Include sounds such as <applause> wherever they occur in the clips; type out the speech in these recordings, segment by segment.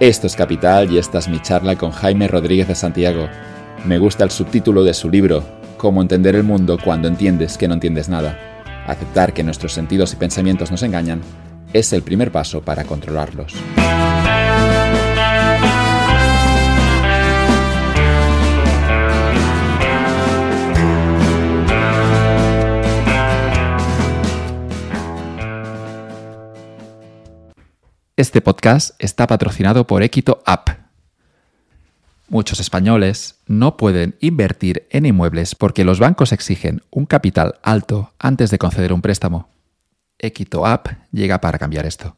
Esto es Capital y esta es mi charla con Jaime Rodríguez de Santiago. Me gusta el subtítulo de su libro, Cómo entender el mundo cuando entiendes que no entiendes nada. Aceptar que nuestros sentidos y pensamientos nos engañan es el primer paso para controlarlos. Este podcast está patrocinado por Equito App. Muchos españoles no pueden invertir en inmuebles porque los bancos exigen un capital alto antes de conceder un préstamo. Equito App llega para cambiar esto.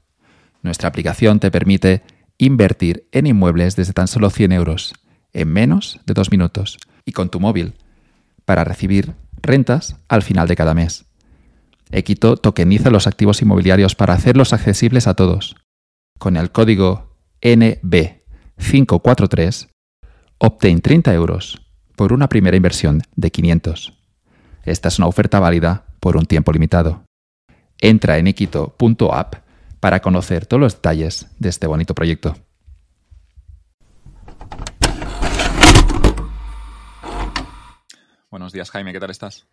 Nuestra aplicación te permite invertir en inmuebles desde tan solo 100 euros, en menos de dos minutos, y con tu móvil, para recibir rentas al final de cada mes. Equito tokeniza los activos inmobiliarios para hacerlos accesibles a todos con el código NB543, obtén 30 euros por una primera inversión de 500. Esta es una oferta válida por un tiempo limitado. Entra en equito.app para conocer todos los detalles de este bonito proyecto. Buenos días, Jaime, ¿qué tal estás?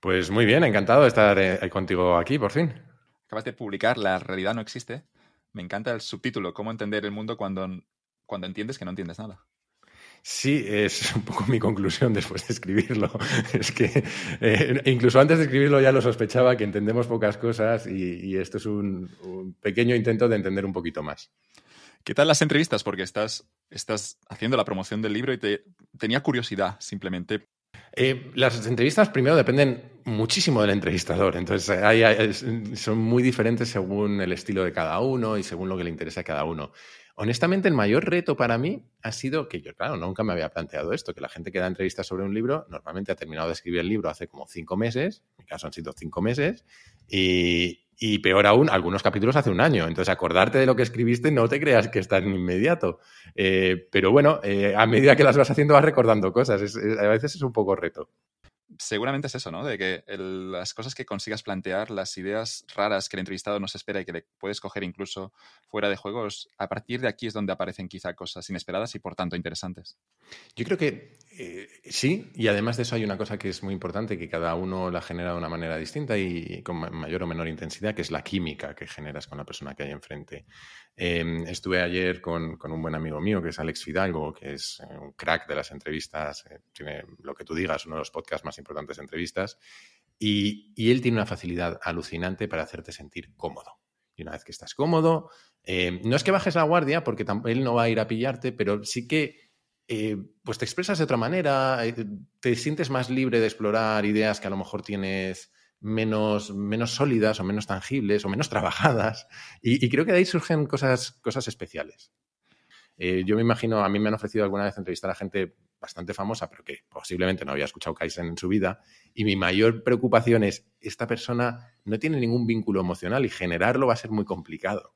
Pues muy bien, encantado de estar eh, contigo aquí, por fin. Acabas de publicar La realidad no existe, me encanta el subtítulo, cómo entender el mundo cuando, cuando entiendes que no entiendes nada. Sí, es <laughs> un poco mi conclusión después de escribirlo. <laughs> Es que eh, incluso antes de escribirlo ya lo sospechaba que entendemos pocas cosas y, esto es un, pequeño intento de entender un poquito más. ¿Qué tal las entrevistas? Porque estás, estás haciendo la promoción del libro y te, tenía curiosidad simplemente eh, las entrevistas primero dependen muchísimo del entrevistador, entonces son muy diferentes según el estilo de cada uno y según lo que le interesa a cada uno. Honestamente, el mayor reto para mí ha sido que yo, claro, nunca me había planteado esto, que la gente que da entrevistas sobre un libro normalmente ha terminado de escribir el libro hace como cinco meses, en mi caso han sido cinco meses, y, y peor aún, algunos capítulos hace un año. Entonces, acordarte de lo que escribiste no te creas que está en inmediato. Eh, pero bueno, eh, a medida que las vas haciendo vas recordando cosas. a veces es un poco reto seguramente es eso, ¿no? De que las cosas que consigas plantear, las ideas raras que el entrevistado nos espera y que le puedes coger incluso fuera de juegos, a partir de aquí es donde aparecen quizá cosas inesperadas y por tanto interesantes. Yo creo que eh, sí, y además de eso hay una cosa que es muy importante, que cada uno la genera de una manera distinta y con mayor o menor intensidad, que es la química que generas con la persona que hay enfrente. Em, estuve ayer con, un buen amigo mío, que es Alex Fidalgo, que es eh, un crack de las entrevistas, eh, tiene lo que tú digas, uno de los podcasts más importantes de entrevistas, y, él tiene una facilidad alucinante para hacerte sentir cómodo. Y una vez que estás cómodo, em, no es que bajes la guardia, porque él no va a ir a pillarte, pero sí que eh, pues te expresas de otra manera, te sientes más libre de explorar ideas que a lo mejor tienes menos, menos sólidas o menos tangibles o menos trabajadas. Y, creo que de ahí surgen cosas, cosas especiales. Eh, yo me imagino, a mí me han ofrecido alguna vez entrevistar a gente bastante famosa, pero que posiblemente no había escuchado Kaizen en su vida. Y mi mayor preocupación es, esta persona no tiene ningún vínculo emocional y generarlo va a ser muy complicado.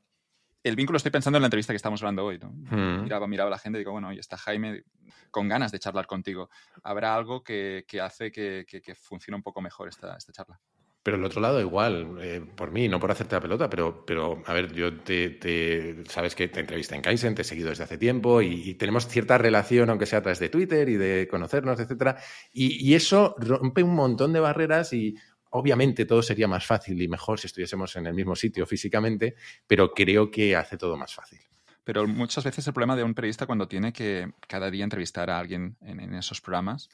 El vínculo estoy pensando en la entrevista que estamos hablando hoy. ¿no? Hmm. Miraba, miraba a la gente y digo, bueno, y está Jaime con ganas de charlar contigo. ¿Habrá algo que, hace que, que, funcione un poco mejor esta, esta charla? Pero el otro lado igual, eh, por mí, no por hacerte la pelota, pero, pero a ver, yo te, sabes que te entrevisté en Kaizen, te he seguido desde hace tiempo y, tenemos cierta relación, aunque sea a través de Twitter y de conocernos, etcétera. Y, eso rompe un montón de barreras y obviamente todo sería más fácil y mejor si estuviésemos en el mismo sitio físicamente, pero creo que hace todo más fácil. Pero muchas veces el problema de un periodista cuando tiene que cada día entrevistar a alguien en, en esos programas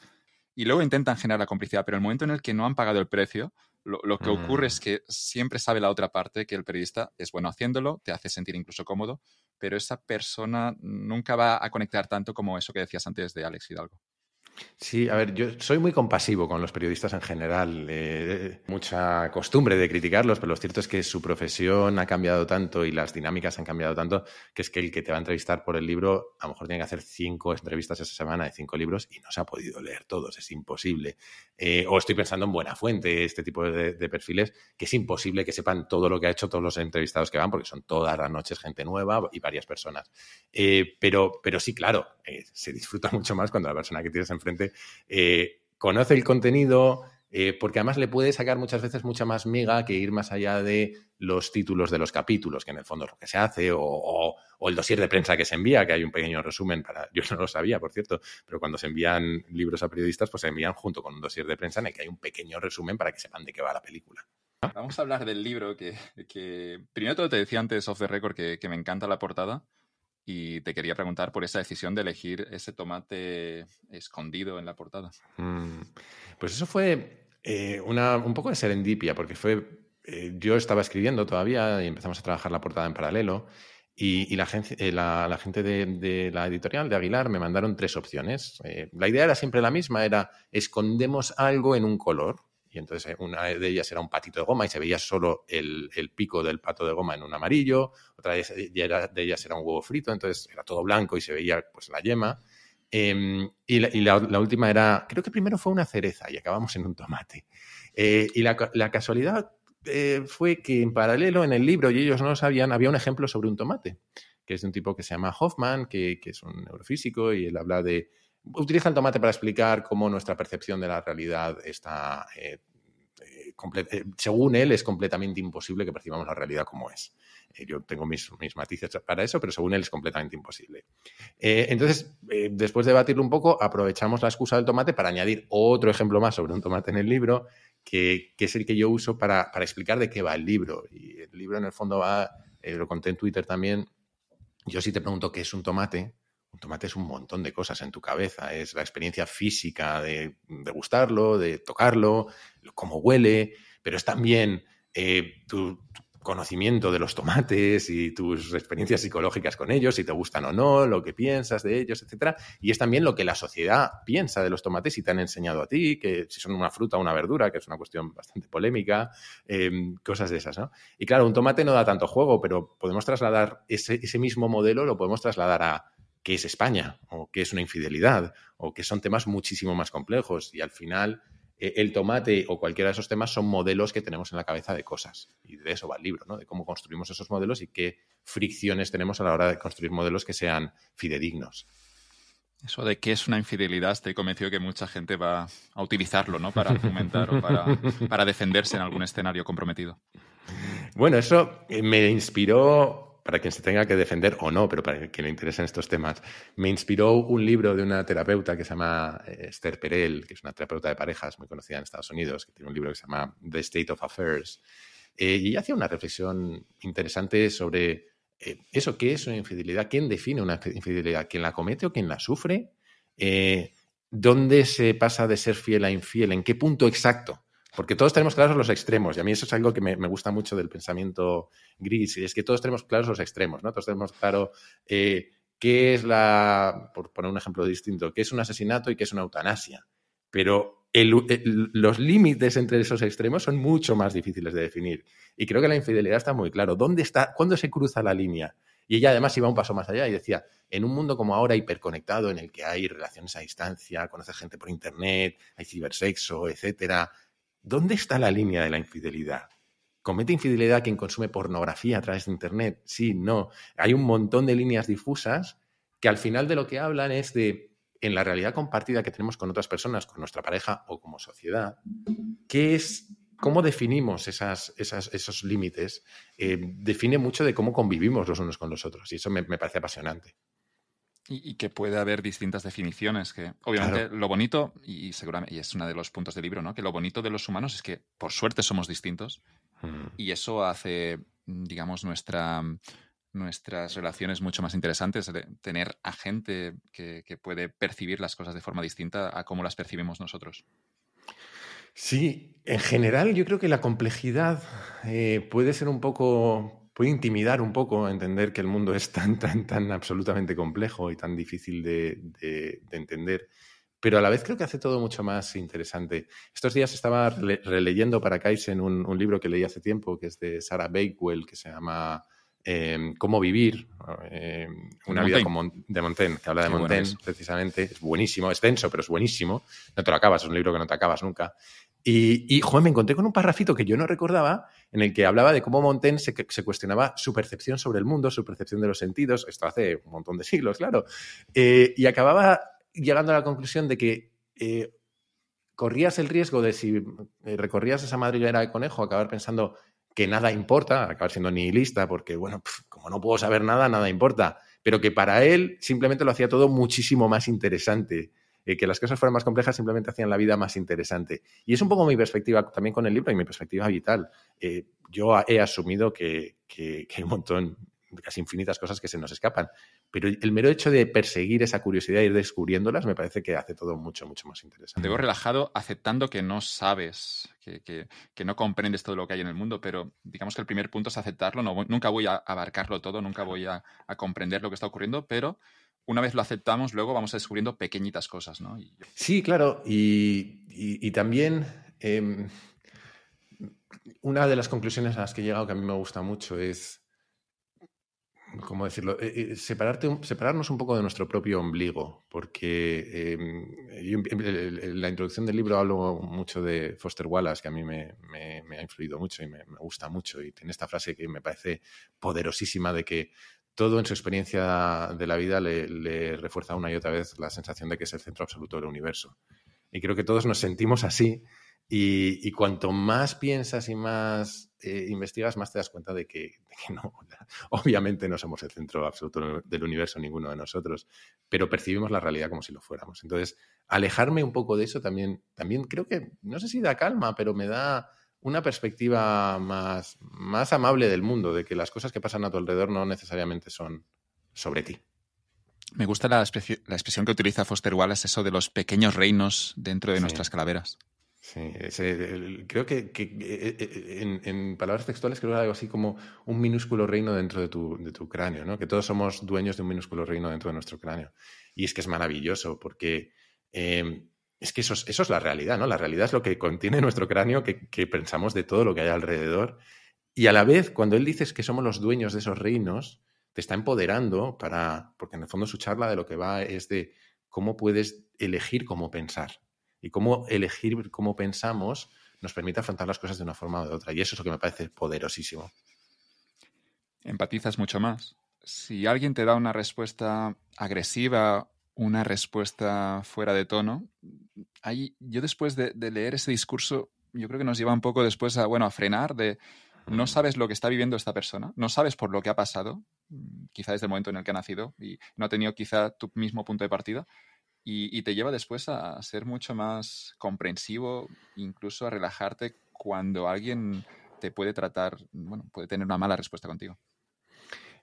y luego intentan generar la complicidad, pero el momento en el que no han pagado el precio, lo, que ocurre es mm. que siempre sabe la otra parte que el periodista es bueno haciéndolo, te hace sentir incluso cómodo, pero esa persona nunca va a conectar tanto como eso que decías antes de Alex Hidalgo. Sí, a ver, yo soy muy compasivo con los periodistas en general. Eh, mucha costumbre de criticarlos, pero lo cierto es que su profesión ha cambiado tanto y las dinámicas han cambiado tanto que es que el que te va a entrevistar por el libro a lo mejor tiene que hacer cinco entrevistas esa semana de cinco libros y no se ha podido leer todos, es imposible. Eh, o estoy pensando en Buena Fuente, este tipo de, perfiles, que es imposible que sepan todo lo que ha hecho todos los entrevistados que van, porque son todas las noches gente nueva y varias personas. Eh, pero, pero sí, claro, se disfruta <laughs> mucho más cuando la persona que tienes en frente, eh, conoce el contenido, eh, porque además le puede sacar muchas veces mucha más miga que ir más allá de los títulos de los capítulos, que en el fondo es lo que se hace, o, el dossier de prensa que se envía, que hay un pequeño resumen para. <laughs> Yo no lo sabía, por cierto, pero cuando se envían libros a periodistas, pues se envían junto con un dossier de prensa en el que hay un pequeño resumen para que sepan de qué va la película. Vamos a hablar del libro que, primero te decía antes off the record que, me encanta la portada y te quería preguntar por esa decisión de elegir ese tomate escondido en la portada. Mm, pues eso fue eh, una, un poco de serendipia, porque fue eh, yo estaba escribiendo todavía y empezamos a trabajar la portada en paralelo. Y, la, eh, la, gente de, la editorial de Aguilar me mandaron tres opciones. la idea era siempre la misma, era escondemos algo en un color. Y entonces una de ellas era un patito de goma y se veía solo el, pico del pato de goma en un amarillo. Otra de ellas, era un huevo frito, entonces era todo blanco y se veía pues la yema. Em, y, la, última era, creo que primero fue una cereza y acabamos en un tomate. y la, casualidad eh, fue que en paralelo en el libro, y ellos no lo sabían, había un ejemplo sobre un tomate, que es de un tipo que se llama Hoffman, que, es un neurofísico, y él habla de... Utiliza el tomate para explicar cómo nuestra percepción de la realidad está... Eh, eh, según él, es completamente imposible que percibamos la realidad como es. yo tengo mis, mis, matices para eso, pero según él es completamente imposible. entonces, después de debatirlo un poco, aprovechamos la excusa del tomate para añadir otro ejemplo más sobre un tomate en el libro que, es el que yo uso para, explicar de qué va el libro. Y el libro en el fondo va, eh, lo conté en Twitter también, yo si te pregunto qué es un tomate, un tomate es un montón de cosas en tu cabeza. Es la experiencia física de, de gustarlo, de tocarlo, cómo huele, pero es también eh, tu, conocimiento de los tomates y tus experiencias psicológicas con ellos, si te gustan o no, lo que piensas de ellos, etcétera. Y es también lo que la sociedad piensa de los tomates y te han enseñado a ti, que si son una fruta o una verdura, que es una cuestión bastante polémica, em, cosas de esas, ¿no? Y claro, un tomate no da tanto juego, pero podemos trasladar ese, ese mismo modelo, lo podemos trasladar a qué es España, o qué es una infidelidad, o que son temas muchísimo más complejos. Y al final eh, el tomate o cualquiera de esos temas son modelos que tenemos en la cabeza de cosas. Y de eso va el libro, ¿no? De cómo construimos esos modelos y qué fricciones tenemos a la hora de construir modelos que sean fidedignos. Eso de qué es una infidelidad, estoy convencido que mucha gente va a utilizarlo, ¿no? Para argumentar o para, para defenderse en algún escenario comprometido. Bueno, eso eh, me inspiró para quien se tenga que defender o no, pero para quien le interesen estos temas, me inspiró un libro de una terapeuta que se llama eh, Esther Perel, que es una terapeuta de parejas muy conocida en Estados Unidos, que tiene un libro que se llama The State of Affairs. Eh, y ella hacía una reflexión interesante sobre eh, eso, qué es una infidelidad, quién define una infidelidad, quién la comete o quién la sufre, dónde se pasa de ser fiel a infiel, en qué punto exacto porque todos tenemos claros los extremos, y a mí eso es algo que me, gusta mucho del pensamiento gris, y es que todos tenemos claros los extremos, ¿no? Todos tenemos claro eh, qué es la, por poner un ejemplo distinto, qué es un asesinato y qué es una eutanasia. Pero los límites entre esos extremos son mucho más difíciles de definir. Y creo que la infidelidad está muy claro. ¿Dónde está, cuándo se cruza la línea? Y ella además iba un paso más allá y decía, en un mundo como ahora hiperconectado, en el que hay relaciones a distancia, conoce gente por internet, hay cibersexo, etcétera, ¿Dónde está la línea de la infidelidad? ¿Comete infidelidad quien consume pornografía a través de Internet? Sí, no. Hay un montón de líneas difusas que al final de lo que hablan es de, en la realidad compartida que tenemos con otras personas, con nuestra pareja o como sociedad, ¿qué es, cómo definimos esos límites? Eh, define mucho de cómo convivimos los unos con los otros y eso me parece apasionante. Y, que puede haber distintas definiciones, que obviamente lo bonito, y seguramente, y es uno de los puntos del libro, ¿no? Que lo bonito de los humanos es que por suerte somos distintos mm. y eso hace, digamos, nuestra, nuestras relaciones mucho más interesantes, de tener a gente que, puede percibir las cosas de forma distinta a cómo las percibimos nosotros. Sí, en general yo creo que la complejidad eh, puede ser un poco puede intimidar un poco entender que el mundo es tan, tan, tan absolutamente complejo y tan difícil de, entender pero a la vez creo que hace todo mucho más interesante. Estos días estaba releyendo para Kaizen un, un libro que leí hace tiempo, que es de Sarah Bakewell, que se llama em, Cómo vivir, em, una vida como de Montaigne, que habla de Montaigne precisamente. Es buenísimo, es denso, pero es buenísimo. No te lo acabas, es un libro que no te acabas nunca. Y, y me encontré con un parrafito que yo no recordaba, en el que hablaba de cómo Montaigne se, cuestionaba su percepción sobre el mundo, su percepción de los sentidos, esto hace un montón de siglos, claro, eh, y acababa llegando a la conclusión de que eh, corrías el riesgo de si eh, recorrías esa madriguera de conejo, acabar pensando que nada importa, acabar siendo nihilista, porque, bueno, como no puedo saber nada, nada importa, pero que para él simplemente lo hacía todo muchísimo más interesante. Eh, que las cosas fueran más complejas simplemente hacían la vida más interesante. Y es un poco mi perspectiva también con el libro y mi perspectiva vital. Eh, yo he asumido que, que, hay un montón, casi infinitas cosas que se nos escapan, pero el mero hecho de perseguir esa curiosidad e ir descubriéndolas me parece que hace todo mucho, mucho más interesante. Te relajado aceptando que no sabes, que, que, no comprendes todo lo que hay en el mundo, pero digamos que el primer punto es aceptarlo. Nunca voy a abarcarlo todo, nunca voy a comprender lo que está ocurriendo, pero una vez lo aceptamos, luego vamos descubriendo pequeñitas cosas, ¿no? Sí, claro. Y, y, también eh, una de las conclusiones a las que he llegado que a mí me gusta mucho es ¿cómo decirlo? Eh, eh, separarte, separarnos un poco de nuestro propio ombligo, porque en la introducción del libro hablo mucho de Foster Wallace, que a mí me, me, ha influido mucho y me, gusta mucho, y tiene esta frase que me parece poderosísima de que todo en su experiencia de la vida le, refuerza una y otra vez la sensación de que es el centro absoluto del universo. Y creo que todos nos sentimos así y, cuanto más piensas y más eh, investigas, más te das cuenta de que, de que, no, <laughs> obviamente no somos el centro absoluto del universo, ninguno de nosotros, pero percibimos la realidad como si lo fuéramos. Entonces, alejarme un poco de eso también, también creo que, no sé si da calma, pero me da una perspectiva más, más amable del mundo, de que las cosas que pasan a tu alrededor no necesariamente son sobre ti. Me gusta la, expresión, la expresión que utiliza Foster Wallace, eso de los pequeños reinos dentro de sí. nuestras calaveras. Sí, ese, el, creo que, que eh, eh, en, en, palabras textuales creo que algo así como un minúsculo reino dentro de tu, de tu cráneo, ¿no? Que todos somos dueños de un minúsculo reino dentro de nuestro cráneo. Y es que es maravilloso porque eh, es que eso es, la realidad, ¿no? La realidad es lo que contiene nuestro cráneo, que, pensamos de todo lo que hay alrededor. Y a la vez, cuando él dice que somos los dueños de esos reinos, te está empoderando para, porque en el fondo su charla de lo que va es de cómo puedes elegir cómo pensar y cómo elegir cómo pensamos nos permite afrontar las cosas de una forma o de otra. Y eso es lo que me parece poderosísimo. Empatizas mucho más. Si alguien te da una respuesta agresiva, una respuesta fuera de tono, ahí yo después de, de leer ese discurso, yo creo que nos lleva un poco después a, bueno, a frenar de no sabes lo que está viviendo esta persona, no sabes por lo que ha pasado, quizá desde el momento en el que ha nacido y no ha tenido quizá tu mismo punto de partida, y, y, te lleva después a ser mucho más comprensivo, incluso a relajarte cuando alguien te puede tratar, bueno, puede tener una mala respuesta contigo.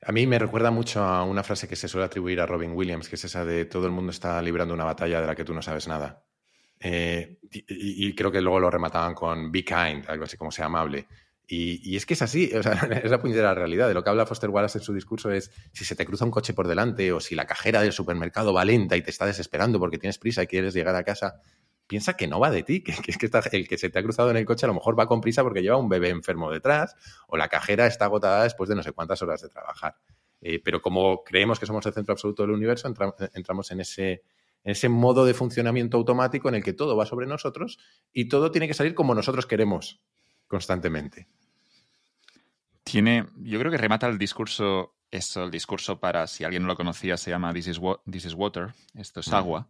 A mí me recuerda mucho a una frase que se suele atribuir a Robin Williams, que es esa de todo el mundo está librando una batalla de la que tú no sabes nada. Eh, y, creo que luego lo remataban con be kind, algo así como sea amable. Y, es que es así, <laughs> o sea, es la realidad. De lo que habla Foster Wallace en su discurso es si se te cruza un coche por delante o si la cajera del supermercado va lenta y te está desesperando porque tienes prisa y quieres llegar a casa, piensa que no va de ti, que, es que está, el que se te ha cruzado en el coche a lo mejor va con prisa porque lleva un bebé enfermo detrás o la cajera está agotada después de no sé cuántas horas de trabajar. Eh, pero como creemos que somos el centro absoluto del universo, entra, entramos en ese, en ese modo de funcionamiento automático en el que todo va sobre nosotros y todo tiene que salir como nosotros queremos constantemente. Tiene, yo creo que remata el discurso, eso, el discurso para, si alguien no lo conocía, se llama This is, This is Water, esto es agua.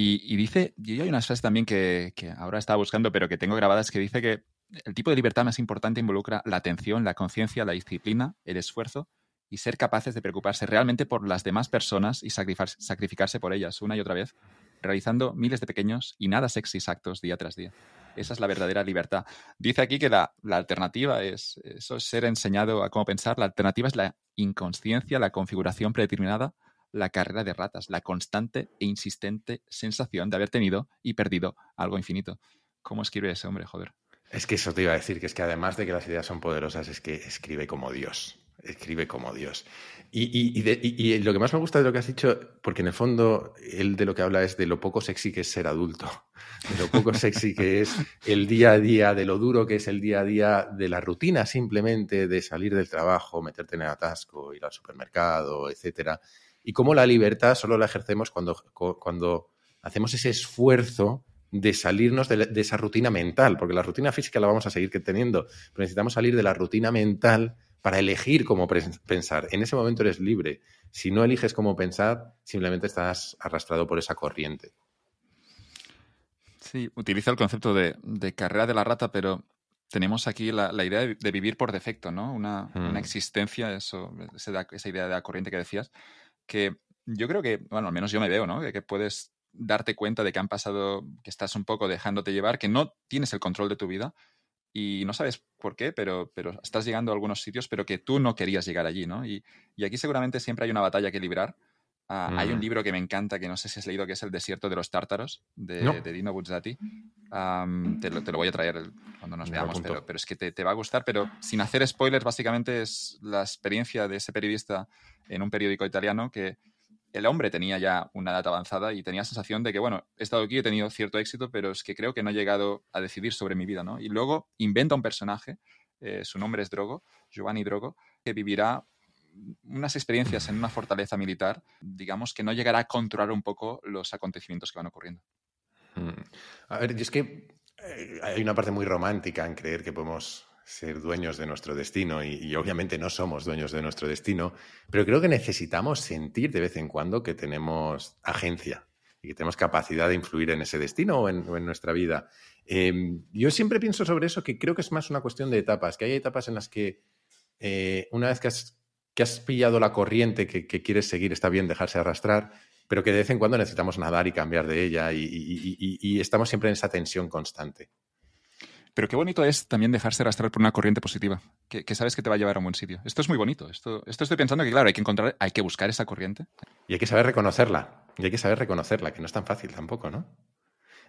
Y, y, dice, y hay unas frases también que, ahora estaba buscando, pero que tengo grabadas, que dice que el tipo de libertad más importante involucra la atención, la conciencia, la disciplina, el esfuerzo y ser capaces de preocuparse realmente por las demás personas y sacrificarse por ellas una y otra vez, realizando miles de pequeños y nada sexys actos día tras día. Esa es la verdadera libertad. Dice aquí que la, alternativa es eso es ser enseñado a cómo pensar. La alternativa es la inconsciencia, la configuración predeterminada, la carrera de ratas, la constante e insistente sensación de haber tenido y perdido algo infinito. ¿Cómo escribe ese hombre, joder? Es que eso te iba a decir, que es que además de que las ideas son poderosas, es que escribe como Dios escribe como Dios. Y, lo que más me gusta de lo que has dicho, porque en el fondo él de lo que habla es de lo poco sexy que es ser adulto, <laughs> de lo poco sexy que es el día a día, de lo duro que es el día a día, de la rutina simplemente de salir del trabajo, meterte en el atasco, ir al supermercado, etcétera. Y cómo la libertad solo la ejercemos cuando, cuando hacemos ese esfuerzo de salirnos de, de esa rutina mental, porque la rutina física la vamos a seguir teniendo, pero necesitamos salir de la rutina mental para elegir cómo pensar. En ese momento eres libre. Si no eliges cómo pensar, simplemente estás arrastrado por esa corriente. Sí, utiliza el concepto de, carrera de la rata, pero tenemos aquí la, idea de, vivir por defecto, ¿no? Una, mm. existencia, eso, esa, idea de la corriente que decías, que yo creo que, bueno, al menos yo me veo, ¿no? Que, puedes darte cuenta de que han pasado, que estás un poco dejándote llevar, que no tienes el control de tu vida y no sabes por qué, pero, pero estás llegando a algunos sitios, pero que tú no querías llegar allí, ¿no? Y, y aquí seguramente siempre hay una batalla que librar Ah, hay un mm. libro que me encanta, que no sé si has leído, que es El desierto de los tártaros, de, Dino Buzzati. te, lo, voy a traer cuando nos veamos, pero, pero, es que te, va a gustar. Pero sin hacer spoilers, básicamente es la experiencia de ese periodista en un periódico italiano que el hombre tenía ya una edad avanzada y tenía la sensación de que, bueno, he estado aquí, he tenido cierto éxito, pero es que creo que no he llegado a decidir sobre mi vida, ¿no? Y luego inventa un personaje, eh, su nombre es Drogo, Giovanni Drogo, que vivirá unas experiencias en una fortaleza militar, digamos que no llegará a controlar un poco los acontecimientos que van ocurriendo. Mm. A ver, y es que eh, hay una parte muy romántica en creer que podemos ser dueños de nuestro destino y, obviamente no somos dueños de nuestro destino, pero creo que necesitamos sentir de vez en cuando que tenemos agencia y que tenemos capacidad de influir en ese destino o en, nuestra vida. Em, yo siempre pienso sobre eso que creo que es más una cuestión de etapas, que hay etapas en las que eh, una vez que has que has pillado la corriente que, quieres seguir, está bien dejarse arrastrar, pero que de vez en cuando necesitamos nadar y cambiar de ella y, estamos siempre en esa tensión constante. Pero qué bonito es también dejarse arrastrar por una corriente positiva, que, sabes que te va a llevar a un buen sitio. Esto es muy bonito. Esto, esto estoy pensando que, claro, hay que encontrar, hay que buscar esa corriente. Y hay que saber reconocerla. Y hay que saber reconocerla, que no es tan fácil tampoco, ¿no?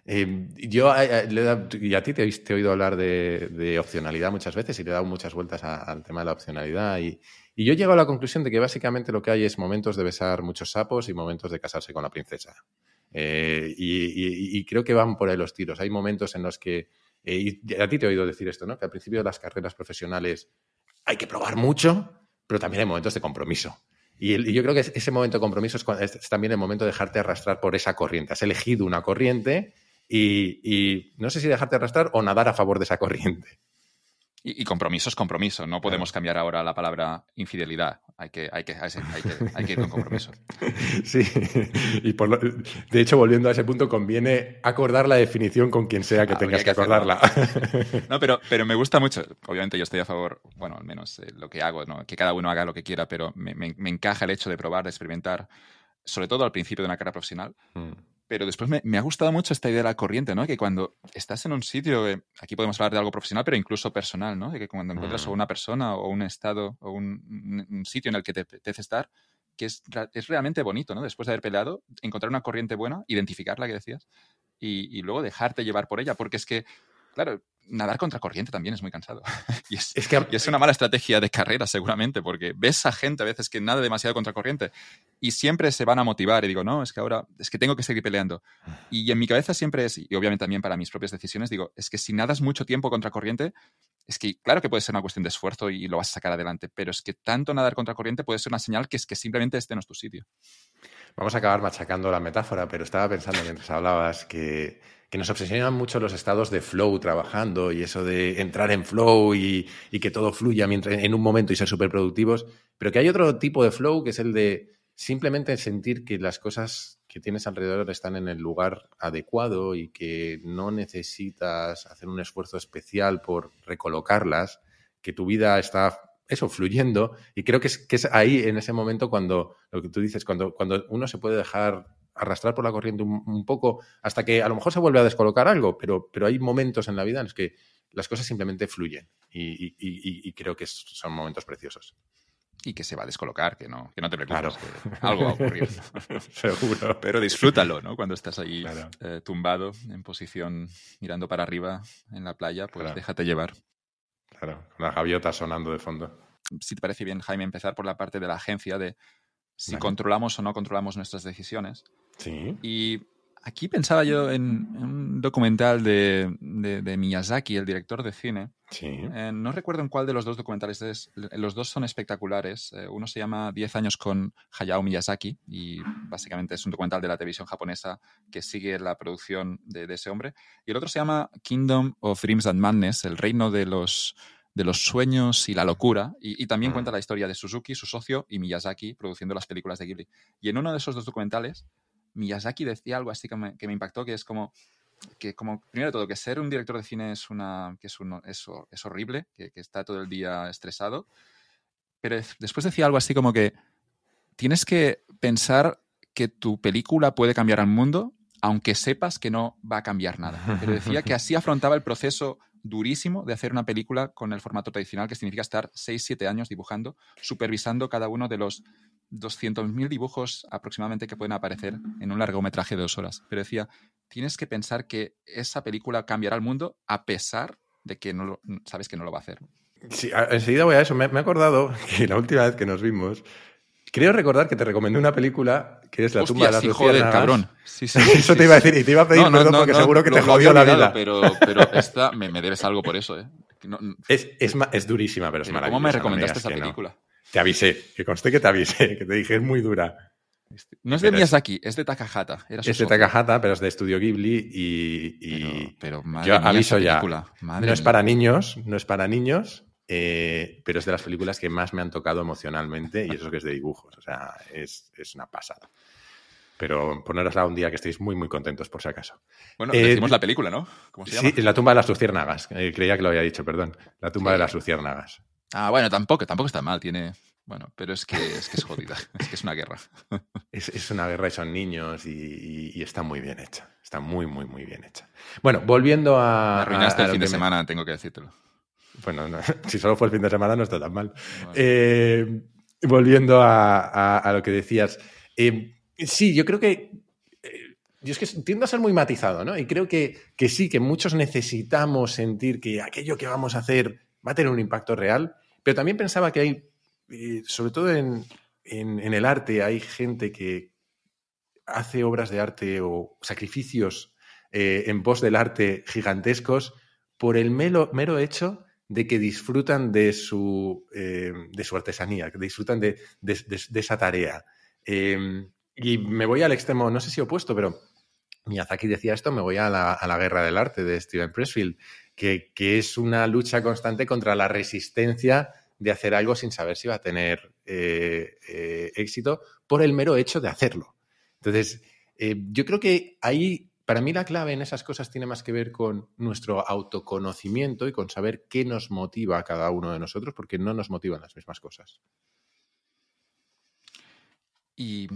Eh, yo, eh, eh, y a ti te, he oído hablar de, opcionalidad muchas veces y le he dado muchas vueltas al tema de la opcionalidad. Y, y yo llego a la conclusión de que básicamente lo que hay es momentos de besar muchos sapos y momentos de casarse con la princesa. y, creo que van por ahí los tiros. Hay momentos en los que, y a ti te he oído decir esto, ¿no? Que al principio de las carreras profesionales hay que probar mucho, pero también hay momentos de compromiso. Y, yo creo que ese momento de compromiso es, es, también el momento de dejarte arrastrar por esa corriente. Has elegido una corriente y, no sé si dejarte arrastrar o nadar a favor de esa corriente. Y, compromiso es compromiso. No podemos cambiar ahora la palabra infidelidad. Hay que, hay que, hay que, ir con compromiso. <laughs> Sí. Y por de hecho, volviendo a ese punto, conviene acordar la definición con quien sea que tengas que, acordarla. <laughs> No, pero, pero me gusta mucho. Obviamente yo estoy a favor, bueno, al menos eh, lo que hago, ¿no? que cada uno haga lo que quiera, pero me, me, encaja el hecho de probar, de experimentar, sobre todo al principio de una carrera profesional. Mm. Pero después me, ha gustado mucho esta idea de la corriente, ¿no? Que cuando estás en un sitio, eh, aquí podemos hablar de algo profesional, pero incluso personal, ¿no? Que cuando encuentras a mm. una persona o un estado o un, sitio en el que te apetece estar, que es, es, realmente bonito, ¿no? Después de haber peleado, encontrar una corriente buena, identificarla, que decías, y, y luego dejarte llevar por ella, porque es que, claro, nadar contra corriente también es muy cansado. <laughs> y, es, que, es una mala estrategia de carrera, seguramente, porque ves a gente a veces que nada demasiado contra corriente y siempre se van a motivar y digo, no, es que ahora es que tengo que seguir peleando. Y en mi cabeza siempre es, y obviamente también para mis propias decisiones, digo, es que si nadas mucho tiempo contra corriente, es que claro que puede ser una cuestión de esfuerzo y lo vas a sacar adelante, pero es que tanto nadar contra corriente puede ser una señal que es que simplemente este no es tu sitio. Vamos a acabar machacando la metáfora, pero estaba pensando mientras hablabas que que nos obsesionan mucho los estados de flow trabajando y eso de entrar en flow y, que todo fluya mientras, en un momento y ser súper productivos, pero que hay otro tipo de flow que es el de simplemente sentir que las cosas que tienes alrededor están en el lugar adecuado y que no necesitas hacer un esfuerzo especial por recolocarlas, que tu vida está eso, fluyendo. Y creo que es, que es ahí, en ese momento, cuando lo que tú dices, cuando, cuando uno se puede dejar arrastrar por la corriente un, poco hasta que a lo mejor se vuelve a descolocar algo, pero, pero hay momentos en la vida en los que las cosas simplemente fluyen y, creo que son momentos preciosos. Y que se va a descolocar, que no, que no te preocupes, que algo va a ocurrir. <laughs> Seguro. Pero disfrútalo, ¿no? Cuando estás ahí eh, tumbado, en posición mirando para arriba en la playa, pues déjate llevar. Claro, con las gaviotas sonando de fondo. Si te parece bien, Jaime, empezar por la parte de la agencia de si controlamos o no controlamos nuestras decisiones. Sí. Y aquí pensaba yo en, un documental de, de, Miyazaki, el director de cine. Sí. Eh, no recuerdo en cuál de los dos documentales es. Los dos son espectaculares. Eh, uno se llama 10 años con Hayao Miyazaki y básicamente es un documental de la televisión japonesa que sigue la producción de, de ese hombre. Y el otro se llama Kingdom of Dreams and Madness, el reino de los de los sueños y la locura, y, también cuenta la historia de Suzuki, su socio, y Miyazaki produciendo las películas de Ghibli. Y en uno de esos dos documentales, Miyazaki decía algo así que me, impactó, que es como, que como, primero de todo, que ser un director de cine es una, que es, es, horrible, que, que, está todo el día estresado. Pero después decía algo así como que tienes que pensar que tu película puede cambiar al mundo, aunque sepas que no va a cambiar nada. Pero decía que así afrontaba el proceso durísimo de hacer una película con el formato tradicional, que significa estar 6-7 años dibujando, supervisando cada uno de los 200.000 dibujos aproximadamente que pueden aparecer en un largometraje de dos horas. Pero decía, tienes que pensar que esa película cambiará el mundo a pesar de que no sabes que no lo va a hacer. Sí, enseguida voy a eso. Me, he acordado <laughs> que la última vez que nos vimos, creo recordar que te recomendé una película que es La tumba de las sí, joder, cabrón. Sí, sí, <laughs> eso te iba a decir y te iba a pedir perdón porque seguro que te jodió la vida. Pero, pero esta me, debes algo por eso, ¿eh? es, es, es, durísima, pero es maravillosa. ¿Cómo me recomendaste esa película? Te avisé, que conste que te avisé, que te dije es muy dura. Este, no es de Miyazaki, es de Takahata. es de Takahata, pero es de Estudio Ghibli y, pero, yo aviso ya. no es para niños, no es para niños, eh, pero es de las películas que más me han tocado emocionalmente y eso que es de dibujos. O sea, es, una pasada. Pero ponerosla un día que estéis muy, muy contentos, por si acaso. Bueno, eh, decimos la película, ¿no? ¿Cómo se llama? Sí, es La tumba de las luciérnagas. Eh, creía que lo había dicho, perdón. La tumba de las luciérnagas. Ah, bueno, tampoco, tampoco está mal. Tiene, bueno, pero es que es, que es jodida, <laughs> es que es una guerra. <laughs> Es, una guerra y son niños y, está muy bien hecha. Está muy, muy, muy bien hecha. Bueno, volviendo a. Me arruinaste el fin de semana, tengo que decírtelo. Bueno, <laughs> si solo fue el fin de semana no está tan mal. Eh, volviendo a, lo que decías. Eh, sí, yo creo que. Eh, yo es que tiendo a ser muy matizado, ¿no? Y creo que, que sí, que muchos necesitamos sentir que aquello que vamos a hacer va a tener un impacto real, pero también pensaba que hay sobre todo en, el arte hay gente que hace obras de arte o sacrificios eh, en pos del arte gigantescos por el mero, mero hecho de que disfrutan de su, eh, de su artesanía, que disfrutan de, esa tarea. Em, y me voy al extremo, no sé si opuesto, pero Miyazaki decía esto, me voy a la, guerra del arte de Steven Pressfield, que, que, es una lucha constante contra la resistencia de hacer algo sin saber si va a tener eh, eh, éxito por el mero hecho de hacerlo. Entonces, yo creo que ahí, para mí la clave en esas cosas tiene más que ver con nuestro autoconocimiento y con saber qué nos motiva a cada uno de nosotros, porque no nos motivan las mismas cosas. Y,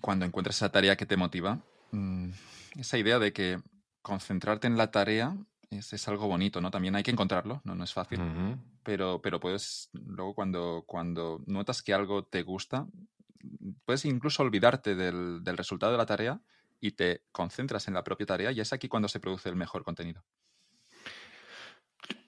cuando encuentras esa tarea que te motiva, mm, esa idea de que concentrarte en la tarea es, algo bonito, ¿no? También hay que encontrarlo, no, no es fácil. pero, pero puedes, luego cuando, cuando notas que algo te gusta, puedes incluso olvidarte del, del resultado de la tarea y te concentras en la propia tarea y es aquí cuando se produce el mejor contenido.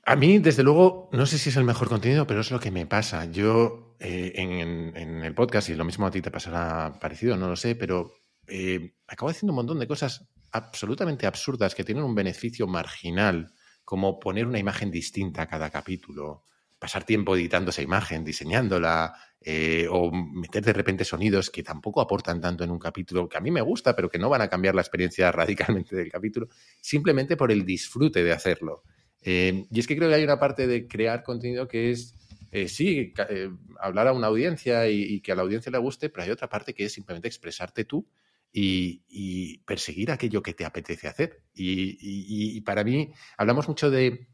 A mí, desde luego, no sé si es el mejor contenido, pero es lo que me pasa. Yo eh, en, el podcast, y lo mismo a ti te pasará parecido, no lo sé, pero eh, acabo haciendo un montón de cosas absolutamente absurdas que tienen un beneficio marginal, como poner una imagen distinta a cada capítulo, pasar tiempo editando esa imagen, diseñándola, eh, o meter de repente sonidos que tampoco aportan tanto en un capítulo, que a mí me gusta, pero que no van a cambiar la experiencia <laughs> radicalmente del capítulo, simplemente por el disfrute de hacerlo. Eh, y es que creo que hay una parte de crear contenido que es, eh, sí, hablar a una audiencia y, que a la audiencia le guste, pero hay otra parte que es simplemente expresarte tú y, perseguir aquello que te apetece hacer. Y, para mí, hablamos mucho de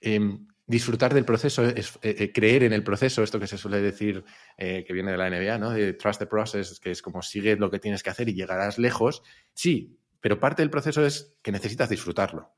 em, disfrutar del proceso, es, eh, eh, creer en el proceso, esto que se suele decir eh, que viene de la NBA, ¿no? De trust the process, que es como sigue lo que tienes que hacer y llegarás lejos. Sí, pero parte del proceso es que necesitas disfrutarlo.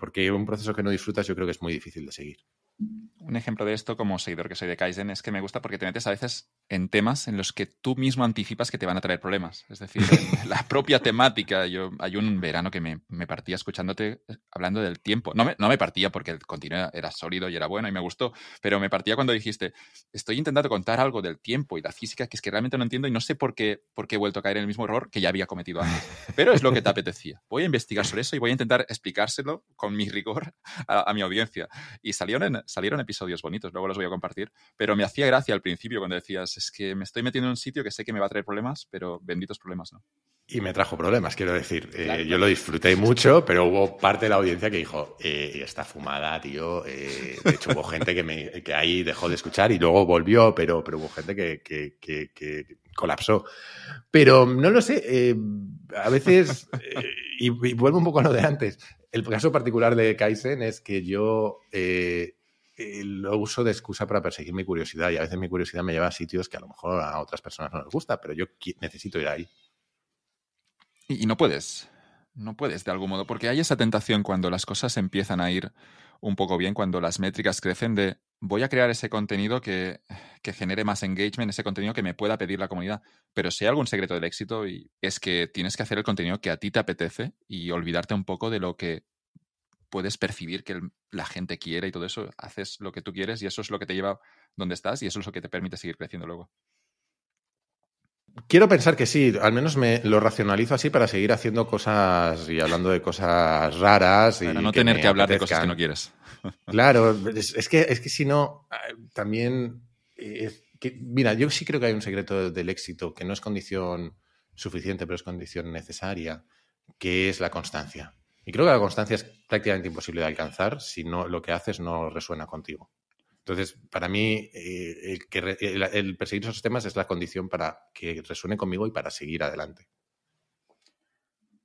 porque un proceso que no disfrutas yo creo que es muy difícil de seguir. Un ejemplo de esto, como seguidor que soy de Kaizen, es que me gusta porque te metes a veces en temas en los que tú mismo anticipas que te van a traer problemas. Es decir, <laughs> la propia temática. Yo, hay un verano que me, partía escuchándote eh, hablando del tiempo. No me, no me partía porque el contenido era sólido y era bueno y me gustó, pero me partía cuando dijiste, estoy intentando contar algo del tiempo y la física que es que realmente no entiendo y no sé por qué, por qué he vuelto a caer en el mismo error que ya había cometido antes. Pero es lo que te apetecía. Voy a investigar sobre eso y voy a intentar explicárselo con mi rigor a, mi audiencia. Y salieron, salieron episodios bonitos, luego los voy a compartir, pero me hacía gracia al principio cuando decías, es que me estoy metiendo en un sitio que sé que me va a traer problemas, pero benditos problemas, ¿no? Y me trajo problemas, quiero decir. Eh, yo lo disfruté mucho, pero hubo parte de la audiencia que dijo, eh, está fumada, tío. Eh, de hecho, hubo gente que, me, que ahí dejó de escuchar y luego volvió, pero, pero hubo gente que, que, que, colapsó. Pero no lo sé, a veces, y, vuelvo un poco a lo de antes, el caso particular de Kaizen es que yo eh, eh, lo uso de excusa para perseguir mi curiosidad y a veces mi curiosidad me lleva a sitios que a lo mejor a otras personas no les gusta, pero yo necesito ir ahí. Y, no puedes, no puedes de algún modo, porque hay esa tentación cuando las cosas empiezan a ir un poco bien, cuando las métricas crecen de voy a crear ese contenido que, que, genere más engagement, ese contenido que me pueda pedir la comunidad. Pero si hay algún secreto del éxito y es que tienes que hacer el contenido que a ti te apetece y olvidarte un poco de lo que puedes percibir que la gente quiere y todo eso, haces lo que tú quieres y eso es lo que te lleva donde estás y eso es lo que te permite seguir creciendo luego. Quiero pensar que sí, al menos me lo racionalizo así para seguir haciendo cosas y hablando de cosas raras. y no tener que hablar de cosas que no quieres. <laughs> Claro, es, que, es que si no, ah, también. mira, yo sí creo que hay un secreto del éxito que no es condición suficiente, pero es condición necesaria, que es la constancia. Y creo que la constancia es prácticamente imposible de alcanzar si no lo que haces no resuena contigo. Entonces, para mí, eh, el, perseguir esos temas es la condición para que resuene conmigo y para seguir adelante.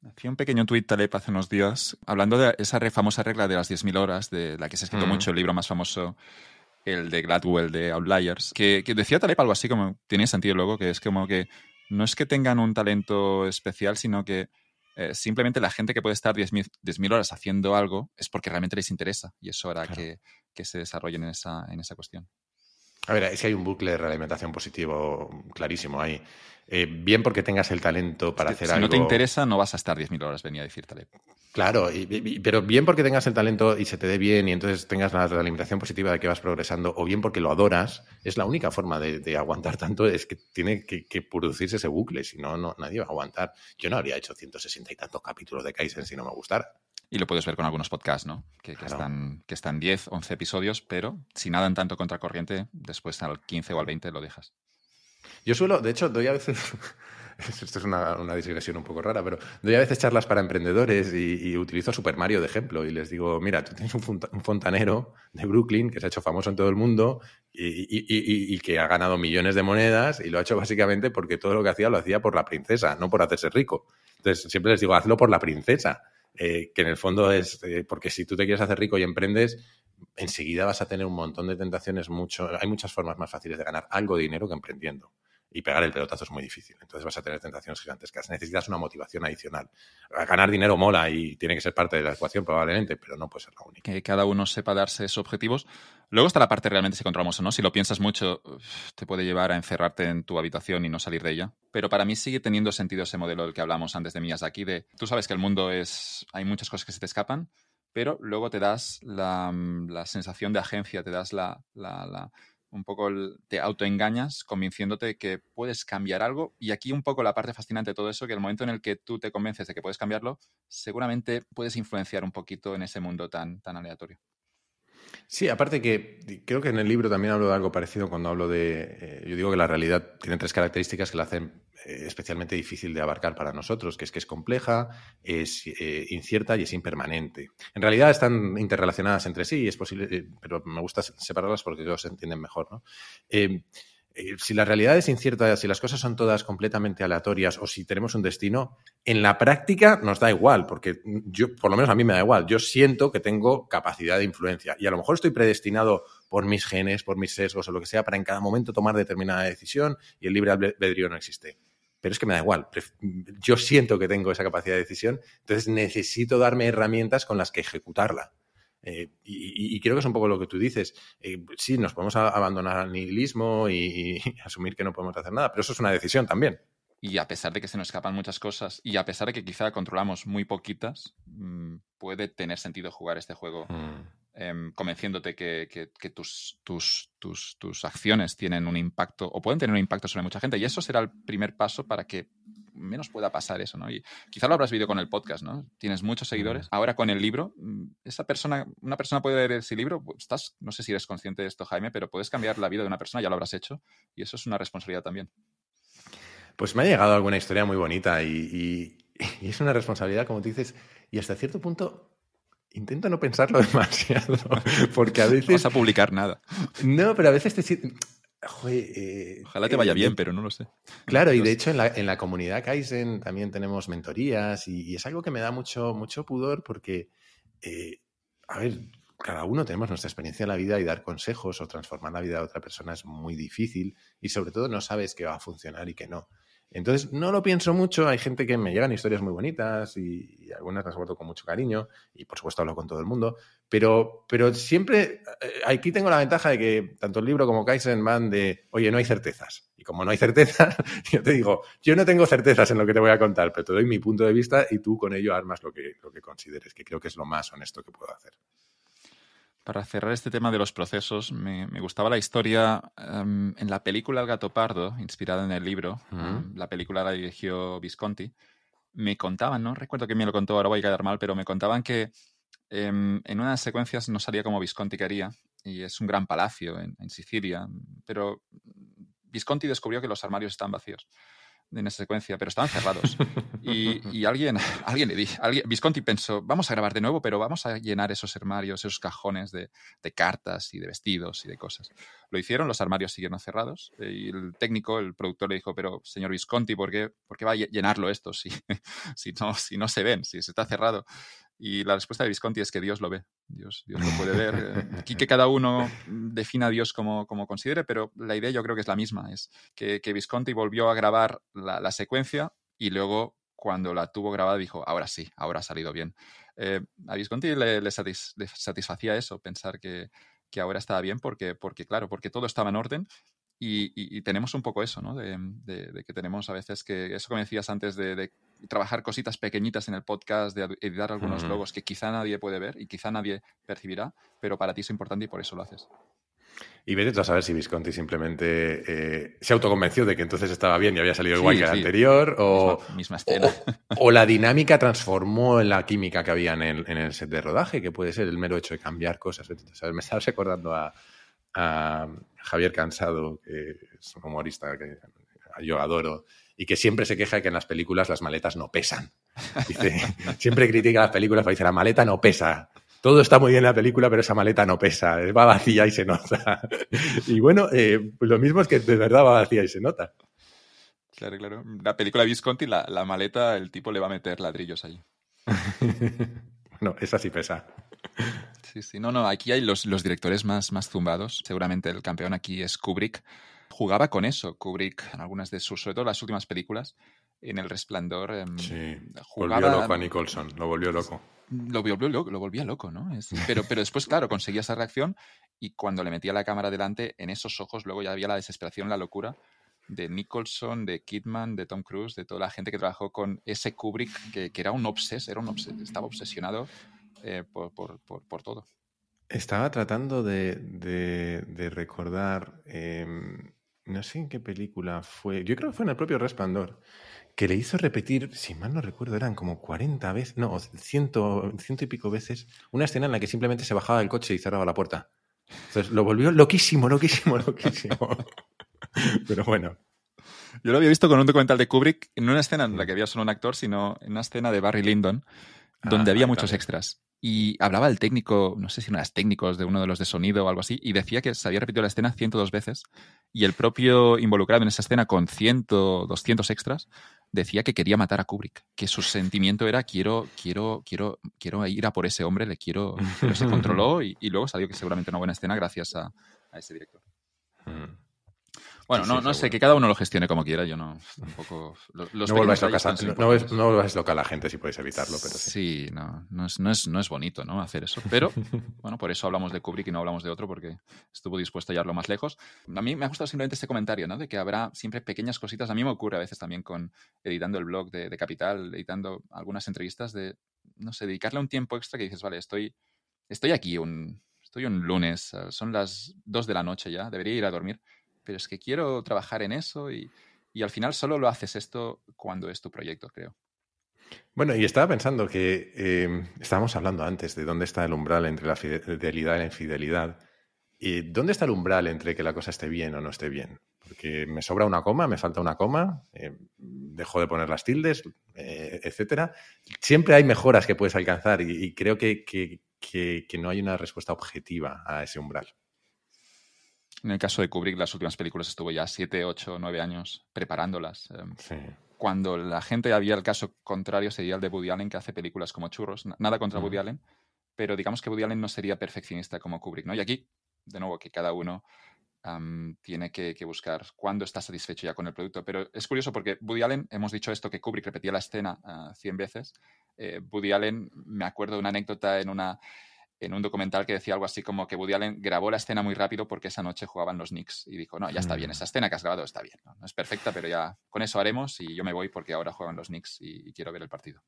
Hacía un pequeño tuit Taleb hace unos días hablando de esa famosa regla de las 10.000 horas, de la que se ha escrito mucho el libro más famoso, el de Gladwell, de Outliers, que, que decía Taleb algo así como, tiene sentido luego, que es como que no es que tengan un talento especial, sino que eh, simplemente la gente que puede estar 10.000 horas haciendo algo es porque realmente les interesa y eso hará que, se desarrollen en esa, en esa cuestión. A ver, si hay un bucle de realimentación positivo clarísimo ahí. Eh, bien porque tengas el talento para hacer algo. Si no te interesa, no vas a estar 10.000 horas, venía a decirte. Claro, pero bien porque tengas el talento y se te dé bien y entonces tengas la realimentación positiva de que vas progresando, o bien porque lo adoras, es la única forma de, aguantar tanto, es que tiene que, producirse ese bucle, si no, no, nadie va a aguantar. Yo no habría hecho 160 y tantos capítulos de Kaizen si no me gustara. Y lo puedes ver con algunos podcasts, ¿no? Que, están, que están 10, 11 episodios, pero si nadan tanto contracorriente, después al 15 o al 20 lo dejas. Yo suelo, de hecho, doy a veces, <laughs> esto es una, una, digresión un poco rara, pero doy a veces charlas para emprendedores y, utilizo a Super Mario de ejemplo y les digo, mira, tú tienes un, fontanero de Brooklyn que se ha hecho famoso en todo el mundo y, y, que ha ganado millones de monedas y lo ha hecho básicamente porque todo lo que hacía lo hacía por la princesa, no por hacerse rico. Entonces, siempre les digo, hazlo por la princesa eh, que en el fondo es, eh, porque si tú te quieres hacer rico y emprendes, enseguida vas a tener un montón de tentaciones, mucho, hay muchas formas más fáciles de ganar algo de dinero que emprendiendo y pegar el pelotazo es muy difícil. Entonces vas a tener tentaciones gigantescas. Necesitas una motivación adicional. Ganar dinero mola y tiene que ser parte de la ecuación probablemente, pero no puede ser la única. Que cada uno sepa darse esos objetivos. Luego está la parte realmente si controlamos o no. Si lo piensas mucho, te puede llevar a encerrarte en tu habitación y no salir de ella. Pero para mí sigue teniendo sentido ese modelo del que hablamos antes de aquí, de tú sabes que el mundo es... hay muchas cosas que se te escapan, pero luego te das la, la sensación de agencia, te das la, la un poco te autoengañas convenciéndote que puedes cambiar algo. Y aquí un poco la parte fascinante de todo eso, que el momento en el que tú te convences de que puedes cambiarlo, seguramente puedes influenciar un poquito en ese mundo tan, tan aleatorio. Sí, aparte que creo que en el libro también hablo de algo parecido cuando hablo de, eh, yo digo que la realidad tiene tres características que la hacen eh, especialmente difícil de abarcar para nosotros, que es que es compleja, es eh, incierta y es impermanente. En realidad están interrelacionadas entre sí, es posible, pero me gusta separarlas porque todos se entienden mejor. ¿no? Eh, si la realidad es incierta, si las cosas son todas completamente aleatorias o si tenemos un destino, en la práctica nos da igual, porque yo, por lo menos a mí me da igual. Yo siento que tengo capacidad de influencia y a lo mejor estoy predestinado por mis genes, por mis sesgos o lo que sea para en cada momento tomar determinada decisión y el libre albedrío no existe. Pero es que me da igual. Yo siento que tengo esa capacidad de decisión, entonces necesito darme herramientas con las que ejecutarla. Eh, y, creo que es un poco lo que tú dices. Eh, sí, nos podemos abandonar al nihilismo y, <laughs> asumir que no podemos hacer nada, pero eso es una decisión también. Y a pesar de que se nos escapan muchas cosas y a pesar de que quizá controlamos muy poquitas, mm, puede tener sentido jugar este juego mm. em, convenciéndote que, que, tus, tus, tus, tus acciones tienen un impacto o pueden tener un impacto sobre mucha gente. Y eso será el primer paso para que menos pueda pasar eso, ¿no? Y quizá lo habrás visto con el podcast, ¿no? Tienes muchos seguidores. Ahora con el libro, mm, esa persona, una persona puede leer ese libro, pues, estás, no sé si eres consciente de esto, Jaime, pero puedes cambiar la vida de una persona, ya lo habrás hecho, y eso es una responsabilidad también. Pues me ha llegado alguna historia muy bonita y, es una responsabilidad, como tú dices, y hasta cierto punto intento no pensarlo <laughs> demasiado, porque a veces... No vas a publicar nada. No, pero a veces te eh, Ojalá te vaya eh, bien, pero no lo sé. Claro, y de hecho en la, en la comunidad Kaizen también tenemos mentorías y, es algo que me da mucho, mucho pudor porque eh, a ver, cada uno tenemos nuestra experiencia en la vida y dar consejos o transformar la vida de otra persona es muy difícil y sobre todo no sabes qué va a funcionar y qué no. Entonces, no lo pienso mucho. Hay gente que me llegan historias muy bonitas y, algunas las guardo con mucho cariño y, por supuesto, hablo con todo el mundo. Pero, pero siempre eh, aquí tengo la ventaja de que tanto el libro como Kaizen van de, oye, no hay certezas. Y como no hay certezas, <laughs> yo te digo, yo no tengo certezas en lo que te voy a contar, pero te doy mi punto de vista y tú con ello armas lo que, lo que consideres, que creo que es lo más honesto que puedo hacer para cerrar este tema de los procesos, me, gustaba la historia em, en la película El gato pardo, inspirada en el libro. Em, la película la dirigió Visconti. Me contaban, no recuerdo quién me lo contó, ahora voy a quedar mal, pero me contaban que em, en unas secuencias no salía como Visconti quería, y es un gran palacio en, en Sicilia, pero Visconti descubrió que los armarios están vacíos en esa secuencia, pero estaban cerrados. Y, <laughs> alguien, alguien le dijo, Visconti pensó, vamos a grabar de nuevo, pero vamos a llenar esos armarios, esos cajones de, cartas y de vestidos y de cosas. Lo hicieron, los armarios siguieron cerrados y el técnico, el productor le dijo, pero señor Visconti, ¿por qué, por qué va a llenarlo esto si, <laughs> si, no, si no se ven, si se está cerrado? Y la respuesta de Visconti es que Dios lo ve, Dios, Dios lo puede ver. Eh, <laughs> aquí que cada uno defina a Dios como, como, considere, pero la idea yo creo que es la misma, es que, que Visconti volvió a grabar la, la, secuencia y luego cuando la tuvo grabada dijo, ahora sí, ahora ha salido bien. Eh, a Visconti le, le, satisfacía eso, pensar que, que, ahora estaba bien porque, porque, claro, porque todo estaba en orden y, y, tenemos un poco eso, ¿no? De, de, que tenemos a veces que, eso que decías antes de, trabajar cositas pequeñitas en el podcast, de editar algunos logos que quizá nadie puede ver y quizá nadie percibirá, pero para ti es importante y por eso lo haces. Y vete a saber si Visconti simplemente eh, se autoconvenció de que entonces estaba bien y había salido igual que el anterior, o, misma, escena. O, la dinámica transformó en la química que había en el, set de rodaje, que puede ser el mero hecho de cambiar cosas. Me estabas recordando a, Javier Cansado, que es un humorista que yo adoro, y que siempre se queja de que en las películas las maletas no pesan. Dice, <laughs> siempre critica las películas, pero dice, la maleta no pesa. Todo está muy bien en la película, pero esa maleta no pesa, va vacía y se nota. <laughs> y bueno, eh, pues lo mismo es que de verdad va vacía y se nota. Claro, claro. La película Visconti, la, la maleta, el tipo le va a meter ladrillos ahí. <laughs> no, esa sí pesa. Sí, sí. No, no, aquí hay los, los directores más, más zumbados. Seguramente el campeón aquí es Kubrick. Jugaba con eso, Kubrick, en algunas de sus, sobre todo las últimas películas, en El Resplandor. Em, sí, volvió loco a Nicholson, lo volvió loco. Lo, volvió loco, lo volvía loco, ¿no? <laughs> pero, pero después, claro, conseguía esa reacción y cuando le metía la cámara delante, en esos ojos luego ya había la desesperación, la locura de Nicholson, de Kidman, de Tom Cruise, de toda la gente que trabajó con ese Kubrick, que, que era un obses, era un obses, estaba obsesionado eh, por, por, por, todo. Estaba tratando de, de, recordar, em, no sé en qué película fue, yo creo que fue en el propio Resplandor, que le hizo repetir, si mal no recuerdo, eran como 40 veces, no, ciento, ciento y pico veces, una escena en la que simplemente se bajaba del coche y cerraba la puerta. Entonces lo volvió loquísimo, loquísimo, loquísimo. <laughs> Pero bueno. Yo lo había visto con un documental de Kubrick, en una escena en la que había solo un actor, sino en una escena de Barry Lyndon, donde ah, había muchos extras. Y hablaba el técnico, no sé si eran técnicos de uno de los de sonido o algo así, y decía que se había repetido la escena 102 veces. Y el propio involucrado en esa escena con 100, 200 extras decía que quería matar a Kubrick, que su sentimiento era quiero, quiero, quiero, quiero ir a por ese hombre, le quiero. Pero se controló <laughs> y, luego salió que seguramente una buena escena gracias a, ese director. Mm. Bueno, no, no sé, que cada uno lo gestione como quiera, yo no tampoco... Los no, vuelvas loca, no, no loca a la gente si puedes evitarlo, pero sí. Sí, no, no, es, no, es, no es bonito ¿no? hacer eso. Pero, <laughs> bueno, por eso hablamos de Kubrick y no hablamos de otro, porque estuvo dispuesto a llevarlo más lejos. A mí me ha gustado simplemente este comentario, ¿no? De que habrá siempre pequeñas cositas. A mí me ocurre a veces también con editando el blog de, de Capital, editando algunas entrevistas, de, no sé, dedicarle un tiempo extra que dices, vale, estoy, estoy aquí un... Estoy un lunes, son las dos de la noche ya, debería ir a dormir pero es que quiero trabajar en eso y, al final solo lo haces esto cuando es tu proyecto, creo. Bueno, y estaba pensando que em, estábamos hablando antes de dónde está el umbral entre la fidelidad y la infidelidad. ¿Y dónde está el umbral entre que la cosa esté bien o no esté bien? Porque me sobra una coma, me falta una coma, eh, dejo de poner las tildes, eh, etcétera. Siempre hay mejoras que puedes alcanzar y, creo que, que no hay una respuesta objetiva a ese umbral. En el caso de Kubrick, las últimas películas estuvo ya 7, 8, 9 años preparándolas. Em, cuando la gente había el caso contrario sería el de Woody Allen, que hace películas como churros. Nada contra Woody Allen, pero digamos que Woody Allen no sería perfeccionista como Kubrick, ¿no? Y aquí, de nuevo, que cada uno tiene que, buscar cuándo está satisfecho ya con el producto. Pero es curioso porque Woody Allen, hemos dicho esto, que Kubrick repetía la escena 100 veces. Eh, Woody Allen, me acuerdo de una anécdota en una en un documental que decía algo así como que Woody Allen grabó la escena muy rápido porque esa noche jugaban los Knicks y dijo, no, ya está bien, mm. esa escena que has grabado está bien, no, es perfecta, pero ya con eso haremos y yo me voy porque ahora juegan los Knicks y, quiero ver el partido.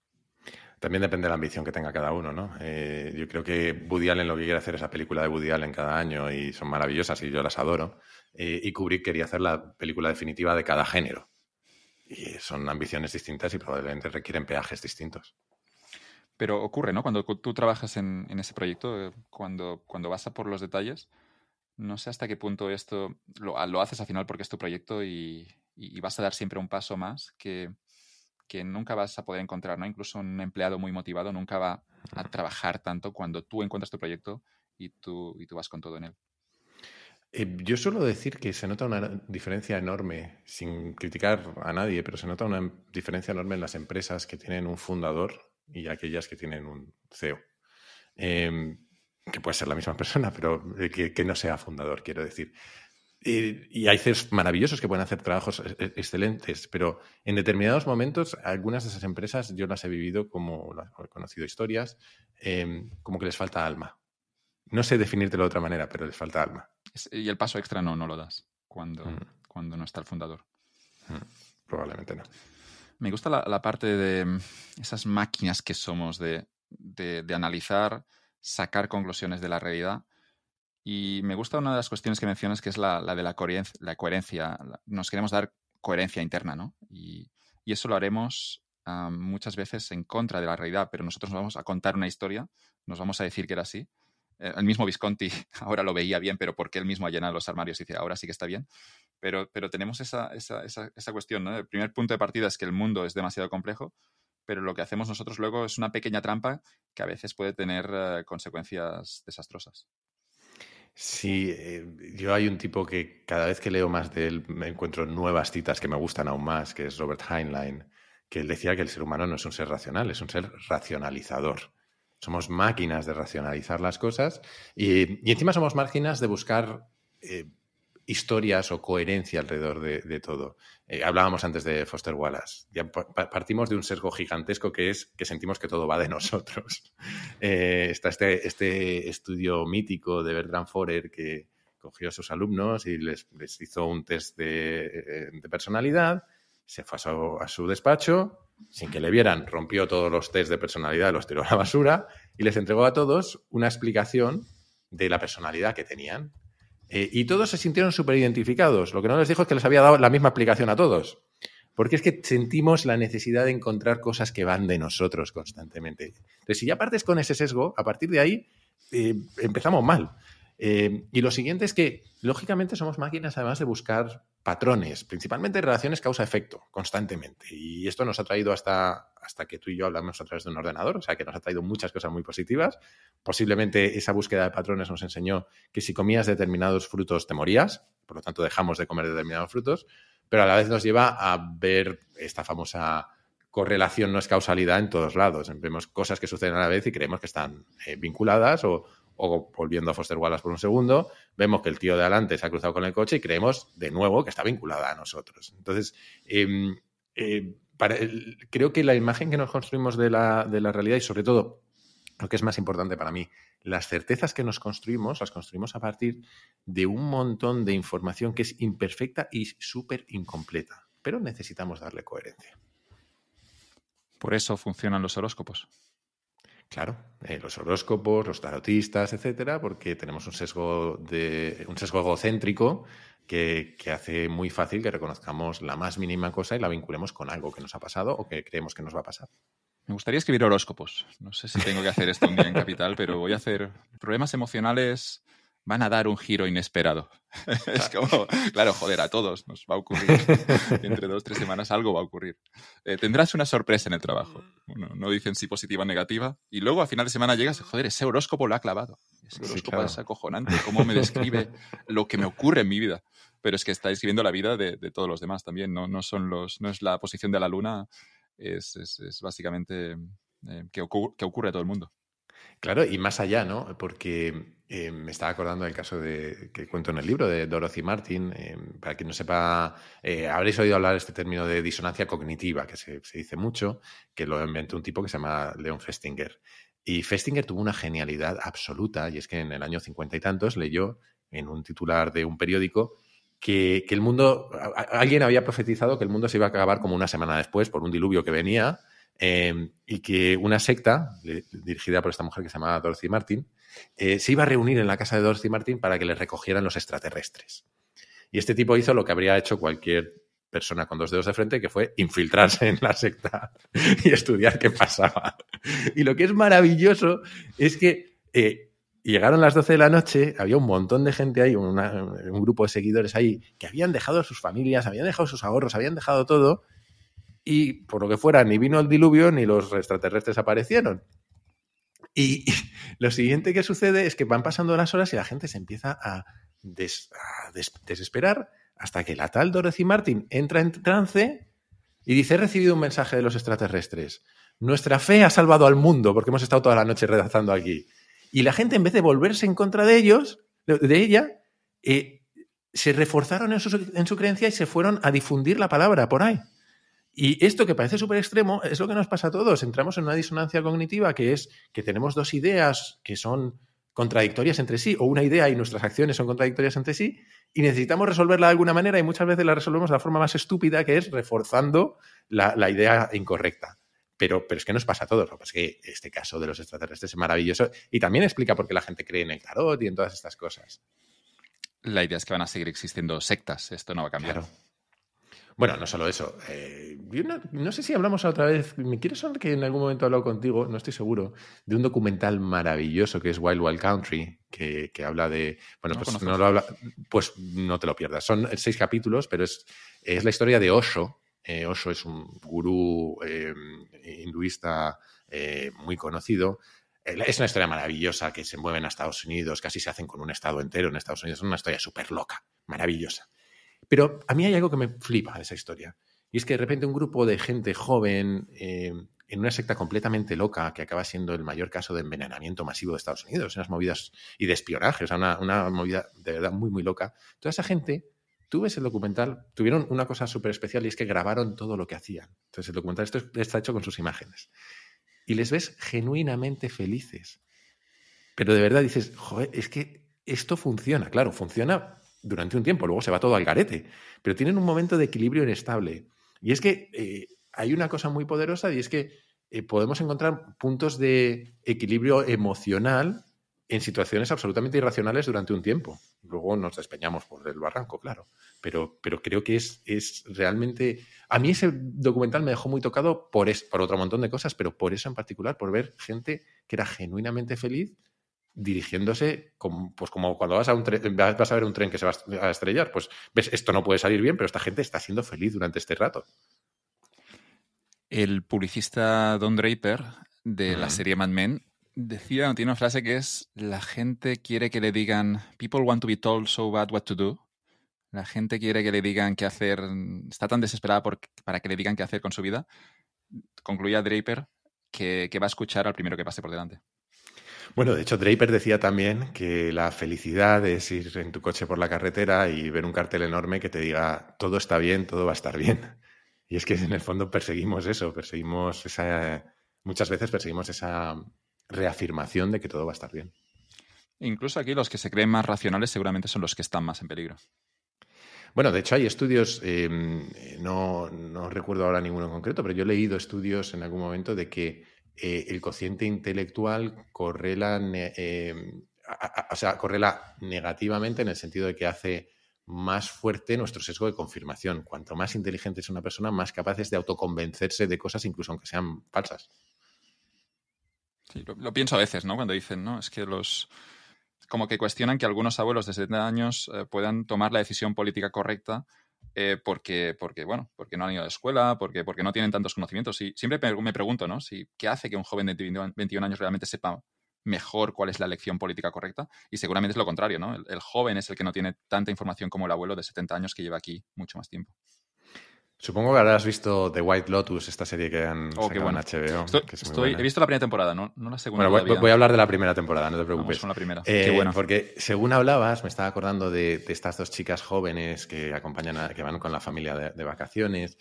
También depende de la ambición que tenga cada uno, ¿no? Eh, yo creo que Woody Allen lo que quiere hacer es la película de Woody Allen cada año y son maravillosas y yo las adoro. Eh, y Kubrick quería hacer la película definitiva de cada género. Y son ambiciones distintas y probablemente requieren peajes distintos. Pero ocurre, ¿no? Cuando tú trabajas en, ese proyecto, eh, cuando, vas a por los detalles, no sé hasta qué punto esto lo, haces al final porque es tu proyecto y, vas a dar siempre un paso más que, nunca vas a poder encontrar, ¿no? Incluso un empleado muy motivado nunca va a trabajar tanto cuando tú encuentras tu proyecto y tú, tú vas con todo en él. Eh, yo suelo decir que se nota una diferencia enorme, sin criticar a nadie, pero se nota una diferencia enorme en las empresas que tienen un fundador y aquellas que tienen un CEO. Em, que puede ser la misma persona, pero eh, que, no sea fundador, quiero decir. Y, hay CEOs maravillosos que pueden hacer trabajos e, e, excelentes, pero en determinados momentos, algunas de esas empresas yo las he vivido como, he conocido historias, em, como que les falta alma. No sé definírtelo de otra manera, pero les falta alma. Y el paso extra no, no lo das cuando, mm. cuando no está el fundador. Mm, probablemente no. Me gusta la, parte de mm, esas máquinas que somos de, analizar, sacar conclusiones de la realidad. Y me gusta una de las cuestiones que mencionas, que es la, de la coherencia, la coherencia. Nos queremos dar coherencia interna, ¿no? Y, eso lo haremos muchas veces en contra de la realidad, pero nosotros nos vamos a contar una historia, nos vamos a decir que era así. Eh, el mismo Visconti <laughs> ahora lo veía bien, pero porque él mismo ha llenado los armarios y dice, ahora sí que está bien. Pero, pero tenemos esa, esa, esa, cuestión, ¿no? El primer punto de partida es que el mundo es demasiado complejo, pero lo que hacemos nosotros luego es una pequeña trampa que a veces puede tener eh, consecuencias desastrosas. Sí, eh, yo hay un tipo que cada vez que leo más de él me encuentro nuevas citas que me gustan aún más, que es Robert Heinlein, que él decía que el ser humano no es un ser racional, es un ser racionalizador. Somos máquinas de racionalizar las cosas y, encima somos máquinas de buscar eh, historias o coherencia alrededor de, todo. Eh, hablábamos antes de Foster Wallace. Partimos de un sesgo gigantesco que es que sentimos que todo va de <laughs> nosotros. Eh, está este, este, estudio mítico de Bertrand Forer que cogió a sus alumnos y les, hizo un test de, personalidad, se fue a su, despacho, sin que le vieran, rompió todos los test de personalidad, los tiró a la basura y les entregó a todos una explicación de la personalidad que tenían. Eh, y todos se sintieron súper identificados. Lo que no les dijo es que les había dado la misma explicación a todos. Porque es que sentimos la necesidad de encontrar cosas que van de nosotros constantemente. Entonces, si ya partes con ese sesgo, a partir de ahí eh, empezamos mal. Eh, y lo siguiente es que, lógicamente, somos máquinas además de buscar patrones, principalmente relaciones causa-efecto, constantemente. Y esto nos ha traído hasta, hasta que tú y yo hablamos a través de un ordenador, o sea que nos ha traído muchas cosas muy positivas. Posiblemente esa búsqueda de patrones nos enseñó que si comías determinados frutos te morías, por lo tanto dejamos de comer determinados frutos, pero a la vez nos lleva a ver esta famosa correlación no es causalidad en todos lados. Vemos cosas que suceden a la vez y creemos que están eh, vinculadas o, o volviendo a Foster Wallace por un segundo, vemos que el tío de adelante se ha cruzado con el coche y creemos de nuevo que está vinculada a nosotros. Entonces, em, eh, creo que la imagen que nos construimos de la, de la realidad y sobre todo, lo que es más importante para mí, las certezas que nos construimos, las construimos a partir de un montón de información que es imperfecta y súper incompleta, pero necesitamos darle coherencia. Por eso funcionan los horóscopos. Claro, eh, los horóscopos, los tarotistas, etcétera, porque tenemos un sesgo de un sesgo egocéntrico que, hace muy fácil que reconozcamos la más mínima cosa y la vinculemos con algo que nos ha pasado o que creemos que nos va a pasar. Me gustaría escribir horóscopos. No sé si tengo que hacer esto un día en Capital, pero voy a hacer problemas emocionales van a dar un giro inesperado. <laughs> es como, claro, joder, a todos nos va a ocurrir. <laughs> Entre dos, tres semanas algo va a ocurrir. Eh, tendrás una sorpresa en el trabajo. no dicen si positiva o negativa. Y luego a final de semana llegas, joder, ese horóscopo lo ha clavado. Ese horóscopo es acojonante. Cómo me describe lo que me ocurre en mi vida. Pero es que está escribiendo la vida de, todos los demás también. No, no, son los, no es la posición de la luna, es, es, básicamente eh, que, ocurre a todo el mundo. Claro, y más allá, ¿no? Porque eh, me estaba acordando del caso de, que cuento en el libro de Dorothy Martin. Eh, para quien no sepa, eh, habréis oído hablar este término de disonancia cognitiva, que se, dice mucho, que lo inventó un tipo que se llama Leon Festinger. Y Festinger tuvo una genialidad absoluta, y es que en el año cincuenta y tantos leyó en un titular de un periódico que, que el mundo, alguien había profetizado que el mundo se iba a acabar como una semana después por un diluvio que venía Em, y que una secta, dirigida por esta mujer que se llamaba Dorothy Martin, eh, se iba a reunir en la casa de Dorothy Martin para que le recogieran los extraterrestres. Y este tipo hizo lo que habría hecho cualquier persona con dos dedos de frente, que fue infiltrarse en la secta <laughs> y estudiar qué pasaba. Y lo que es maravilloso es que eh, llegaron las 12 de la noche, había un montón de gente ahí, un grupo de seguidores ahí, que habían dejado sus familias, habían dejado sus ahorros, habían dejado todo, y por lo que fuera, ni vino el diluvio ni los extraterrestres aparecieron. Y, lo siguiente que sucede es que van pasando las horas y la gente se empieza a, desesperar hasta que la tal Dorothy Martin entra en trance y dice, he recibido un mensaje de los extraterrestres. Nuestra fe ha salvado al mundo porque hemos estado toda la noche redactando aquí. Y la gente, en vez de volverse en contra de ellos, de ella, eh, se reforzaron en su, en su creencia y se fueron a difundir la palabra por ahí. Y esto que parece súper extremo es lo que nos pasa a todos. Entramos en una disonancia cognitiva que es que tenemos dos ideas que son contradictorias entre sí, o una idea y nuestras acciones son contradictorias entre sí, y necesitamos resolverla de alguna manera y muchas veces la resolvemos de la forma más estúpida, que es reforzando la, idea incorrecta. Pero, pero, es que nos pasa a todos. Lo que es que este caso de los extraterrestres es maravilloso y también explica por qué la gente cree en el tarot y en todas estas cosas. La idea es que van a seguir existiendo sectas. Esto no va a cambiar. Bueno, no solo eso. Eh, yo no, sé si hablamos otra vez. Me quiero saber que en algún momento he hablado contigo, no estoy seguro, de un documental maravilloso que es Wild Wild Country, que, habla de. Bueno, pues no lo habla. Pues no te lo pierdas. Son seis capítulos, pero es, es la historia de Osho. Eh, Osho es un gurú eh, hinduista muy conocido. Es una historia maravillosa que se mueven a Estados Unidos, casi se hacen con un estado entero en Estados Unidos. Es una historia súper loca, maravillosa. Pero a mí hay algo que me flipa de esa historia. Y es que de repente un grupo de gente joven eh, en una secta completamente loca que acaba siendo el mayor caso de envenenamiento masivo de Estados Unidos, unas movidas y de espionaje, o sea, una, una movida de verdad muy, muy loca. Toda esa gente, tú ves el documental, tuvieron una cosa súper especial y es que grabaron todo lo que hacían. Entonces el documental esto está hecho con sus imágenes. Y les ves genuinamente felices. Pero de verdad dices, joder, es que esto funciona. Claro, funciona durante un tiempo, luego se va todo al garete, pero tienen un momento de equilibrio inestable. Y es que eh, hay una cosa muy poderosa y es que eh, podemos encontrar puntos de equilibrio emocional en situaciones absolutamente irracionales durante un tiempo. Luego nos despeñamos por el barranco, claro. Pero, pero creo que es, es realmente... A mí ese documental me dejó muy tocado por, es, por otro montón de cosas, pero por eso en particular, por ver gente que era genuinamente feliz dirigiéndose como, pues como cuando vas a, un vas a ver un tren que se va a estrellar, pues ves, esto no puede salir bien, pero esta gente está siendo feliz durante este rato. El publicista Don Draper de la serie Mad Men decía, tiene una frase que es, la gente quiere que le digan, people want to be told so bad what to do. La gente quiere que le digan qué hacer, está tan desesperada por, para que le digan qué hacer con su vida. Concluía Draper que va a escuchar al primero que pase por delante. Bueno, de hecho, Draper decía también que la felicidad es ir en tu coche por la carretera y ver un cartel enorme que te diga todo está bien, todo va a estar bien. Y es que en el fondo perseguimos eso, perseguimos esa. Muchas veces perseguimos esa reafirmación de que todo va a estar bien. Incluso aquí los que se creen más racionales seguramente son los que están más en peligro. Bueno, de hecho hay estudios, em, no, no, recuerdo ahora ninguno en concreto, pero yo he leído estudios en algún momento de que eh, el cociente intelectual correla, eh, o sea, correla negativamente en el sentido de que hace más fuerte nuestro sesgo de confirmación. Cuanto más inteligente es una persona, más capaz es de autoconvencerse de cosas, incluso aunque sean falsas. Sí, lo, pienso a veces, ¿no? Cuando dicen, ¿no? Es que los. Como que cuestionan que algunos abuelos de 70 años eh, puedan tomar la decisión política correcta eh, porque, porque, bueno, porque no han ido a la escuela, porque, porque no tienen tantos conocimientos. Y siempre me pregunto, ¿no? Si, ¿Qué hace que un joven de 21 años realmente sepa mejor cuál es la elección política correcta? Y seguramente es lo contrario, ¿no? El, joven es el que no tiene tanta información como el abuelo de 70 años que lleva aquí mucho más tiempo. Supongo que habrás visto The White Lotus, esta serie que han oh, sacado en HBO. Estoy, he visto la primera temporada, no, no la segunda. Bueno, voy, a hablar de la primera temporada, no te preocupes. Vamos con la primera. Eh, Qué bueno. Porque según hablabas, me estaba acordando de, estas dos chicas jóvenes que acompañan, a, que van con la familia de, vacaciones.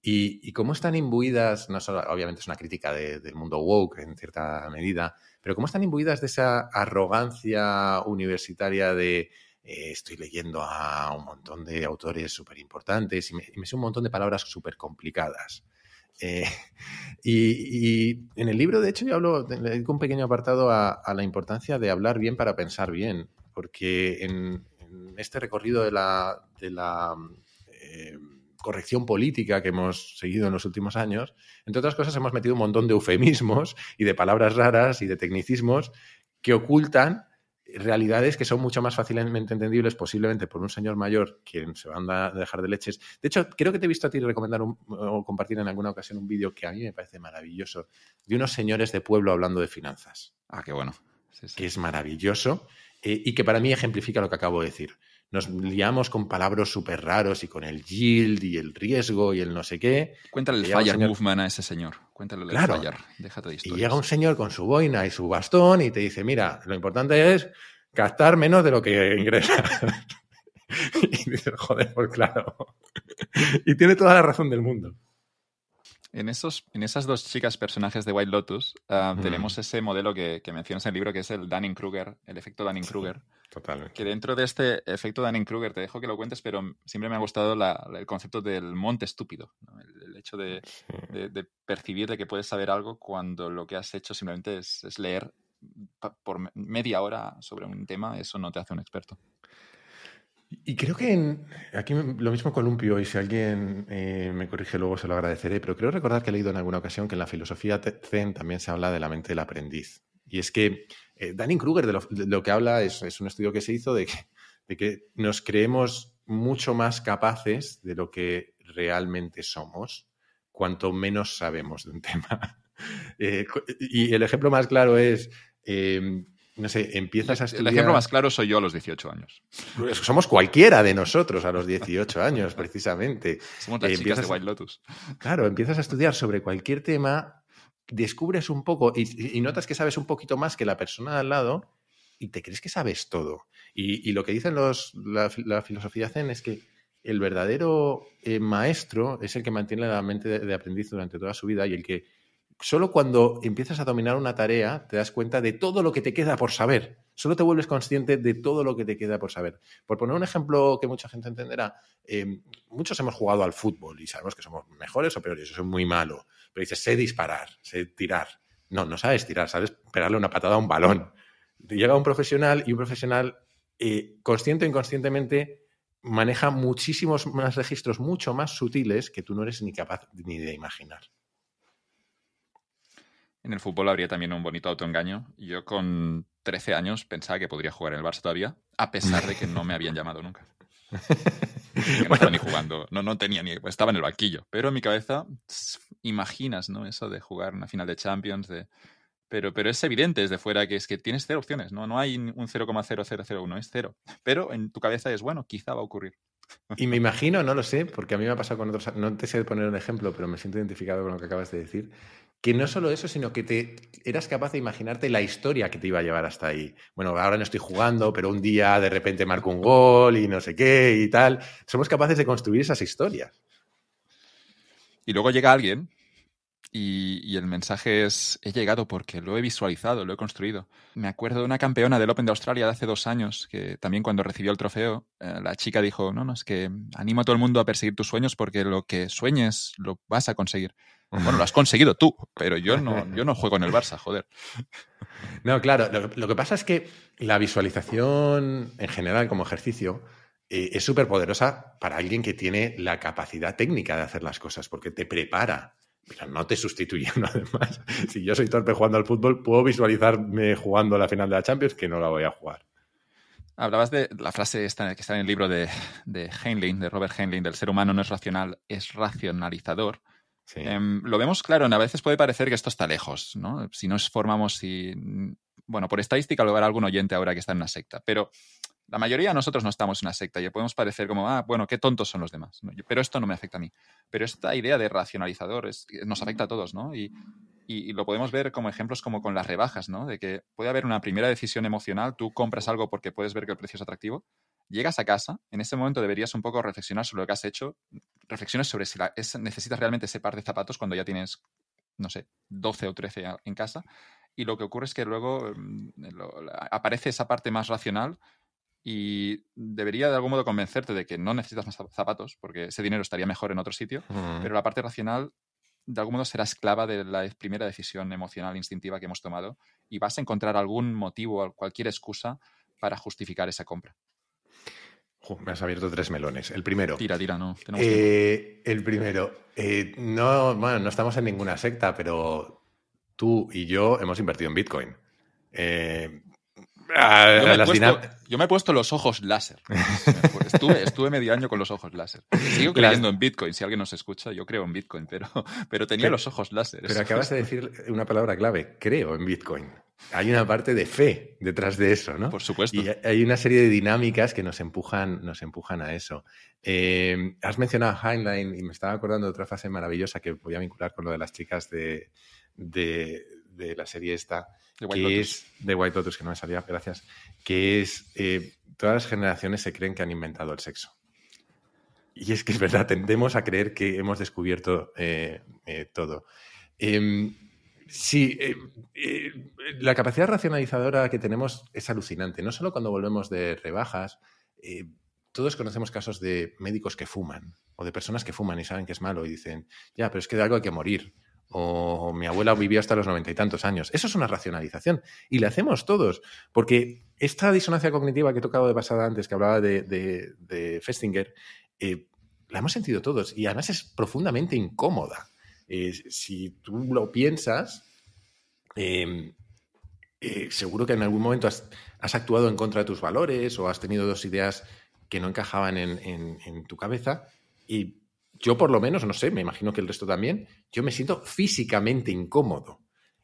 Y, cómo están imbuidas, no solo, obviamente es una crítica del mundo woke en cierta medida, pero cómo están imbuidas de esa arrogancia universitaria de eh, estoy leyendo a un montón de autores súper importantes y me, sé un montón de palabras súper complicadas. Eh, <laughs> y, en el libro, de hecho, yo hablo, le dedico un pequeño apartado a, la importancia de hablar bien para pensar bien, porque en, este recorrido de la, de la eh, corrección política que hemos seguido en los últimos años, entre otras cosas, hemos metido un montón de eufemismos y de palabras raras y de tecnicismos que ocultan realidades que son mucho más fácilmente entendibles posiblemente por un señor mayor quien se va a dejar de leches. De hecho, creo que te he visto a ti recomendar o compartir en alguna ocasión un vídeo que a mí me parece maravilloso de unos señores de pueblo hablando de finanzas. Ah, qué bueno. Que es maravilloso eh, y que para mí ejemplifica lo que acabo de decir. Nos liamos con palabras súper raros y con el yield y el riesgo y el no sé qué. Cuéntale el fire movement a ese señor. Cuéntale el claro. fire. Déjate de historias. Y llega un señor con su boina y su bastón y te dice, mira, lo importante es gastar menos de lo que ingresa. <laughs> y dices, joder, pues claro. <laughs> y tiene toda la razón del mundo. En, esos, en esas dos chicas personajes de White Lotus ah, tenemos ese modelo que, mencionas en el libro que es el Dunning-Kruger, el efecto Dunning-Kruger. totalmente. Que dentro de este efecto Dunning-Kruger, te dejo que lo cuentes, pero siempre me ha gustado el concepto del monte estúpido. El, hecho de, percibir de que puedes saber algo cuando lo que has hecho simplemente es, es leer por media hora sobre un tema, eso no te hace un experto. Y creo que aquí lo mismo columpio, y si alguien eh, me corrige luego se lo agradeceré, pero creo recordar que he leído en alguna ocasión que en la filosofía Zen también se habla de la mente del aprendiz. Y es que eh, Dunning-Kruger de, lo, que habla es, un estudio que se hizo de que, nos creemos mucho más capaces de lo que realmente somos cuanto menos sabemos de un <laughs> tema. Eh, y el ejemplo más claro es, em, no sé, empiezas a estudiar... El ejemplo más claro soy yo a los 18 años. Somos cualquiera de nosotros a los 18 años, precisamente. Somos las chicas de White Lotus. Claro, empiezas a estudiar sobre cualquier tema, descubres un poco y, notas que sabes un poquito más que la persona de al lado y te crees que sabes todo. Y, lo que dicen los, la, filosofía zen es que el verdadero eh, maestro es el que mantiene la mente de aprendiz durante toda su vida y el que solo cuando empiezas a dominar una tarea te das cuenta de todo lo que te queda por saber. Solo te vuelves consciente de todo lo que te queda por saber. Por poner un ejemplo que mucha gente entenderá, em, muchos hemos jugado al fútbol y sabemos que somos mejores o peores, eso es muy malo. Pero dices, sé disparar, sé tirar. No, no sabes tirar, sabes pegarle una patada a un balón. Llega un profesional y un profesional, eh, consciente o inconscientemente, maneja muchísimos más registros, mucho más sutiles que tú no eres ni capaz ni de imaginar. En el fútbol habría también un bonito autoengaño. Yo con 13 años pensaba que podría jugar en el Barça todavía, a pesar de que no me habían llamado nunca. no estaba ni jugando, no, no tenía ni, estaba en el banquillo. Pero en mi cabeza imaginas, ¿no? Eso de jugar una final de Champions, de... Pero, pero es evidente desde fuera que es que tienes cero opciones, ¿no? No hay un 0,0001, es cero. Pero en tu cabeza es, bueno, quizá va a ocurrir. Y me imagino, no lo sé, porque a mí me ha pasado con otros, no te sé poner un ejemplo, pero me siento identificado con lo que acabas de decir, que no solo eso, sino que te eras capaz de imaginarte la historia que te iba a llevar hasta ahí. Bueno, ahora no estoy jugando, pero un día de repente marco un gol y no sé qué y tal. Somos capaces de construir esas historias. Y luego llega alguien y, el mensaje es, he llegado porque lo he visualizado, lo he construido. Me acuerdo de una campeona del Open de Australia de hace dos años, que también cuando recibió el trofeo, eh, la chica dijo, no, no, es que animo a todo el mundo a perseguir tus sueños porque lo que sueñes lo vas a conseguir. Bueno, lo has conseguido tú, pero yo no, yo no juego en el Barça, joder. No, claro, lo, que pasa es que la visualización en general como ejercicio eh, es súper poderosa para alguien que tiene la capacidad técnica de hacer las cosas, porque te prepara, pero no te sustituye <laughs> además. Si yo soy torpe jugando al fútbol, puedo visualizarme jugando la final de la Champions, que no la voy a jugar. Hablabas de la frase esta, que está en el libro de, de Heinlein, de Robert Heinlein, del ser humano no es racional, es racionalizador. Em, lo vemos claro, a veces puede parecer que esto está lejos, Si nos formamos y. Bueno, por estadística lo verá algún oyente ahora que está en una secta, pero La mayoría de nosotros no estamos en una secta y podemos parecer como, ah, bueno, qué tontos son los demás. Pero esto no me afecta a mí. Pero esta idea de racionalizador nos afecta a todos, ¿no? Y, y, lo podemos ver como ejemplos como con las rebajas, ¿no? De que puede haber una primera decisión emocional, tú compras algo porque puedes ver que el precio es atractivo, llegas a casa, en ese momento deberías un poco reflexionar sobre lo que has hecho, reflexiones sobre si necesitas realmente ese par de zapatos cuando ya tienes, no sé, 12 o 13 en casa, y lo que ocurre es que luego mm, aparece esa parte más racional y debería de algún modo convencerte de que no necesitas más zapatos porque ese dinero estaría mejor en otro sitio, pero la parte racional de algún modo será esclava de la primera decisión emocional instintiva que hemos tomado y vas a encontrar algún motivo, cualquier excusa para justificar esa compra. Me has abierto tres melones. El primero. Tira, tira, no. Eh, el primero. Eh, no, bueno, no estamos en ninguna secta, pero tú y yo hemos invertido en Bitcoin. Eh, yo, me he puesto los ojos láser. <laughs> Estuve, medio año con los ojos láser. Sigo creyendo en Bitcoin. Si alguien nos escucha, yo creo en Bitcoin, pero, pero tenía los ojos láser. Pero acabas de decir una palabra clave. Creo en Bitcoin. Hay una parte de fe detrás de eso, ¿no? Por supuesto. Y hay una serie de dinámicas que nos empujan, nos empujan a eso. Eh, has mencionado Heinlein y me estaba acordando de otra frase maravillosa que voy a vincular con lo de las chicas de, de la serie esta que es de White Lotus, que no me salía, gracias, que es eh, todas las generaciones se creen que han inventado el sexo. Y es que es verdad, tendemos a creer que hemos descubierto eh, eh, todo. Em, sí, la capacidad racionalizadora que tenemos es alucinante. No solo cuando volvemos de rebajas, todos conocemos casos de médicos que fuman o de personas que fuman y saben que es malo y dicen, ya, pero es que de algo hay que morir o mi abuela vivió hasta los noventa y tantos años. Eso es una racionalización y la hacemos todos, porque esta disonancia cognitiva que he tocado de pasada antes, que hablaba de, Festinger, eh, la hemos sentido todos y además es profundamente incómoda. Eh, si tú lo piensas, em, eh, seguro que en algún momento has, actuado en contra de tus valores o has tenido dos ideas que no encajaban en, en tu cabeza y yo por lo menos, no sé, me imagino que el resto también, yo me siento físicamente incómodo.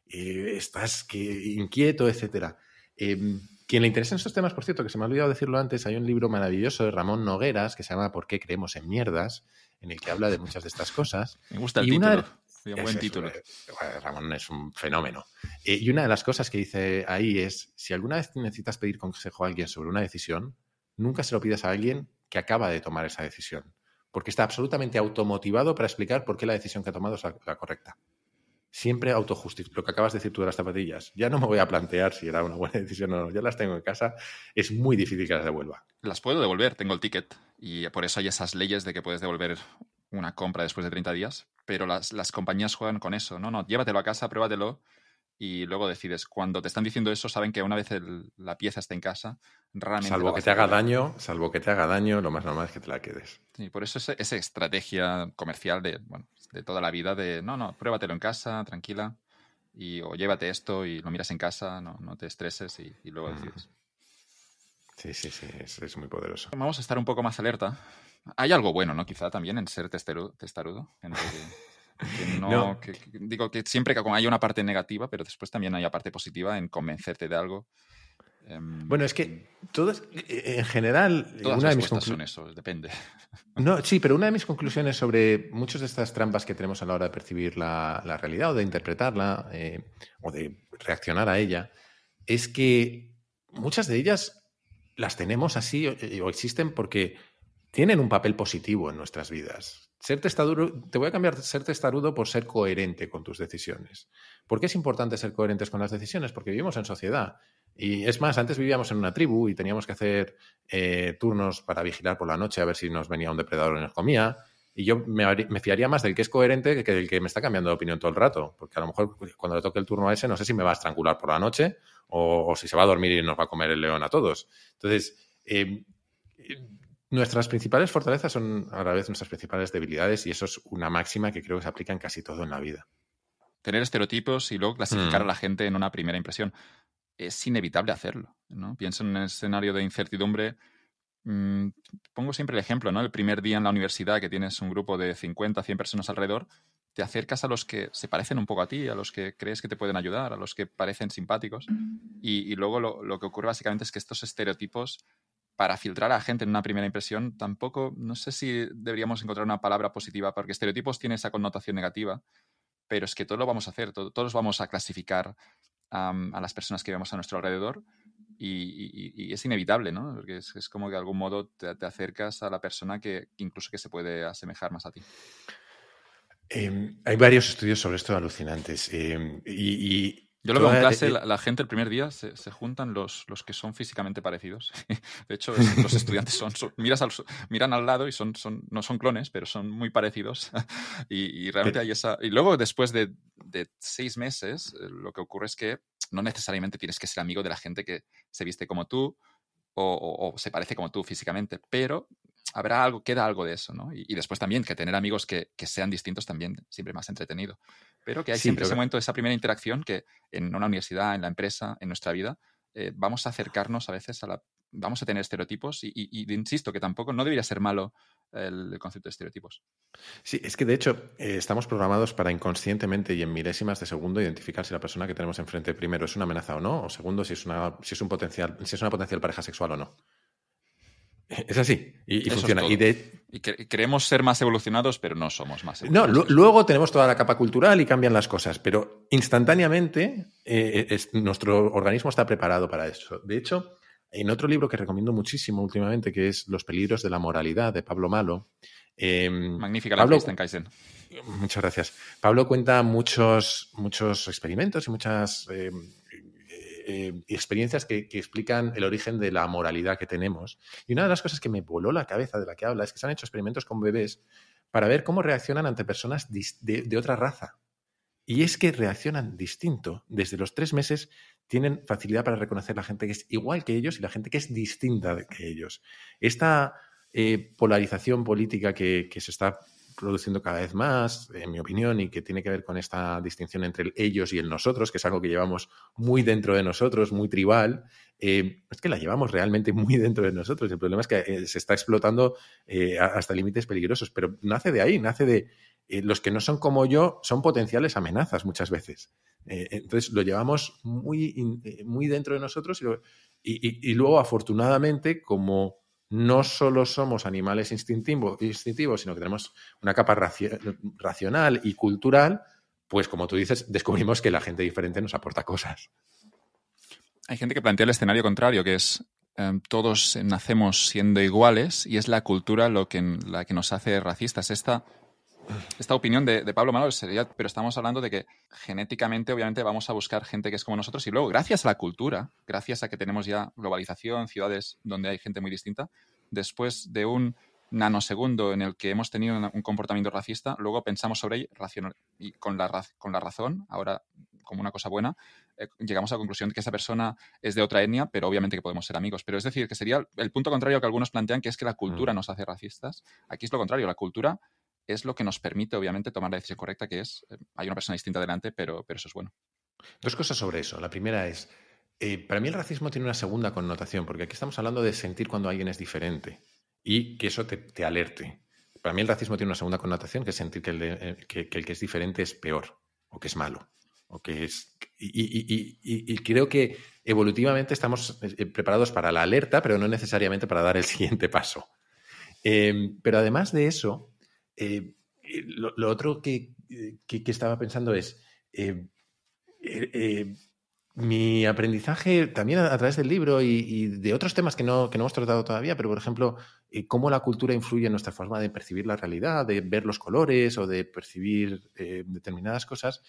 Eh, estás que, inquieto, etc. Em, quien le interesa estos temas, por cierto, que se me ha olvidado decirlo antes, hay un libro maravilloso de Ramón Nogueras que se llama ¿Por qué creemos en mierdas? en el que habla de muchas de estas cosas. Me gusta el título. Buen título. Eh, Ramón es un fenómeno. Eh, y una de las cosas que dice ahí es, si alguna vez necesitas pedir consejo a alguien sobre una decisión, nunca se lo pidas a alguien que acaba de tomar esa decisión porque está absolutamente automotivado para explicar por qué la decisión que ha tomado es la, correcta. Siempre autojusticia. Lo que acabas de decir tú de las zapatillas. Ya no me voy a plantear si era una buena <laughs> decisión o no. Ya las tengo en casa. Es muy difícil que las devuelva. Las puedo devolver. Tengo el ticket. Y por eso hay esas leyes de que puedes devolver una compra después de 30 días. Pero las, las compañías juegan con eso. No, no, llévatelo a casa, pruébatelo y luego decides. Cuando te están diciendo eso, saben que una vez la pieza está en casa, realmente. Salvo que te haga daño, salvo que te haga daño, lo más normal es que te la quedes. Sí, por eso esa, esa estrategia comercial de, bueno, de toda la vida de no, no, pruébatelo en casa, tranquila, y o llévate esto y lo miras en casa, no, no te estreses y, luego decides. Sí, sí, sí, es, muy poderoso. Vamos a estar un poco más alerta. Hay algo bueno, ¿no? Quizá también en ser testarudo. testarudo <laughs> no, digo que siempre que hay una parte negativa, pero después también hay una parte positiva en convencerte de algo. Em, bueno, es que todos, en general, todas una de mis son eso, depende. <laughs> No, sí, pero una de mis <laughs> conclusiones sobre muchas de estas trampas que tenemos a la hora de percibir la, realidad o de interpretarla eh, o de reaccionar a ella es que muchas de ellas las tenemos así o existen porque tienen un papel positivo en nuestras vidas. Ser testarudo, te voy a cambiar ser testarudo por ser coherente con tus decisiones. ¿Por qué es importante ser coherentes con las decisiones? Porque vivimos en sociedad. Y es más, antes vivíamos en una tribu y teníamos que hacer eh, turnos para vigilar por la noche a ver si nos venía un depredador y nos comía. Y yo me, fiaría más del que es coherente que del que me está cambiando de opinión todo el rato. Porque a lo mejor cuando le toque el turno a ese, no sé si me va a estrangular por la noche o, si se va a dormir y nos va a comer el león a todos. Entonces, eh, Nuestras principales fortalezas son a la vez nuestras principales debilidades y eso es una máxima que creo que se aplica en casi todo en la vida. Tener estereotipos y luego clasificar a mm. la gente en una primera impresión. Es inevitable hacerlo. ¿no? Pienso en un escenario de incertidumbre. Mm, pongo siempre el ejemplo, ¿no? El primer día en la universidad que tienes un grupo de 50, 100 personas alrededor, te acercas a los que se parecen un poco a ti, a los que crees que te pueden ayudar, a los que parecen simpáticos. Y, luego lo, lo, que ocurre básicamente es que estos estereotipos para filtrar a gente en una primera impresión, tampoco, no sé si deberíamos encontrar una palabra positiva, porque estereotipos tiene esa connotación negativa, pero es que todo lo vamos a hacer, todos vamos a clasificar a las personas que vemos a nuestro alrededor y, es inevitable, ¿no? Porque es, como que de algún modo te, acercas a la persona que incluso que se puede asemejar más a ti. Em, hay varios estudios sobre esto alucinantes em, y yo lo veo en clase, la, gente el primer día se, juntan los, los, que son físicamente parecidos. <laughs> De hecho, los estudiantes son, miras al, miran al lado y son, son, no son clones, pero son muy parecidos. <laughs> y, realmente hay esa... Y luego, después de, de, seis meses, eh, lo que ocurre es que no necesariamente tienes que ser amigo de la gente que se viste como tú o, o se parece como tú físicamente, pero habrá algo, queda algo de eso, ¿no? Y, después también que tener amigos que, que, sean distintos también siempre más entretenido. Pero que hay siempre ese momento, esa primera interacción que en una universidad, en la empresa, en nuestra vida, eh, vamos a acercarnos a veces a la... Vamos a tener estereotipos y, y, insisto que tampoco no debería ser malo el, concepto de estereotipos. Sí, es que de hecho eh, estamos programados para inconscientemente y en milésimas de segundo identificar si la persona que tenemos enfrente primero es una amenaza o no, o segundo si es una, si es un potencial, si es una potencial pareja sexual o no. Es así. Y, funciona. y, de... creemos ser más evolucionados, pero no somos más evolucionados. No, luego tenemos toda la capa cultural y cambian las cosas, pero instantáneamente eh, nuestro organismo está preparado para eso. De hecho, en otro libro que recomiendo muchísimo últimamente, que es Los peligros de la moralidad, de Pablo Malo. Em, Magnífica la Pablo, en Kaizen. Muchas gracias. Pablo cuenta muchos, muchos experimentos y muchas em, eh, experiencias que, explican el origen de la moralidad que tenemos. Y una de las cosas que me voló la cabeza de la que habla es que se han hecho experimentos con bebés para ver cómo reaccionan ante personas de, otra raza. Y es que reaccionan distinto. Desde los tres meses tienen facilidad para reconocer la gente que es igual que ellos y la gente que es distinta que ellos. Esta eh, polarización política que, se está produciendo cada vez más, en mi opinión, y que tiene que ver con esta distinción entre el ellos y el nosotros, que es algo que llevamos muy dentro de nosotros, muy tribal, eh, es que la llevamos realmente muy <laughs> dentro de nosotros. El problema es que eh, se está explotando eh, hasta límites peligrosos, pero nace de ahí, nace de los que no son como yo, son potenciales amenazas muchas veces. entonces lo llevamos muy, muy dentro de nosotros y luego, afortunadamente, como no solo somos animales instintivos, sino que tenemos una capa racional y cultural, pues como tú dices, descubrimos que la gente diferente nos aporta cosas. Hay gente que plantea el escenario contrario, que es em, todos nacemos siendo iguales y es la cultura lo que, la que nos hace racistas. Esta, esta opinión de, Pablo Malo sería, pero estamos hablando de que genéticamente obviamente vamos a buscar gente que es como nosotros y luego gracias a la cultura, gracias a que tenemos ya globalización, ciudades donde hay gente muy distinta, después de un nanosegundo en el que hemos tenido un comportamiento racista, luego pensamos sobre ello y con la, con la razón, ahora como una cosa buena, eh, llegamos a la conclusión de que esa persona es de otra etnia, pero obviamente que podemos ser amigos. Pero es decir, que sería el punto contrario que algunos plantean, que es que la cultura mm. nos hace racistas. Aquí es lo contrario, la cultura es lo que nos permite, obviamente, tomar la decisión correcta, que es, eh, hay una persona distinta delante, pero, pero eso es bueno. Dos cosas sobre eso. La primera es, eh, para mí el racismo tiene una segunda connotación, porque aquí estamos hablando de sentir cuando alguien es diferente y que eso te, alerte. Para mí el racismo tiene una segunda connotación, que es sentir que el, eh, que, el que es diferente es peor o que es malo. O que es, y, creo que evolutivamente estamos preparados para la alerta, pero no necesariamente para dar el <laughs> siguiente paso. Em, pero además de eso, lo, otro que, estaba pensando es, mi aprendizaje también a, través del libro y, de otros temas que no, que no hemos tratado todavía, pero por ejemplo, eh, cómo la cultura influye en nuestra forma de percibir la realidad, de ver los colores o de percibir eh, determinadas cosas,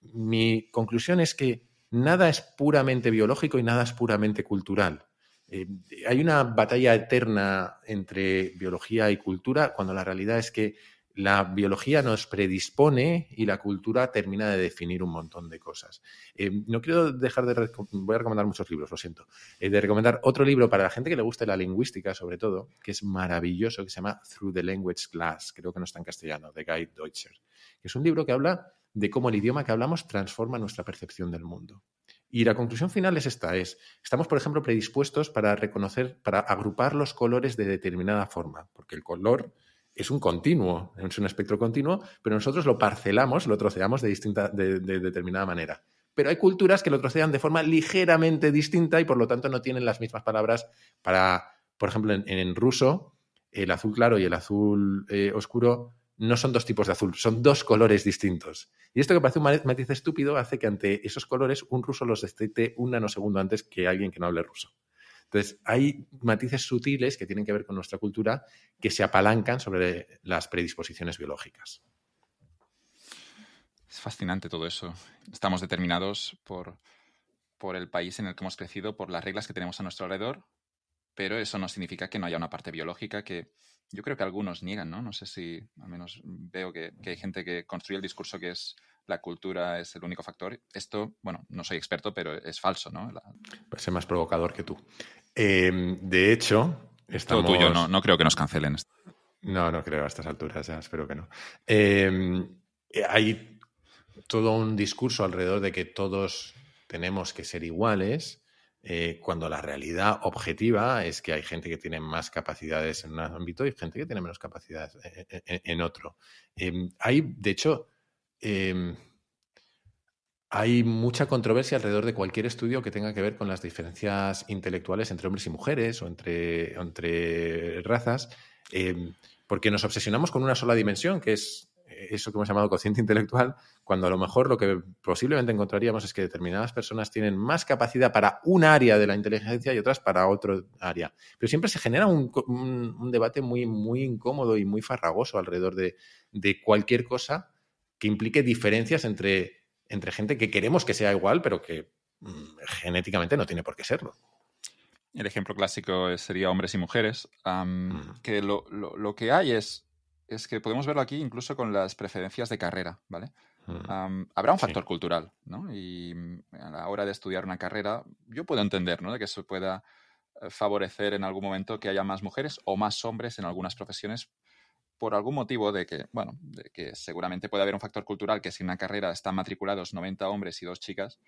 mi conclusión es que nada es puramente biológico y nada es puramente cultural. Eh, hay una batalla eterna entre biología y cultura cuando la realidad es que la biología nos predispone y la cultura termina de definir un montón de cosas. Eh, no quiero dejar de... Voy a recomendar muchos libros, lo siento. Eh, de recomendar otro libro para la gente que le guste la lingüística, sobre todo, que es maravilloso, que se llama Through the Language Glass, creo que no está en castellano, de Guy Deutscher, que es un libro que habla de cómo el idioma que hablamos transforma nuestra percepción del mundo. Y la conclusión final es esta, es, estamos, por ejemplo, predispuestos para reconocer, para agrupar los colores de determinada forma, porque el color es un continuo, es un espectro continuo, pero nosotros lo parcelamos, lo troceamos de, distinta, de, determinada manera. Pero hay culturas que lo trocean de forma ligeramente distinta y por lo tanto no tienen las mismas palabras para, por ejemplo, en, ruso, el azul claro y el azul eh, oscuro no son dos tipos de azul, son dos colores distintos. Y esto que parece un matiz estúpido hace que ante esos colores un ruso los detecte un nanosegundo antes que alguien que no hable ruso. Entonces, hay matices sutiles que tienen que ver con nuestra cultura que se apalancan sobre las predisposiciones biológicas. Es fascinante todo eso. Estamos determinados por, por el país en el que hemos crecido, por las reglas que tenemos a nuestro alrededor, pero eso no significa que no haya una parte biológica que yo creo que algunos niegan, ¿no? No sé si, al menos veo que, hay gente que construye el discurso que es la cultura es el único factor. Esto, bueno, no soy experto, pero es falso, ¿no? La... Ser más provocador que tú. Em, de hecho, estamos... Todo tuyo, no, no creo que nos cancelen. No, no creo a estas alturas, ya espero que no. Em, hay todo un discurso alrededor de que todos tenemos que ser iguales eh, cuando la realidad objetiva es que hay gente que tiene más capacidades en un ámbito y gente que tiene menos capacidades eh, eh, en, otro. Em, hay, de hecho, em, hay mucha controversia alrededor de cualquier estudio que tenga que ver con las diferencias intelectuales entre hombres y mujeres o entre, entre razas, em, porque nos obsesionamos con una sola dimensión, que es eso que hemos llamado cociente intelectual, cuando a lo mejor lo que posiblemente encontraríamos es que determinadas personas tienen más capacidad para un área de la inteligencia y otras para otro área. Pero siempre se genera un, debate muy, muy incómodo y muy farragoso alrededor de, cualquier cosa que implique diferencias entre, entre gente que queremos que sea igual, pero que mm, genéticamente no tiene por qué serlo. El ejemplo clásico sería hombres y mujeres, mm. que lo, que hay es, es que podemos verlo aquí incluso con las preferencias de carrera, ¿vale? habrá un factor cultural, ¿no? Y mm, a la hora de estudiar una carrera, yo puedo entender, ¿no? De que eso pueda eh, favorecer en algún momento que haya más mujeres o más hombres en algunas profesiones por algún motivo de que, bueno, de que seguramente puede haber un factor cultural que si en una carrera están matriculados 90 hombres y dos chicas,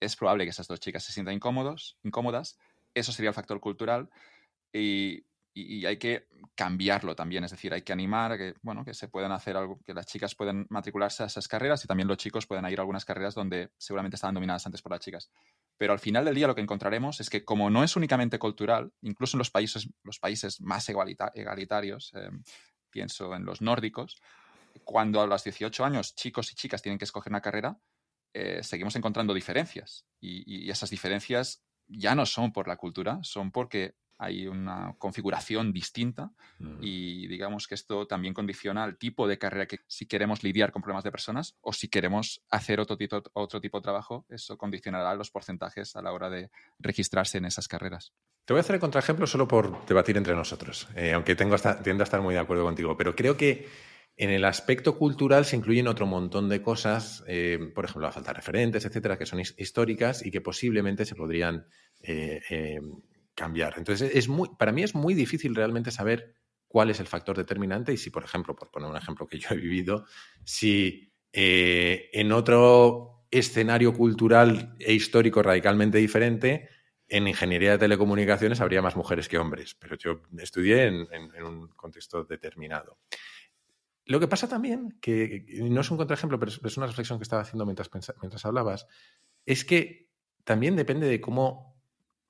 es probable que esas dos chicas se sientan incómodos, incómodas. Eso sería el factor cultural. Y y, hay que cambiarlo también, es decir, hay que animar a que, bueno, que se puedan hacer algo, que las chicas puedan matricularse a esas carreras y también los chicos puedan ir a algunas carreras donde seguramente estaban dominadas antes por las chicas. Pero al final del día lo que encontraremos es que como no es únicamente cultural, incluso en los países, los países más egalitarios, eh, pienso en los nórdicos, cuando a los 18 años chicos y chicas tienen que escoger una carrera, eh, seguimos encontrando diferencias. y, esas diferencias ya no son por la cultura, son porque hay una configuración distinta y digamos que esto también condiciona el tipo de carrera que si queremos lidiar con problemas de personas o si queremos hacer otro tipo, otro tipo de trabajo, eso condicionará los porcentajes a la hora de registrarse en esas carreras. Te voy a hacer el contraejemplo solo por debatir entre nosotros, eh, aunque tengo tiendo a estar muy de acuerdo contigo, pero creo que en el aspecto cultural se incluyen otro montón de cosas, eh, por ejemplo, la falta de referentes, etcétera, que son históricas y que posiblemente se podrían eh, cambiar. Entonces, es muy, para mí es muy difícil realmente saber cuál es el factor determinante y si, por ejemplo, por poner un ejemplo que yo he vivido, si eh, en otro escenario cultural e histórico radicalmente diferente, en ingeniería de telecomunicaciones habría más mujeres que hombres, pero yo estudié en, un contexto determinado. Lo que pasa también, que no es un contraejemplo, pero es una reflexión que estaba haciendo mientras, mientras hablabas, es que también depende de cómo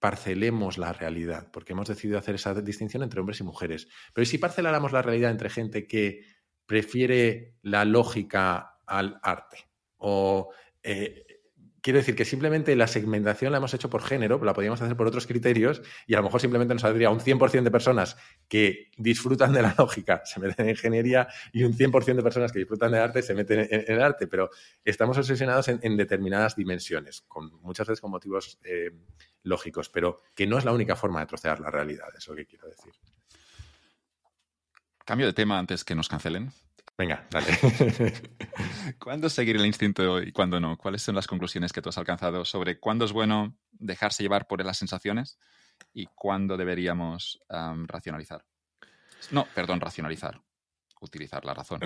parcelemos la realidad, porque hemos decidido hacer esa distinción entre hombres y mujeres. Pero si parceláramos la realidad entre gente que prefiere la lógica al arte? O eh, quiero decir que simplemente la segmentación la hemos hecho por género, la podríamos hacer por otros criterios y a lo mejor simplemente nos saldría un 100% de personas que disfrutan de la <laughs> lógica se meten en ingeniería y un 100% de personas que disfrutan de arte se meten en, el arte, pero estamos obsesionados en, determinadas dimensiones, con, muchas veces con motivos eh, lógicos, pero que no es la única forma de trocear la realidad, eso que quiero decir. Cambio de tema antes que nos cancelen. Venga, dale. <laughs> ¿Cuándo seguir el instinto y cuándo no? ¿Cuáles son las conclusiones que tú has alcanzado sobre cuándo es bueno dejarse llevar por las sensaciones y cuándo deberíamos racionalizar? No, perdón, racionalizar. Utilizar la razón.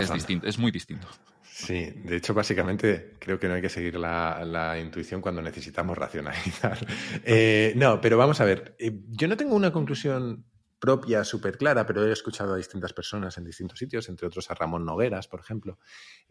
es, distinto, es muy distinto. Sí, de hecho, básicamente creo que no hay que seguir la, intuición cuando necesitamos racionalizar. <laughs> Eh, no, pero vamos a ver. Eh, yo no tengo una conclusión propia súper clara, pero he escuchado a distintas personas en distintos sitios, entre otros a Ramón Nogueras, por ejemplo,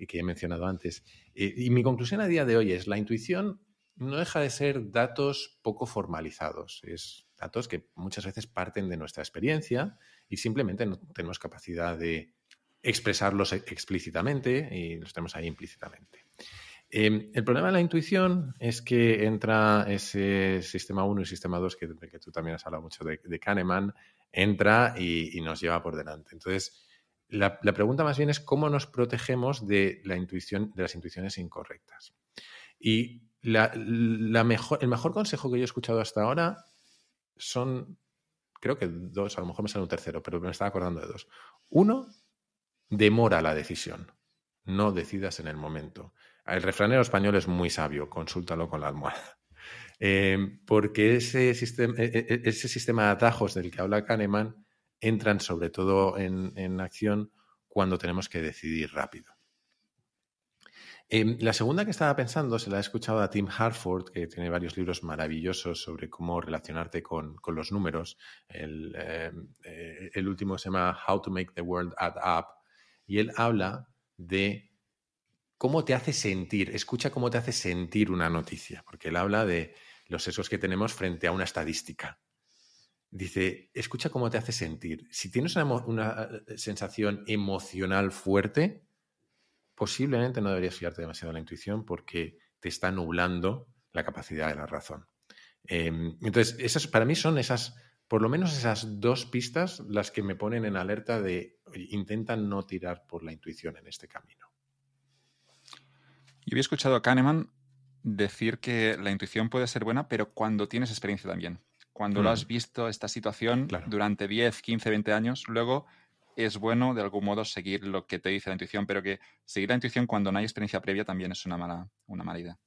que he mencionado antes. Y, mi conclusión a día de hoy es, la intuición no deja de ser datos poco formalizados. Es datos que muchas veces parten de nuestra experiencia y simplemente no tenemos capacidad de expresarlos explícitamente y los tenemos ahí implícitamente. Em, el problema de la intuición es que entra ese sistema 1 y sistema 2, que, que tú también has hablado mucho de, Kahneman, entra y, nos lleva por delante. Entonces, la, pregunta más bien es cómo nos protegemos de, la intuición, de las intuiciones incorrectas. Y el mejor consejo que yo he escuchado hasta ahora son, creo que dos, a lo mejor me sale un tercero, pero me estaba acordando de dos. Uno, demora la decisión, no decidas en el momento. El refranero español es muy sabio, consúltalo con la almohada. Eh, porque ese sistema, e, e, e, ese sistema de atajos del que habla Kahneman entran sobre todo en acción cuando tenemos que decidir rápido. Em, la segunda que estaba pensando se la he escuchado a Tim Harford, que tiene varios libros maravillosos sobre cómo relacionarte con, los números. Em, eh, el, último se llama How to Make the World Add Up y él habla de cómo te hace sentir, escucha cómo te hace sentir una noticia, porque él habla de los sesgos que tenemos frente a una estadística. Dice, escucha cómo te hace sentir. Si tienes una eh, sensación emocional fuerte, posiblemente no deberías fiarte demasiado de la intuición porque te está nublando la capacidad de la razón. Em, entonces, esas, para mí son esas, por lo menos esas dos pistas las que me ponen en alerta de intentan no tirar por la intuición en este camino. Yo había escuchado a Kahneman decir que la intuición puede ser buena, pero cuando tienes experiencia también. Cuando lo mm. has visto esta situación durante 10, 15, 20 años, luego es bueno de algún modo seguir lo que te dice la intuición, pero que seguir la intuición cuando no hay experiencia previa también es una mala, una mala idea.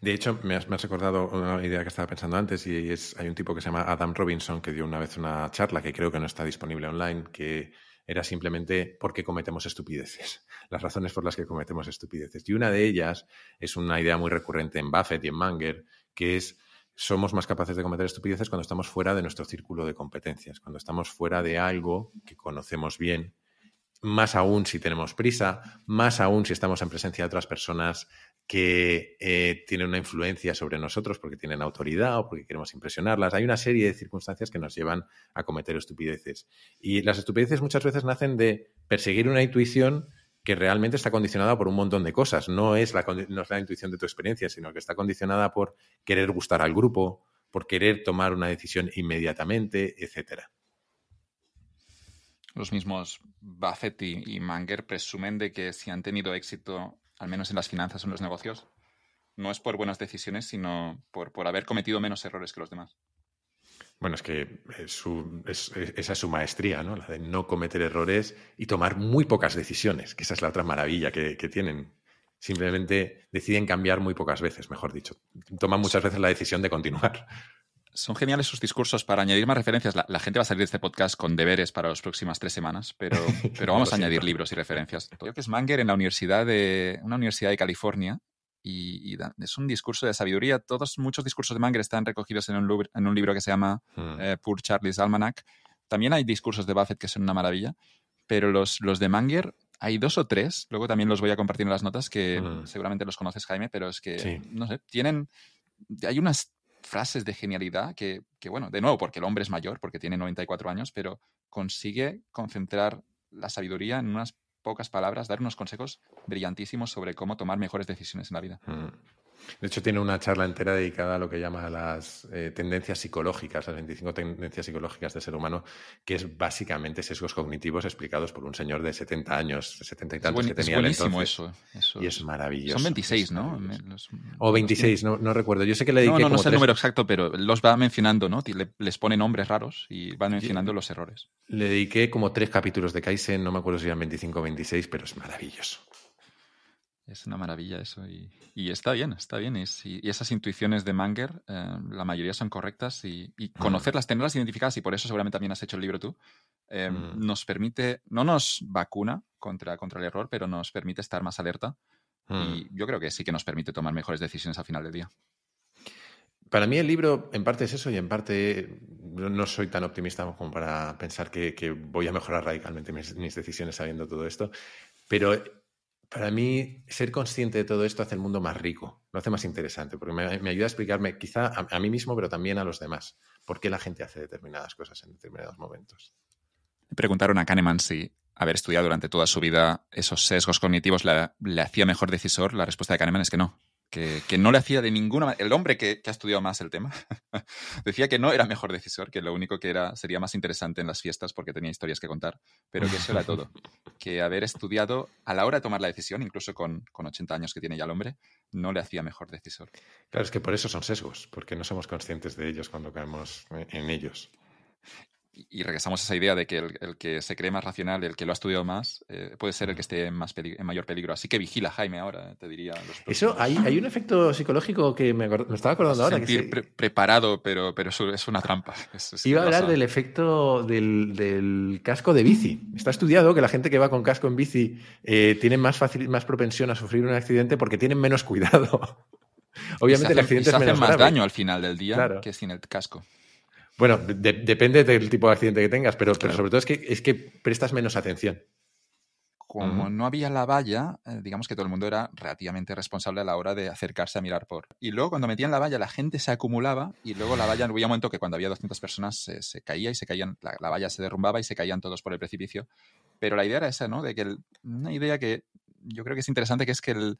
De hecho, me has, recordado una idea que estaba pensando antes y es, hay un tipo que se llama Adam Robinson que dio una vez una charla que creo que no está disponible online, que era simplemente por qué cometemos estupideces, <laughs> las razones por las que cometemos estupideces. Y una de ellas es una idea muy recurrente en Buffett y en Manger, que es somos más capaces de cometer estupideces cuando estamos fuera de nuestro círculo de competencias, cuando estamos fuera de algo que conocemos bien, más aún si tenemos prisa, más aún si estamos en presencia de otras personas que eh, tienen una influencia sobre nosotros porque tienen autoridad o porque queremos impresionarlas. Hay una serie de circunstancias que nos llevan a cometer estupideces. Y las estupideces muchas veces nacen de perseguir una intuición que realmente está condicionada por un montón de cosas. No es, la, no es la intuición de tu experiencia, sino que está condicionada por querer gustar al grupo, por querer tomar una decisión inmediatamente, etc. Los mismos Buffett y, Manger presumen de que si han tenido éxito, al menos en las finanzas o en los negocios, no es por buenas decisiones, sino por, por haber cometido menos errores que los demás. Bueno, es que esa es su maestría, ¿no? La de no cometer errores y tomar muy pocas decisiones, que esa es la otra maravilla que, tienen. Simplemente deciden cambiar muy pocas veces, mejor dicho. Toman muchas veces la decisión de continuar. Son geniales sus discursos. Para añadir más referencias, la, gente va a salir de este podcast con deberes para las próximas tres semanas, pero, <laughs> pero vamos a añadir libros y referencias. Creo que es Manger en la universidad de, una universidad de California y, es un discurso de sabiduría. Todos, muchos discursos de Manger están recogidos en un, en un libro que se llama hmm. eh, Poor Charlie's Almanac. También hay discursos de Buffett que son una maravilla, pero los, los de Manger hay dos o tres, luego también los voy a compartir en las notas, que hmm. seguramente los conoces, Jaime, pero es que, no sé, tienen, hay unas frases de genialidad que, que, bueno, de nuevo, porque el hombre es mayor, porque tiene 94 años, pero consigue concentrar la sabiduría en unas pocas palabras, dar unos consejos brillantísimos sobre cómo tomar mejores decisiones en la vida. Mm. De hecho, tiene una charla entera dedicada a lo que llama las eh, tendencias psicológicas, las 25 tendencias psicológicas del ser humano, que es básicamente sesgos cognitivos explicados por un señor de 70 años, 70 y tantos que tenía. Es buenísimo eso, Y es maravilloso. Son 26, ¿no? o 26, no, no, recuerdo. Yo sé que le dediqué. No, no, no sé el número exacto, pero los va mencionando, ¿no? les pone nombres raros y van mencionando los errores. Le dediqué como tres capítulos de Kaizen, no me acuerdo si eran 25 o 26, pero es maravilloso. Es una maravilla eso. Y, está bien, está bien. Y, esas intuiciones de Manger, eh, la mayoría son correctas y, mm. conocerlas, tenerlas identificadas, y por eso seguramente también has hecho el libro tú, eh, mm. nos permite, no nos vacuna contra, contra el error, pero nos permite estar más alerta. Y mm. yo creo que sí que nos permite tomar mejores decisiones al final del día. Para mí el libro en parte es eso y en parte no soy tan optimista como para pensar que, voy a mejorar radicalmente mis, mis decisiones sabiendo todo esto, pero Para mí, ser consciente de todo esto hace el mundo más rico, lo hace más interesante, porque me, ayuda a explicarme quizá a, mí mismo, pero también a los demás, por qué la gente hace determinadas cosas en determinados momentos. Preguntaron a Kahneman si haber estudiado durante toda su vida esos sesgos cognitivos le hacía mejor decisor. La respuesta de Kahneman es que no, que, no le hacía de ninguna manera. El hombre que, ha estudiado más el tema <laughs> decía que no era mejor decisor, que lo único que era sería más interesante en las fiestas porque tenía historias que contar, pero que eso era todo. <laughs> Que haber estudiado a la hora de tomar la decisión, incluso con, con 80 años que tiene ya el hombre, no le hacía mejor decisor. Claro, es que por eso son sesgos, porque no somos conscientes de ellos cuando caemos en ellos y regresamos a esa idea de que el, que se cree más racional, el que lo ha estudiado más, eh, puede ser el que esté en, más en mayor peligro. Así que vigila, Jaime, ahora, te diría. Eso, hay, hay, un efecto psicológico que me, estaba acordando ahora. Sentir preparado, pero, pero es una trampa. <laughs> Iba a hablar del efecto del, casco de bici. Está estudiado que la gente que va con casco en bici eh, tiene más, fácil, más propensión a sufrir un accidente porque tienen menos <laughs> cuidado. Obviamente el accidente es menos más daño al final del día que sin el casco. Bueno, depende del tipo de accidente que tengas, pero, pero sobre todo es que, es que prestas menos atención. Como no había la valla, eh, digamos que todo el mundo era relativamente responsable a la hora de acercarse a mirar por. Y luego cuando metían la valla, la gente se acumulaba y luego la valla, había un momento que cuando había 200 personas se, caía y se caían, la, valla se derrumbaba y se caían todos por el precipicio. Pero la idea era esa, ¿no? De que una idea que yo creo que es interesante, que es que el,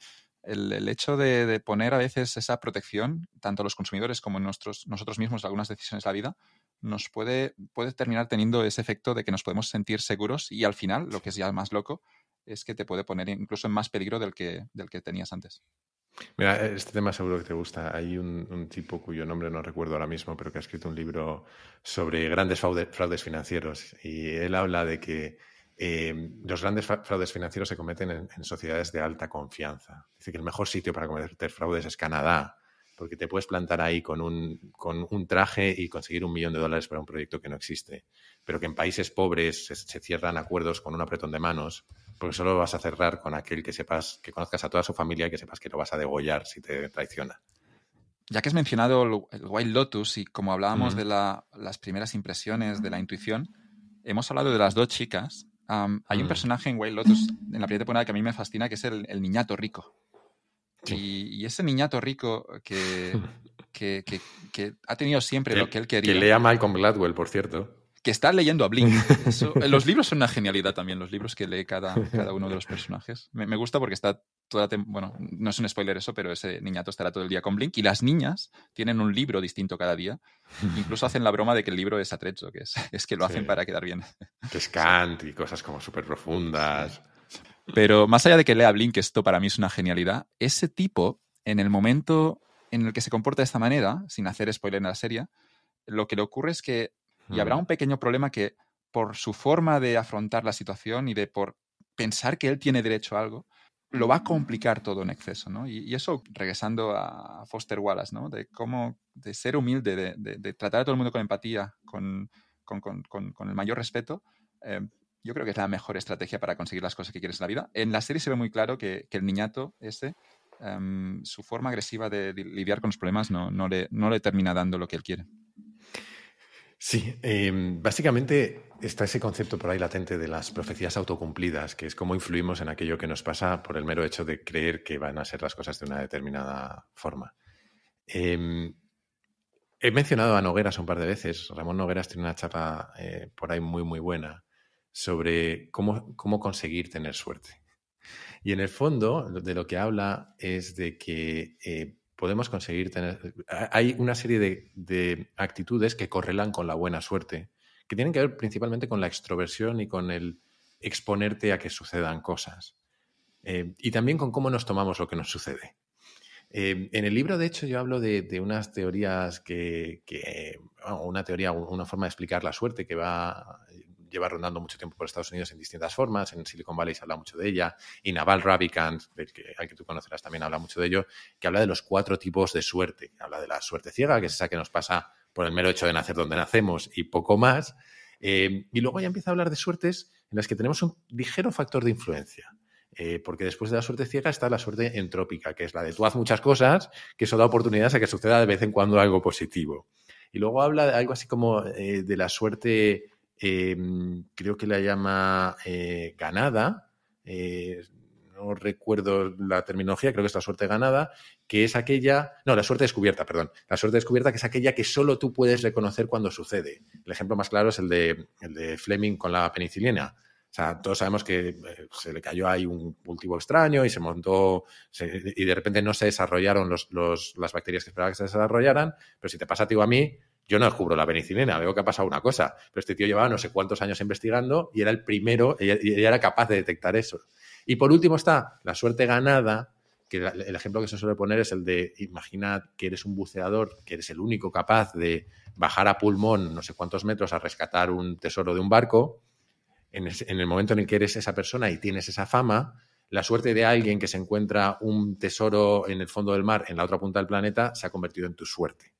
el, hecho de, poner a veces esa protección, tanto los consumidores como nosotros, nosotros mismos, algunas decisiones de la vida, nos puede, puede terminar teniendo ese efecto de que nos podemos sentir seguros y al final, lo que es ya más loco, es que te puede poner incluso en más peligro del que, del que tenías antes. Mira, este tema seguro que te gusta. Hay un, tipo cuyo nombre no recuerdo ahora mismo, pero que ha escrito un libro sobre grandes fraudes financieros y él habla de que eh, los grandes fraudes financieros se cometen en, sociedades de alta confianza. Dice que el mejor sitio para cometer fraudes es Canadá, porque te puedes plantar ahí con un, con un traje y conseguir un millón de dólares para un proyecto que no existe. Pero que en países pobres se, cierran acuerdos con un apretón de manos, porque solo vas a cerrar con aquel que sepas, que conozcas a toda su familia y que sepas que lo vas a degollar si te traiciona. Ya que has mencionado el, Wild Lotus y como hablábamos de las primeras impresiones, de la intuición, hemos hablado de las dos chicas hay un mm. personaje en Wild Lotus en la primera temporada que a mí me fascina, que es el, niñato rico. Y, ese niñato rico <laughs> que, que, que, ha tenido siempre lo que él quería. Que lea Malcolm Gladwell, por cierto. Que está leyendo a Blink. <laughs> los libros son una genialidad también, los libros que lee cada, cada uno de los personajes. Me, me gusta porque está bueno, no es un spoiler eso, pero ese niñato estará todo el día con Blink y las niñas tienen un libro distinto cada día. <laughs> Incluso hacen la broma de que el libro es atrecho, que es, es que lo hacen para quedar bien. Que es Kant y cosas como súper profundas. Pero más allá de que lea Blink, esto para mí es una genialidad, ese tipo, en el momento en el que se comporta de esta manera, sin hacer spoiler en la serie, lo que le ocurre es que, y habrá un pequeño problema que por su forma de afrontar la situación y de por pensar que él tiene derecho a algo, lo va a complicar todo en exceso, ¿no? Y, eso, regresando a Foster Wallace, ¿no? De cómo, de ser humilde, de, tratar a todo el mundo con empatía, con, el mayor respeto, eh, yo creo que es la mejor estrategia para conseguir las cosas que quieres en la vida. En la serie se ve muy claro que, el niñato ese, em, su forma agresiva de, lidiar con los problemas no, no, le, no le termina dando lo que él quiere. Sí, em, básicamente está ese concepto por ahí latente de las profecías autocumplidas, que es cómo influimos en aquello que nos pasa por el mero hecho de creer que van a ser las cosas de una determinada forma. Em, he mencionado a Nogueras un par de veces. Ramón Nogueras tiene una charla eh, por ahí muy, muy buena sobre cómo, cómo conseguir tener suerte. Y en el fondo, de lo que habla es de que eh, podemos conseguir tener... Hay una serie de, actitudes que correlan con la buena suerte, que tienen que ver principalmente con la extroversión y con el exponerte a que sucedan cosas. Eh, y también con cómo nos tomamos lo que nos sucede. Eh, en el libro, de hecho, yo hablo de, unas teorías que, que una teoría, una forma de explicar la suerte que va lleva rondando mucho tiempo por Estados Unidos en distintas formas. En Silicon Valley se habla mucho de ella. Y Naval Ravikant, al que tú conocerás, también habla mucho de ello, que habla de los cuatro tipos de suerte. Habla de la suerte ciega, que es esa que nos pasa por el mero hecho de nacer donde nacemos y poco más. Eh, y luego ya empieza a hablar de suertes en las que tenemos un ligero factor de influencia. Eh, porque después de la suerte ciega está la suerte entrópica, que es la de tú haz muchas cosas, que eso da oportunidades a que suceda de vez en cuando algo positivo. Y luego habla de algo así como eh, de la suerte Em, creo que la llama eh, ganada, eh, no recuerdo la terminología, creo que es la suerte ganada, que es aquella, no, la suerte descubierta, perdón, la suerte descubierta que es aquella que solo tú puedes reconocer cuando sucede. El ejemplo más claro es el de, el de Fleming con la penicilina. O sea, todos sabemos que eh, se le cayó ahí un cultivo extraño y se montó, y de repente no se desarrollaron los, las bacterias que esperaba que se desarrollaran, pero si te pasa a ti o a mí, yo no descubro la penicilina, veo que ha pasado una cosa, pero este tío llevaba no sé cuántos años investigando y era el primero, y era capaz de detectar eso. Y por último está la suerte ganada, que el ejemplo que se suele poner es el de, imagina que eres un buceador, que eres el único capaz de bajar a pulmón no sé cuántos metros a rescatar un tesoro de un barco, en el, momento en el que eres esa persona y tienes esa fama, la suerte de alguien que se encuentra un tesoro en el fondo del mar, en la otra punta del planeta, se ha convertido en tu suerte.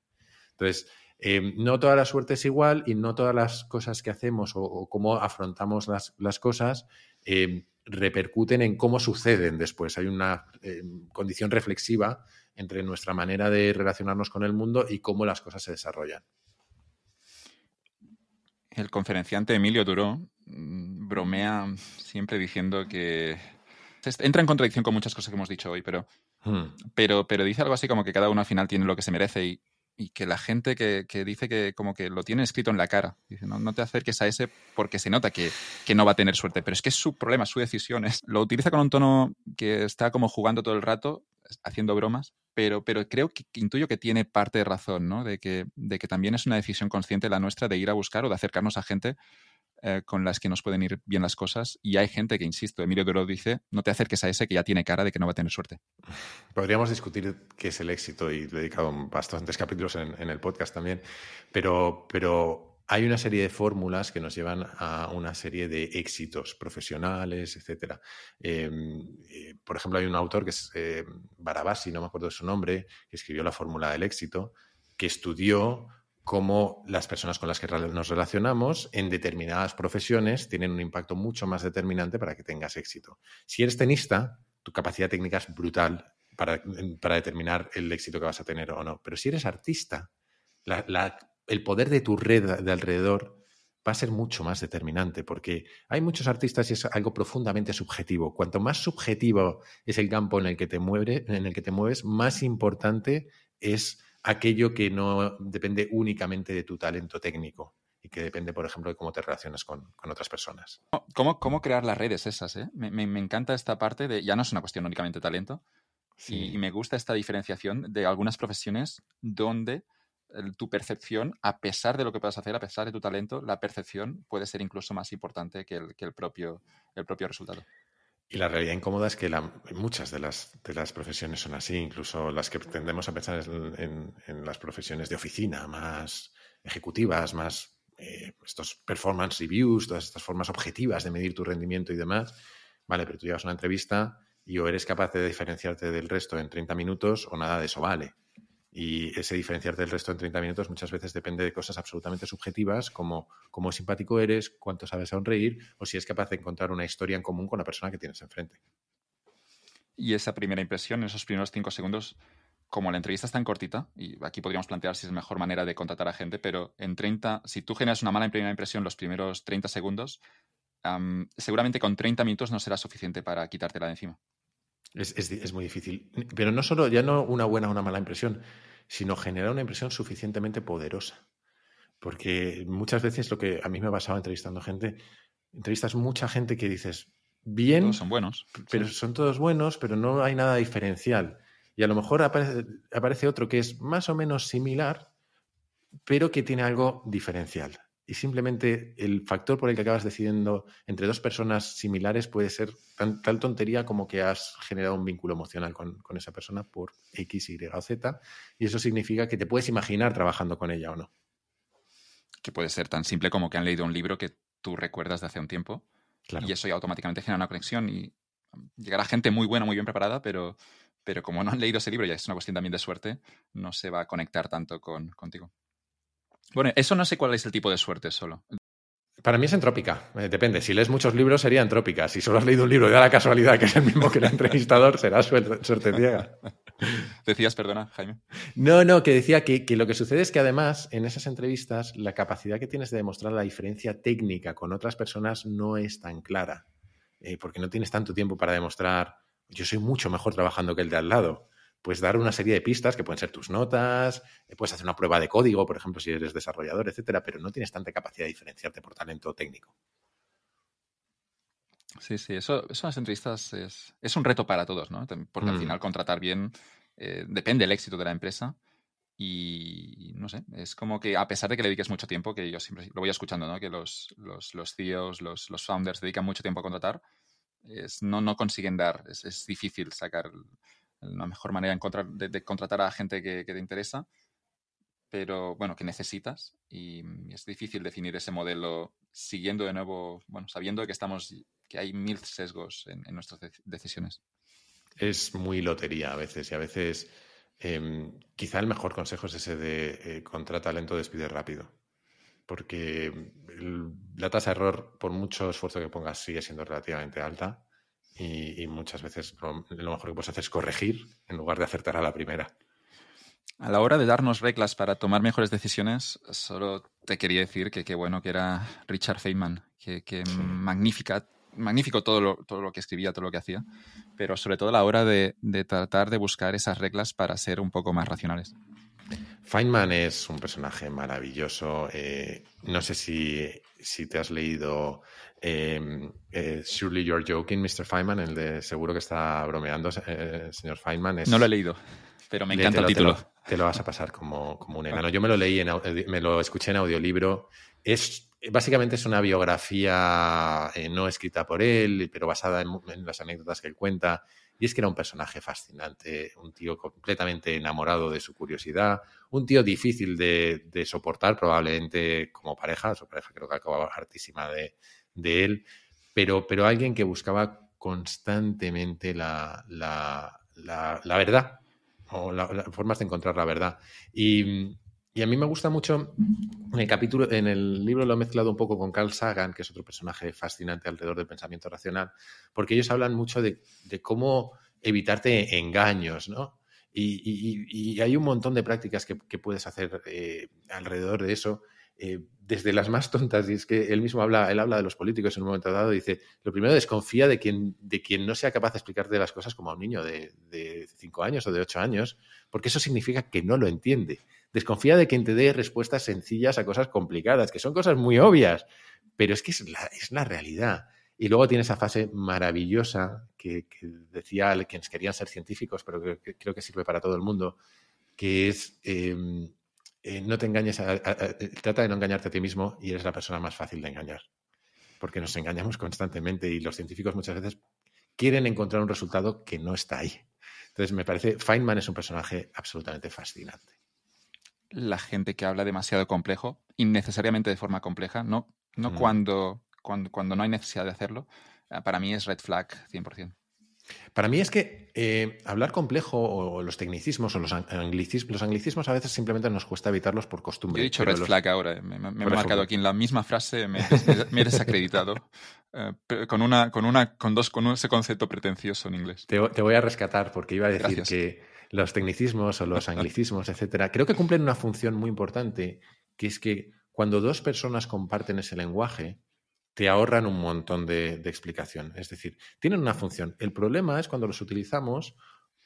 Entonces, eh, no toda la suerte es igual y no todas las cosas que hacemos o, cómo afrontamos las, cosas eh, repercuten en cómo suceden después. Hay una eh, condición reflexiva entre nuestra manera de relacionarnos con el mundo y cómo las cosas se desarrollan. El conferenciante Emilio Duró mm, bromea siempre diciendo que entra en contradicción con muchas cosas que hemos dicho hoy, pero, hmm. pero, pero dice algo así como que cada uno al final tiene lo que se merece y, y que la gente que, que, dice que como que lo tiene escrito en la cara, dice, no, no te acerques a ese porque se nota que, que, no va a tener suerte, pero es que es su problema, su decisión. Es, lo utiliza con un tono que está como jugando todo el rato, haciendo bromas, pero, pero creo que intuyo que tiene parte de razón, ¿no? De que, de que también es una decisión consciente la nuestra de ir a buscar o de acercarnos a gente eh, con las que nos pueden ir bien las cosas. Y hay gente que, insisto, Emilio Duro dice, no te acerques a ese que ya tiene cara de que no va a tener suerte. Podríamos discutir qué es el éxito y he dedicado bastantes capítulos en, el podcast también, pero, pero hay una serie de fórmulas que nos llevan a una serie de éxitos profesionales, etc. Em, eh, por ejemplo, hay un autor que es eh, Barabasi, no me acuerdo de su nombre, que escribió la fórmula del éxito, que estudió cómo las personas con las que nos relacionamos en determinadas profesiones tienen un impacto mucho más determinante para que tengas éxito. Si eres tenista, tu capacidad técnica es brutal para, determinar el éxito que vas a tener o no. Pero si eres artista, el poder de tu red de alrededor va a ser mucho más determinante, porque hay muchos artistas y es algo profundamente subjetivo. Cuanto más subjetivo es el campo en el que te, en el que te mueves, más importante es aquello que no depende únicamente de tu talento técnico y que depende, por ejemplo, de cómo te relacionas con, otras personas. ¿Cómo, ¿Cómo, crear las redes esas? Eh? Me, encanta esta parte de, ya no es una cuestión únicamente de talento, y, me gusta esta diferenciación de algunas profesiones donde tu percepción, a pesar de lo que puedas hacer, a pesar de tu talento, la percepción puede ser incluso más importante que el, que el, propio, el propio resultado. Y la realidad incómoda es que muchas de las, de las profesiones son así, incluso las que tendemos a pensar en, las profesiones de oficina, más ejecutivas, más eh, estos performance reviews, todas estas formas objetivas de medir tu rendimiento y demás. Vale, pero tú llevas una entrevista y o eres capaz de diferenciarte del resto en 30 minutos o nada de eso vale. Y ese diferenciarte del resto en 30 minutos muchas veces depende de cosas absolutamente subjetivas, como cómo simpático eres, cuánto sabes sonreír, o si es capaz de encontrar una historia en común con la persona que tienes enfrente. Y esa primera impresión, esos primeros cinco segundos, como la entrevista es tan cortita, y aquí podríamos plantear si es mejor manera de contratar a gente, pero en 30, si tú generas una mala primera impresión los primeros 30 segundos, seguramente con 30 minutos no será suficiente para quitártela de encima. Es, es, muy difícil. Pero no solo, ya no una buena o una mala impresión, sino generar una impresión suficientemente poderosa. Porque muchas veces lo que a mí me ha pasado entrevistando gente, entrevistas mucha gente que dices, bien. Todos son buenos. Pero son todos buenos, pero no hay nada diferencial. Y a lo mejor aparece, aparece otro que es más o menos similar, pero que tiene algo diferencial y simplemente el factor por el que acabas decidiendo entre dos personas similares puede ser tan, tal tontería como que has generado un vínculo emocional con, esa persona por X, Y o Z, y eso significa que te puedes imaginar trabajando con ella o no. Que puede ser tan simple como que han leído un libro que tú recuerdas de hace un tiempo, y eso ya automáticamente genera una conexión y llegará gente muy buena, muy bien preparada, pero, pero como no han leído ese libro, ya es una cuestión también de suerte, no se va a conectar tanto con, contigo. Bueno, eso no sé cuál es el tipo de suerte solo. Para mí es entrópica, eh, depende. Si lees muchos libros sería entrópica. Si solo has leído un libro y da la casualidad que es el mismo que el entrevistador, <laughs> será suerte, ciega. Decías, perdona, Jaime. No, no, que decía que, lo que sucede es que además en esas entrevistas la capacidad que tienes de demostrar la diferencia técnica con otras personas no es tan clara, eh, porque no tienes tanto tiempo para demostrar yo soy mucho mejor trabajando que el de al lado. Puedes dar una serie de pistas que pueden ser tus notas, eh, puedes hacer una prueba de código, por ejemplo, si eres desarrollador, etcétera, pero no tienes tanta capacidad de diferenciarte por talento técnico. Sí, sí, eso, eso en las entrevistas es, un reto para todos, ¿no? Porque al mm. final contratar bien eh, depende del éxito de la empresa. Y no sé, es como que a pesar de que le dediques mucho tiempo, que yo siempre lo voy escuchando, ¿no? Que los, los, los CEOs, los, los founders dedican mucho tiempo a contratar, es, no, no consiguen dar, es, es difícil sacar la mejor manera de, de, contratar a gente que, te interesa, pero bueno, que necesitas y es difícil definir ese modelo siguiendo de nuevo, bueno, sabiendo que estamos, que hay mil sesgos en, en nuestras decisiones. Es muy lotería a veces y a veces Em, quizá el mejor consejo es ese de eh, contrata lento, despide rápido. Porque la tasa de error, por mucho esfuerzo que pongas, sigue siendo relativamente alta. Y, muchas veces lo, mejor que puedes hacer es corregir en lugar de acertar a la primera. A la hora de darnos reglas para tomar mejores decisiones, solo te quería decir que qué bueno que era Richard Feynman, que, magnífica magnífico todo lo, todo lo que escribía, todo lo que hacía, pero sobre todo a la hora de, tratar de buscar esas reglas para ser un poco más racionales. Feynman es un personaje maravilloso. Eh, no sé si, si, te has leído em, eh, Surely You're Joking, Mr. Feynman, el de seguro que está bromeando, eh, señor Feynman. no lo he leído, pero me encanta el título. Te lo, vas a pasar como, como un enano. Yo me lo leí, en, me lo escuché en audiolibro. Es básicamente es una biografía eh, no escrita por él, pero basada en, las anécdotas que él cuenta. Y es que era un personaje fascinante, un tío completamente enamorado de su curiosidad, un tío difícil de, soportar probablemente como pareja, su pareja creo que acababa hartísima de, él, pero, pero alguien que buscaba constantemente la, verdad o formas de encontrar la verdad. Y, y a mí me gusta mucho, en el capítulo, en el libro lo he mezclado un poco con Carl Sagan, que es otro personaje fascinante alrededor del pensamiento racional, porque ellos hablan mucho de, cómo evitarte engaños, ¿no? Y, hay un montón de prácticas que, puedes hacer eh, alrededor de eso, eh, desde las más tontas, y es que él mismo habla, él habla de los políticos en un momento dado, dice, lo primero desconfía de quien, de quien no sea capaz de explicarte las cosas como a un niño de, cinco años o de ocho años, porque eso significa que no lo entiende. Desconfía de quien te dé respuestas sencillas a cosas complicadas, que son cosas muy obvias, pero es que es la, realidad. Y luego tiene esa fase maravillosa que, decía quienes querían ser científicos, pero que, creo que sirve para todo el mundo, que es em, eh, no te engañes, trata de no engañarte a ti mismo y eres la persona más fácil de engañar. Porque nos engañamos constantemente y los científicos muchas veces quieren encontrar un resultado que no está ahí. Entonces, me parece, Feynman es un personaje absolutamente fascinante la gente que habla demasiado complejo, innecesariamente de forma compleja, no, no cuando, cuando, cuando, no hay necesidad de hacerlo, eh, para mí es red flag 100%. Para mí es que eh, hablar complejo o los tecnicismos o los anglicismos, los anglicismos a veces simplemente nos cuesta evitarlos por costumbre. Yo he dicho red flag ahora, me, he marcado aquí en la misma frase, me, he desacreditado <laughs> eh, con, una, con, una, con, dos, con ese concepto pretencioso en inglés. Te, voy a rescatar porque iba a decir que los tecnicismos o los <laughs> anglicismos, etcétera, creo que cumplen una función muy importante, que es que cuando dos personas comparten ese lenguaje, te ahorran un montón de, explicación. Es decir, tienen una función. El problema es cuando los utilizamos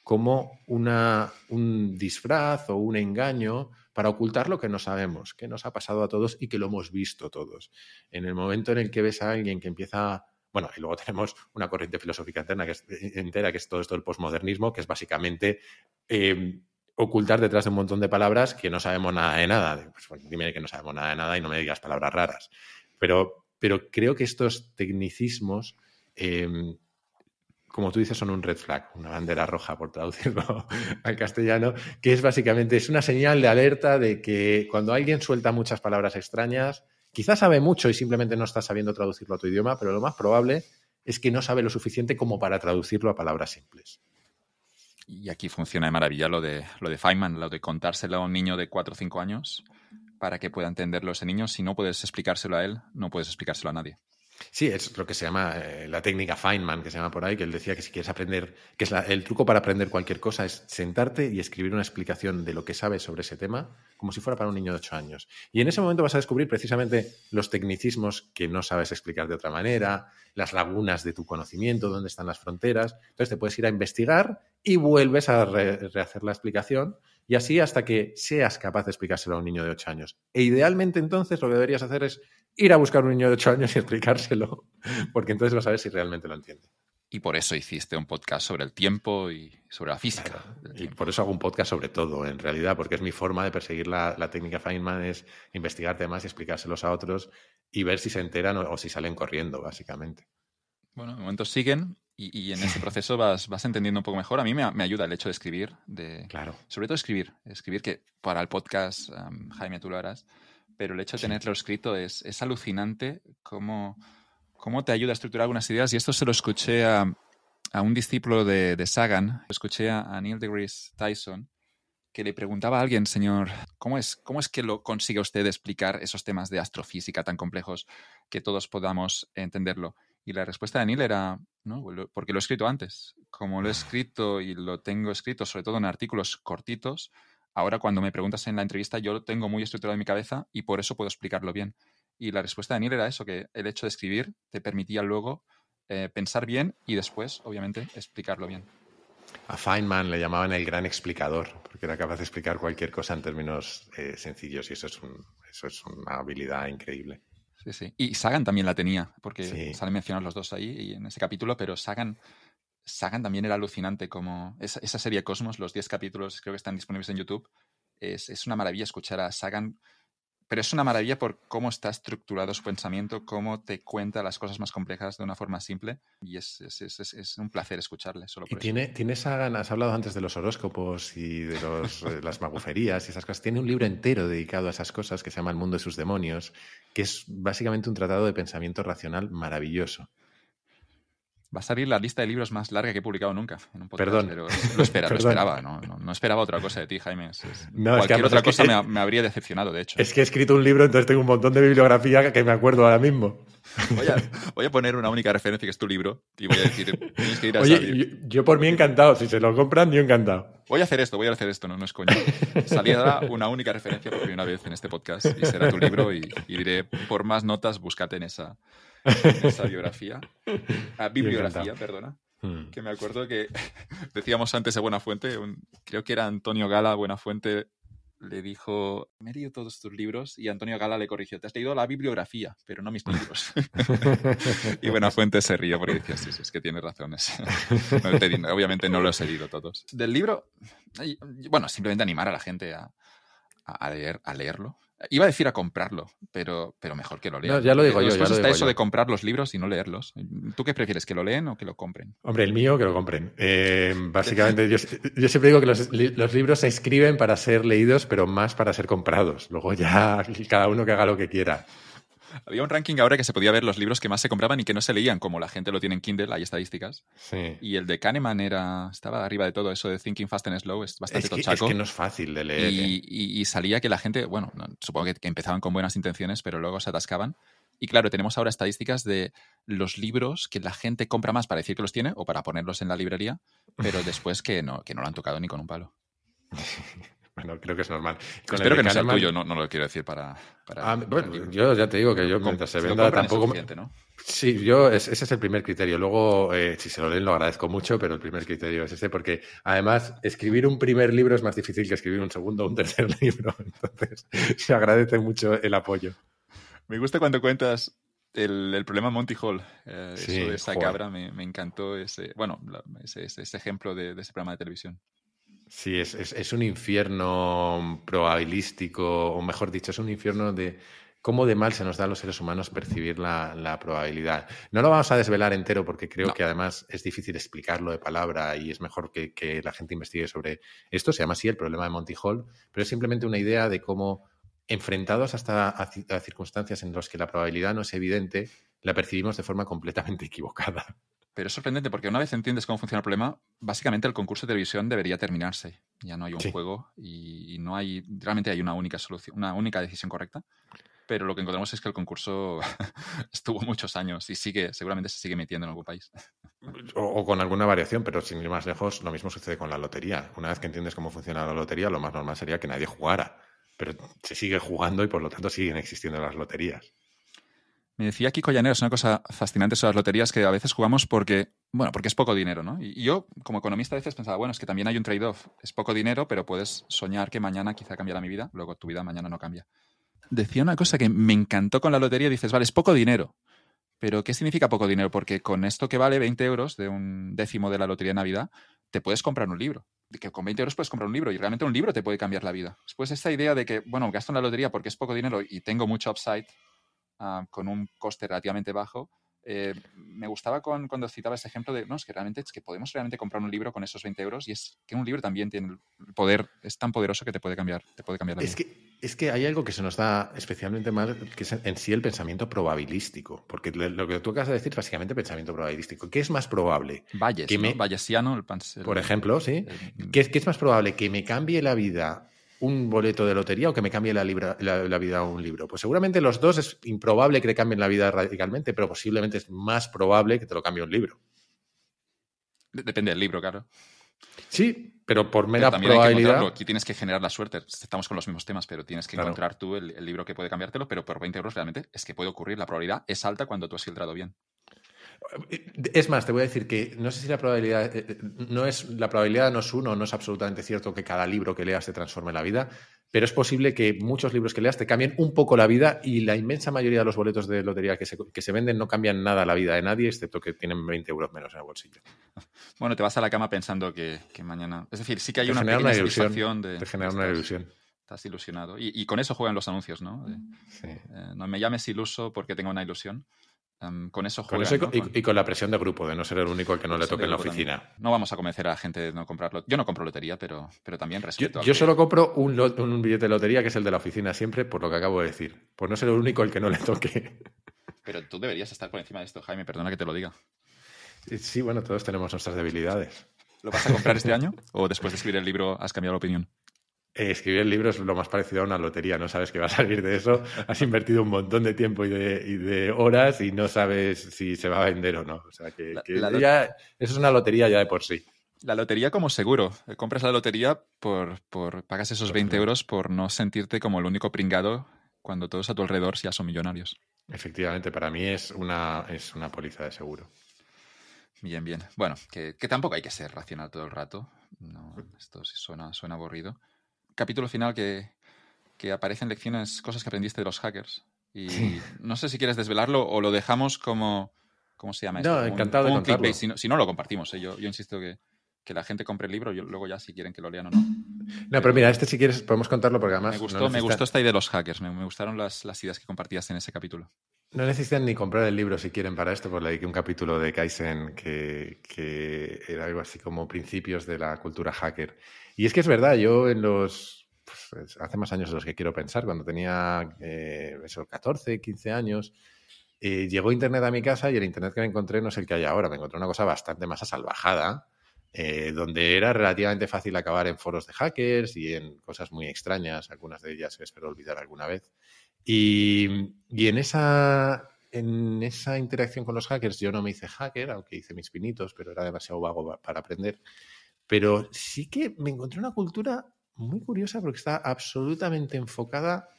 como una, un disfraz o un engaño para ocultar lo que no sabemos, que nos ha pasado a todos y que lo hemos visto todos. En el momento en el que ves a alguien que empieza bueno, y luego <laughs> tenemos una corriente filosófica interna que es, eh, entera, que es todo esto del posmodernismo, que es básicamente em, ocultar detrás de un montón de palabras que no sabemos nada de nada. Pues, dime que no sabemos nada de nada y no me digas palabras raras. Pero, pero creo que estos tecnicismos, em, como tú dices, son un red flag, una bandera roja, por traducirlo <laughs> al castellano, que es básicamente es una señal de alerta de que cuando alguien suelta muchas palabras extrañas, Quizás sabe mucho y simplemente no está sabiendo traducirlo a tu idioma, pero lo más probable es que no sabe lo suficiente como para traducirlo a palabras simples. Y aquí funciona de maravilla lo de, lo de Feynman, lo de contárselo a un niño de 4 o 5 años para que pueda entenderlo ese niño. Si no puedes explicárselo a él, no puedes explicárselo a nadie. Sí, es lo que se llama eh, la técnica Feynman, que se llama por ahí, que él decía que si quieres aprender, que es el truco para aprender cualquier cosa es sentarte y escribir una explicación de lo que sabes sobre ese tema, como si fuera para un niño de 8 años. Y en ese momento vas a descubrir precisamente los tecnicismos que no sabes explicar de otra manera, las lagunas de tu conocimiento, dónde están las fronteras. Entonces te puedes ir a investigar y vuelves a rehacer la explicación y así hasta que seas capaz de explicárselo a un niño de 8 años. E idealmente entonces lo que deberías hacer es ir a buscar a un niño de 8 años y explicárselo, <laughs> porque entonces vas a ver si realmente lo entiende. Y por eso hiciste un podcast sobre el tiempo y sobre la física. Y por eso hago un podcast sobre todo, en realidad, porque es mi forma de perseguir la, técnica Feynman, es investigar temas y explicárselos a otros y ver si se enteran o, si salen corriendo, básicamente. Bueno, de momento siguen y, en ese proceso vas, vas, entendiendo un poco mejor. A mí me, ayuda el hecho de escribir, de, claro. sobre todo escribir, escribir que para el podcast, Jaime, tú lo harás, pero el hecho de tenerlo escrito es, es alucinante cómo, cómo, te ayuda a estructurar algunas ideas. Y esto se lo escuché a, a un discípulo de, de, Sagan, escuché a, Neil deGrasse Tyson, que le preguntaba a alguien, señor, ¿cómo es, ¿cómo es que lo consigue usted explicar esos temas de astrofísica tan complejos que todos podamos entenderlo? Y la respuesta de Neil era, no, porque lo he escrito antes. Como lo he escrito y lo tengo escrito sobre todo en artículos cortitos, Ahora, cuando me preguntas en la entrevista, yo lo tengo muy estructurado en mi cabeza y por eso puedo explicarlo bien. Y la respuesta de Daniel era eso, que el hecho de escribir te permitía luego eh, pensar bien y después, obviamente, explicarlo bien. A Feynman le llamaban el gran explicador, porque era capaz de explicar cualquier cosa en términos eh, sencillos y eso es, eso es una habilidad increíble. Sí, sí. Y Sagan también la tenía, porque salen mencionados los dos ahí y en ese capítulo, pero Sagan Sagan también era alucinante como esa, serie Cosmos, los 10 capítulos creo que están disponibles en YouTube. Es, una maravilla escuchar a Sagan, pero es una maravilla por cómo está estructurado su pensamiento, cómo te cuenta las cosas más complejas de una forma simple y es, es un placer escucharle. Solo y tiene, tiene Sagan, has hablado antes de los horóscopos y de eh, las maguferías y esas cosas, tiene un libro entero dedicado a esas cosas que se llama El mundo de sus demonios, que es básicamente un tratado de pensamiento racional maravilloso. Va a salir la lista de libros más larga que he publicado nunca en un podcast. Perdón. Pero lo, <laughs> esperaba, no, no, esperaba otra cosa de ti, Jaime. cualquier otra cosa <laughs> me, habría decepcionado, de hecho. Es que he escrito un libro, entonces tengo un montón de bibliografía que me acuerdo ahora mismo. Voy a, poner una única referencia que es tu libro y voy a decir, tienes que ir a Oye, yo, por mí encantado. Si se lo compran, yo encantado. Voy a hacer esto, voy a hacer esto, no, no es coño. Salida una única referencia por primera vez en este podcast y será tu libro y, y diré, por más notas, búscate en esa <laughs> esa biografía, ah, bibliografía, perdona, hmm. que me acuerdo que <laughs> decíamos antes de Buenafuente, creo que era Antonio Gala Buenafuente, le dijo, me he leído todos tus libros y Antonio Gala le corrigió, te has leído la bibliografía, pero no mis <laughs> libros. y Buenafuente se rió porque decía, sí, sí, es que tienes razones. obviamente no los he leído todos. Del libro, bueno, simplemente animar a la gente a, a, leer, a leerlo. Iba a decir a comprarlo, pero, pero mejor que lo lean. ya lo digo yo. Ya está eso de comprar los libros y no leerlos. ¿Tú qué prefieres, que lo leen o que lo compren? Hombre, el mío que lo compren. Eh, <laughs> básicamente, yo, siempre digo que los, los, libros se escriben para ser leídos, pero más para ser comprados. Luego ya cada uno que haga lo que quiera. Había un ranking ahora que se podía ver los libros que más se compraban y que no se leían, como la gente lo tiene en Kindle, hay estadísticas. Sí. Y el de Kahneman era, estaba arriba de todo eso de Thinking Fast and Slow, es bastante es que, tochaco. Es que no es fácil de leer. Y, ¿eh? salía que la gente, bueno, supongo que, empezaban con buenas intenciones, pero luego se atascaban. Y claro, tenemos ahora estadísticas de los libros que la gente compra más para decir que los tiene o para ponerlos en la librería, pero <laughs> después que no, que no lo han tocado ni con un palo. <laughs> Bueno, creo que es normal. Espero que no sea tuyo, no, lo quiero decir para. Ah, bueno, yo ya te digo que yo mientras se venda tampoco. Sí, yo ese es el primer criterio. Luego, eh, si se lo leen, lo agradezco mucho, pero el primer criterio es ese, porque además escribir un primer libro es más difícil que escribir un segundo o un <laughs> tercer libro. Entonces, se agradece mucho el apoyo. Me gusta cuando cuentas el, problema Monty Hall, eh, eso de esa cabra, me, encantó ese, bueno, ese, ese, ejemplo de, ese programa de televisión. Sí, es, es, un infierno probabilístico, o mejor dicho, es un infierno de cómo de mal se nos da a los seres humanos percibir la, probabilidad. No lo vamos a desvelar entero porque creo que además es difícil explicarlo de palabra y es mejor que, que, la gente investigue sobre esto. Se llama así el problema de Monty Hall, pero es simplemente una idea de cómo, enfrentados hasta a circunstancias en las que la probabilidad no es evidente, la percibimos de forma completamente <laughs> equivocada. Pero es sorprendente porque una vez entiendes cómo funciona el problema, básicamente el concurso de televisión debería terminarse. Ya no hay un juego y, no hay, realmente hay una única solución, una única decisión correcta. pero lo que encontramos es que el concurso <laughs> estuvo muchos años y sigue, seguramente se sigue metiendo en algún país. <laughs> O, con alguna variación, pero sin ir más lejos, lo mismo sucede con la lotería. Una vez que entiendes cómo funciona la lotería, lo más normal sería que nadie jugara, pero se sigue jugando y por lo tanto siguen existiendo las loterías. Me decía Kiko Llanero, es una cosa fascinante sobre las loterías que a veces jugamos porque, bueno, porque es poco dinero, ¿no? Y yo, como economista, a veces pensaba, bueno, es que también hay un trade-off. Es poco dinero, pero puedes soñar que mañana quizá cambiará mi vida, luego tu vida mañana no cambia decía una cosa que me encantó con la lotería. Dices, vale, es poco dinero. Pero ¿qué significa poco dinero? Porque con esto que vale 20 euros de un décimo de la lotería de Navidad, te puedes comprar un libro. Que con 20 euros puedes comprar un libro y realmente un libro te puede cambiar la vida. Después esta idea de que, bueno, gasto en la lotería porque es poco dinero y tengo mucho upside ah, con un coste relativamente bajo, eh, me gustaba cuando citaba ese ejemplo de, no, es que realmente es que podemos realmente comprar un libro con esos 20 euros y es que un libro también tiene el poder, es tan poderoso que te puede cambiar, te puede cambiar la es Que, es que hay algo que se nos da especialmente mal, que es en sí el pensamiento probabilístico, porque lo que tú acabas de decir es básicamente pensamiento probabilístico. ¿Qué es más probable? Valles, que me, Vallesiano, el, Por ejemplo, sí. ¿Qué, es más probable? ¿Que me cambie la vida un boleto de lotería o que me cambie la, la, vida un libro? Pues seguramente los dos es improbable que te cambien la vida radicalmente, pero posiblemente es más probable que te lo cambie un libro. Depende del libro, claro. Sí, pero por mera probabilidad. Aquí tienes que generar la suerte. Estamos con los mismos temas, pero tienes que encontrar tú el, el, libro que puede cambiártelo, pero por 20 euros realmente es que puede ocurrir. La probabilidad es alta cuando tú has filtrado bien. Es más, te voy a decir que no sé si la probabilidad eh, eh, no es la probabilidad no es uno, no es absolutamente cierto que cada libro que leas te transforme la vida, pero es posible que muchos libros que leas te cambien un poco la vida y la inmensa mayoría de los boletos de lotería que se, que se venden no cambian nada la vida de nadie, excepto que tienen 20 euros menos en el bolsillo. Bueno, te vas a la cama pensando que, mañana. Es decir, sí que hay una pequeña ilusión de. Te genera una ilusión. Estás ilusionado. Y, con eso juegan los anuncios, ¿no? sí. Eh, no me llames iluso porque tengo una ilusión con eso y, con la presión de grupo, de no ser el único al que no le toque en la oficina. No vamos a convencer a la gente de no comprarlo. Yo no compro lotería, pero, pero también respeto. Yo, solo compro un, un, billete de lotería que es el de la oficina siempre, por lo que acabo de decir. Por no ser el único al que no le toque. <laughs> Pero tú deberías estar por encima de esto, Jaime, perdona que te lo diga. Sí, bueno, todos tenemos nuestras debilidades. ¿Lo vas a comprar este año? ¿O después de escribir el libro has cambiado la opinión? Eh, escribir el libro es lo más parecido a una lotería, no sabes qué va a salir de eso, has invertido un montón de tiempo y de, horas y no sabes si se va a vender o no. O sea, que, eso es una lotería ya de por sí. La lotería como seguro. Compras la lotería por, pagas esos 20 euros por no sentirte como el único pringado cuando todos a tu alrededor ya son millonarios. Efectivamente, para mí es una, es una póliza de seguro. Bien, bien. Bueno, que, tampoco hay que ser racional todo el rato. No, esto suena, suena aburrido capítulo final que, aparecen lecciones, cosas que aprendiste de los hackers. Y no sé si quieres desvelarlo o lo dejamos como. ¿Cómo se llama esto? No, encantado de contarlo. Si no, lo compartimos. ¿eh? Yo, insisto que, la gente compre el libro y luego ya si quieren que lo lean o no. No, pero mira, este si quieres podemos contarlo porque además... Me gustó, me gustó esta idea de los hackers, me, gustaron las, las, ideas que compartías en ese capítulo. No necesitan ni comprar el libro si quieren para esto, porque leí un capítulo de Kaizen que, que era algo así como principios de la cultura hacker. Y es que es verdad, yo en los, pues, hace más años de los que quiero pensar, cuando tenía eh, 14, 15 años, eh, llegó Internet a mi casa y el Internet que me encontré no es el que hay ahora, me encontré una cosa bastante más asalvajada, eh, donde era relativamente fácil acabar en foros de hackers y en cosas muy extrañas, algunas de ellas que espero olvidar alguna vez. Y, y en, esa, en esa interacción con los hackers yo no me hice hacker, aunque hice mis pinitos, pero era demasiado vago para aprender. Pero sí que me encontré una cultura muy curiosa porque está absolutamente enfocada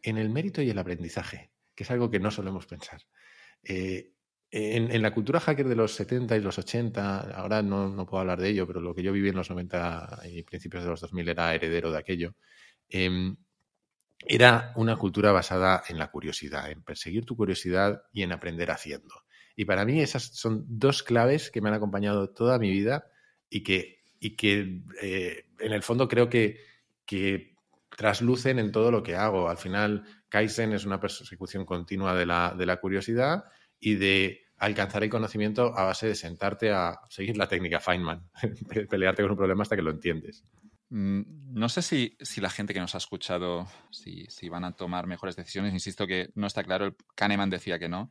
en el mérito y el aprendizaje, que es algo que no solemos pensar. Eh, en, la cultura hacker de los 70 y los 80, ahora no, puedo hablar de ello, pero lo que yo viví en los 90 y principios de los 2000 era heredero de aquello. Em, era una cultura basada en la curiosidad, en perseguir tu curiosidad y en aprender haciendo. Y para mí esas son dos claves que me han acompañado toda mi vida y que y que eh, en el fondo creo que, que traslucen en todo lo que hago. Al final, Kaizen es una persecución continua de la, de la curiosidad y de alcanzar el conocimiento a base de sentarte a seguir la técnica Feynman, <laughs> pelearte con un problema hasta que lo entiendes. Mm, no sé si, si, la gente que nos ha escuchado, si, si, van a tomar mejores decisiones. Insisto que no está claro. Kahneman decía que no.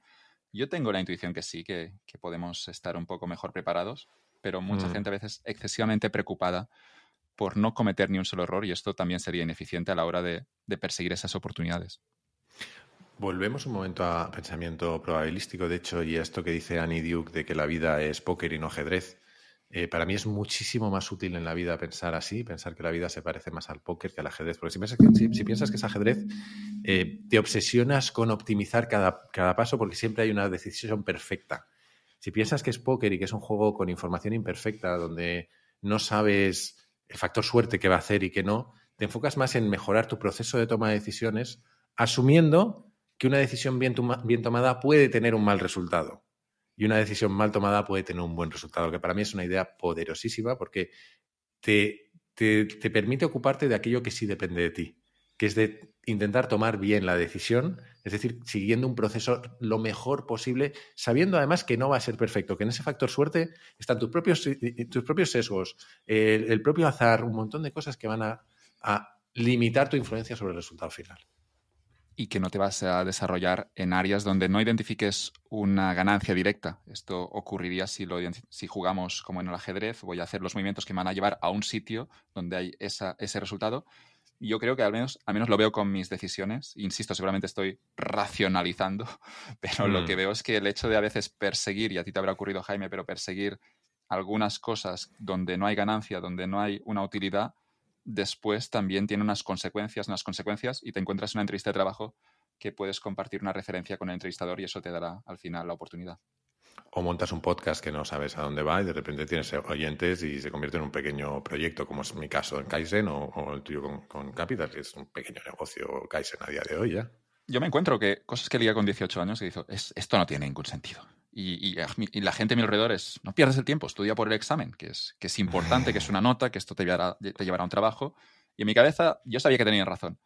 Yo tengo la intuición que sí, que, que podemos estar un poco mejor preparados pero mucha mm. gente a veces excesivamente preocupada por no cometer ni un solo error y esto también sería ineficiente a la hora de, perseguir esas oportunidades. Volvemos un momento a pensamiento probabilístico, de hecho, y a esto que dice Annie Duke de que la vida es póker y no ajedrez. Eh, para mí es muchísimo más útil en la vida pensar así, pensar que la vida se parece más al póker que al ajedrez. Porque si piensas que, si, piensas que es ajedrez, eh, te obsesionas con optimizar cada, cada paso porque siempre hay una decisión perfecta. Si piensas que es póker y que es un juego con información imperfecta, donde no sabes el factor suerte que va a hacer y que no, te enfocas más en mejorar tu proceso de toma de decisiones, asumiendo que una decisión bien, tomada puede tener un mal resultado. Y una decisión mal tomada puede tener un buen resultado, que para mí es una idea poderosísima porque te, te, permite ocuparte de aquello que sí depende de ti, que es de intentar tomar bien la decisión, es decir, siguiendo un proceso lo mejor posible, sabiendo además que no va a ser perfecto, que en ese factor suerte están tus propios, tus propios sesgos, el, propio azar, un montón de cosas que van a, a limitar tu influencia sobre el resultado final y que no te vas a desarrollar en áreas donde no identifiques una ganancia directa. Esto ocurriría si, lo, si jugamos como en el ajedrez, voy a hacer los movimientos que me van a llevar a un sitio donde hay esa, ese resultado. Yo creo que al menos, al menos lo veo con mis decisiones. Insisto, seguramente estoy racionalizando, <laughs> pero lo que mm. veo es que el hecho de a veces perseguir, y a ti te habrá ocurrido Jaime, pero perseguir algunas cosas donde no hay ganancia, donde no hay una utilidad, después también tiene unas consecuencias, unas consecuencias, y te encuentras en una entrevista de trabajo que puedes compartir una referencia con el entrevistador y eso te dará al final la oportunidad. O montas un podcast que no sabes a dónde va y de repente tienes oyentes y se convierte en un pequeño proyecto, como es mi caso en Kaizen o, el tuyo con, Capital, que es un pequeño negocio Kaizen a día de hoy ya. Yo me encuentro que cosas que leía con 18 años y digo, esto no tiene ningún sentido. Y, la gente a mi alrededor es, no pierdas el tiempo, estudia por el examen, que es, que es importante, que es una nota, que esto te llevará, te llevará a un trabajo. Y en mi cabeza, yo sabía que tenían razón,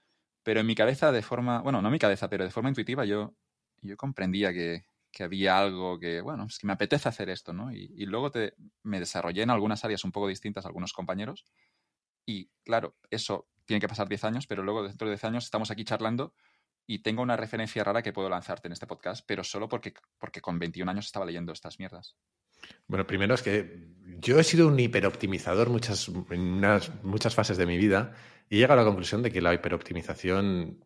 pero en mi cabeza de forma, bueno, no en mi cabeza, pero de forma intuitiva yo, yo comprendía que, que había algo que, bueno, es que me apetece hacer esto, ¿no? Y, luego te, me desarrollé en algunas áreas un poco distintas a algunos compañeros. Y claro, eso tiene que pasar 10 años, pero luego dentro de 10 años estamos aquí charlando y tengo una referencia rara que puedo lanzarte en este podcast, pero solo porque, porque con 21 años estaba leyendo estas mierdas. Bueno, primero es que yo he sido un hiperoptimizador muchas, en muchas fases de mi vida y he llegado a la conclusión de que la hiperoptimización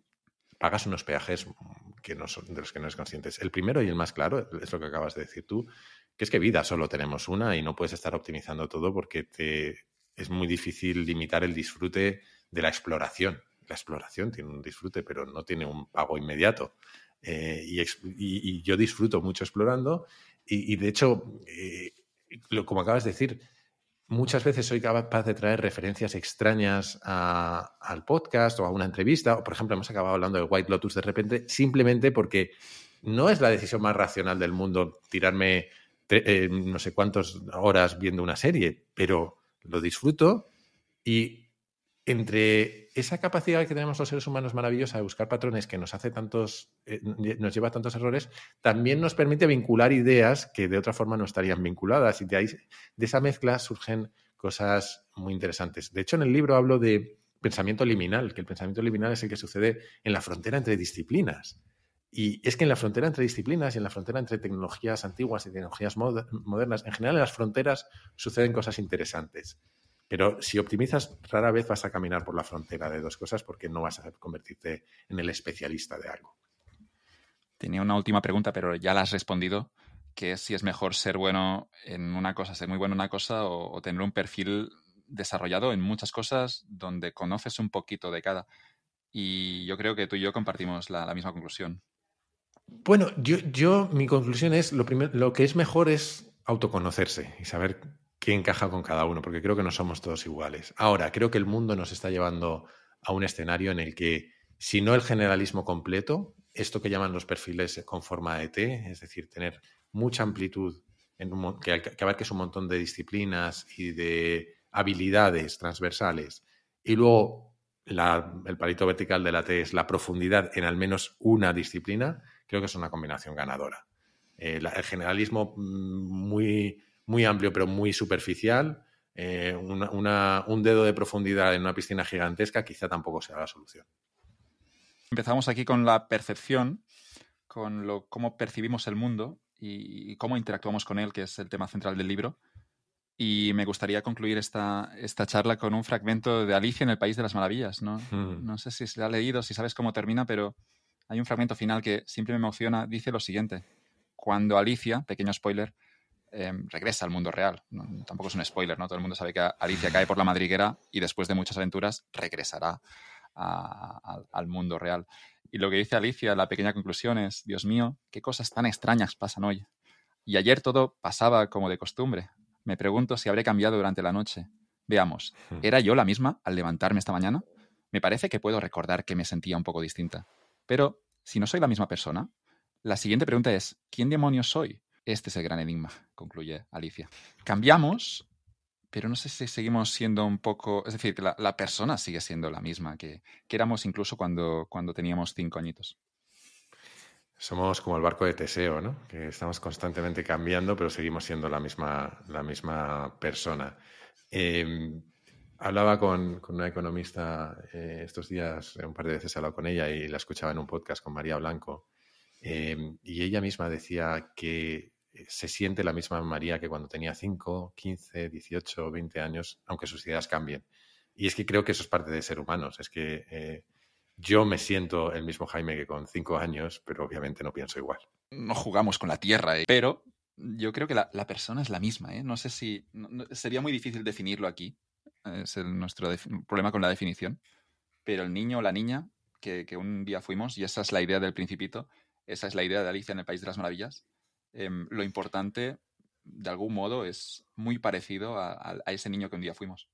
pagas unos peajes que no son, de los que no eres conscientes. El primero y el más claro es lo que acabas de decir tú, que es que vida solo tenemos una y no puedes estar optimizando todo porque te, es muy difícil limitar el disfrute de la exploración la exploración tiene un disfrute, pero no tiene un pago inmediato. Eh, y, yo disfruto mucho explorando y, de hecho, eh, como acabas de decir, muchas veces soy capaz de traer referencias extrañas al podcast o a una entrevista, o por ejemplo hemos acabado hablando de White Lotus de repente, simplemente porque no es la decisión más racional del mundo tirarme eh, no sé cuántas horas viendo una serie, pero lo disfruto y entre esa capacidad que tenemos los seres humanos maravillosa de buscar patrones que nos hace tantos, eh, nos lleva a tantos errores, también nos permite vincular ideas que de otra forma no estarían vinculadas. Y de, ahí, de esa mezcla surgen cosas muy interesantes. De hecho, en el libro hablo de pensamiento liminal, que el pensamiento liminal es el que sucede en la frontera entre disciplinas. Y es que en la frontera entre disciplinas y en la frontera entre tecnologías antiguas y tecnologías modernas, en general en las fronteras suceden cosas interesantes. Pero si optimizas, rara vez vas a caminar por la frontera de dos cosas porque no vas a convertirte en el especialista de algo. Tenía una última pregunta, pero ya la has respondido, que es si es mejor ser bueno en una cosa, ser muy bueno en una cosa o, tener un perfil desarrollado en muchas cosas donde conoces un poquito de cada. Y yo creo que tú y yo compartimos la, misma conclusión. Bueno, yo, yo mi conclusión es lo, lo que es mejor es autoconocerse y saber qué encaja con cada uno, porque creo que no somos todos iguales. Ahora, creo que el mundo nos está llevando a un escenario en el que, si no el generalismo completo, esto que llaman los perfiles con forma de T, es decir, tener mucha amplitud, en que, que abarques un montón de disciplinas y de habilidades transversales, y luego el palito vertical de la T es la profundidad en al menos una disciplina, creo que es una combinación ganadora. Eh, el generalismo mm, muy muy amplio pero muy superficial, eh, un dedo de profundidad en una piscina gigantesca quizá tampoco sea la solución. Empezamos aquí con la percepción, con lo, cómo percibimos el mundo y, cómo interactuamos con él, que es el tema central del libro. Y me gustaría concluir esta, esta charla con un fragmento de Alicia en el País de las Maravillas. No, mm. no sé si se ha leído, si sabes cómo termina, pero hay un fragmento final que siempre me emociona. Dice lo siguiente. Cuando Alicia, pequeño spoiler, em, regresa al mundo real. tampoco es un spoiler, ¿no? Todo el mundo sabe que Alicia cae por la madriguera y después de muchas aventuras regresará al mundo real. Y lo que dice Alicia, la pequeña conclusión es, Dios mío, qué cosas tan extrañas pasan hoy. Y ayer todo pasaba como de costumbre. Me pregunto si habré cambiado durante la noche. Veamos, hmm. ¿era yo la misma al levantarme esta mañana? Me parece que puedo recordar que me sentía un poco distinta. Pero, si no soy la misma persona, la siguiente pregunta es, ¿quién demonios soy? Este es el gran enigma, concluye Alicia. Cambiamos, pero no sé si seguimos siendo un poco, es decir, la, persona sigue siendo la misma que, éramos incluso cuando, cuando teníamos cinco añitos. Somos como el barco de Teseo, ¿no? Que estamos constantemente cambiando, pero seguimos siendo la misma, la misma persona. Em, hablaba con, una economista eh, estos días, un par de veces he hablado con ella y la escuchaba en un podcast con María Blanco. Em, y ella misma decía que se siente la misma María que cuando tenía 5, 15, 18, 20 años, aunque sus ideas cambien. Y es que creo que eso es parte de ser humanos. Es que eh, yo me siento el mismo Jaime que con cinco años, pero obviamente no pienso igual. No jugamos con la tierra, ¿eh? pero yo creo que la, persona es la misma. ¿eh? No sé si. sería muy difícil definirlo aquí. Es nuestro problema con la definición. Pero el niño o la niña que, un día fuimos, y esa es la idea del Principito, esa es la idea de Alicia en el País de las Maravillas, em, lo importante, de algún modo, es muy parecido a ese niño que un día fuimos.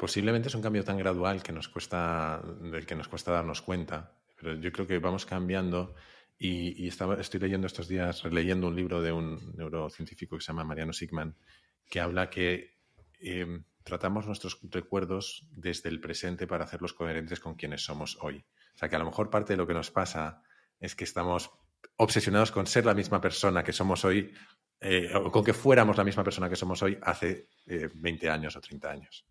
Posiblemente es un cambio tan gradual que nos cuesta, del que nos cuesta darnos cuenta, pero yo creo que vamos cambiando y, estaba, estoy leyendo estos días, releyendo un libro de un neurocientífico que se llama Mariano Sigman, que habla que em, tratamos nuestros recuerdos desde el presente para hacerlos coherentes con quienes somos hoy. O sea que a lo mejor parte de lo que nos pasa es que estamos obsesionados con ser la misma persona que somos hoy, eh, o con que fuéramos la misma persona que somos hoy hace 20 eh, años o 30 años.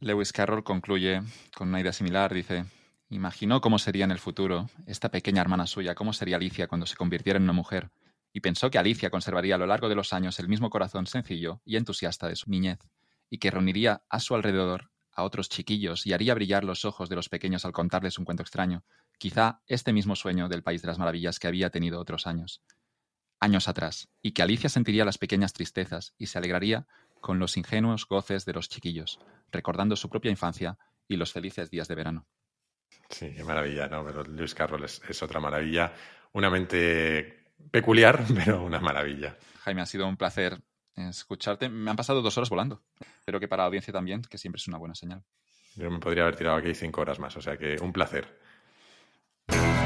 Lewis Carroll concluye con una idea similar, dice, imaginó cómo sería en el futuro esta pequeña hermana suya, cómo sería Alicia cuando se convirtiera en una mujer, y pensó que Alicia conservaría a lo largo de los años el mismo corazón sencillo y entusiasta de su niñez, y que reuniría a su alrededor a otros chiquillos y haría brillar los ojos de los pequeños al contarles un cuento extraño, quizá este mismo sueño del País de las Maravillas que había tenido otros años. Años atrás, y que Alicia sentiría las pequeñas tristezas y se alegraría con los ingenuos goces de los chiquillos, recordando su propia infancia y los felices días de verano. Sí, qué maravilla, ¿no? Pero Luis Carroll es, otra maravilla. Una mente peculiar, <laughs> pero una maravilla. Jaime, ha sido un placer escucharte. Me han pasado dos horas volando. Espero que para la audiencia también, que siempre es una buena señal. Yo me podría haber tirado aquí cinco horas más, o sea que un placer. Thank you.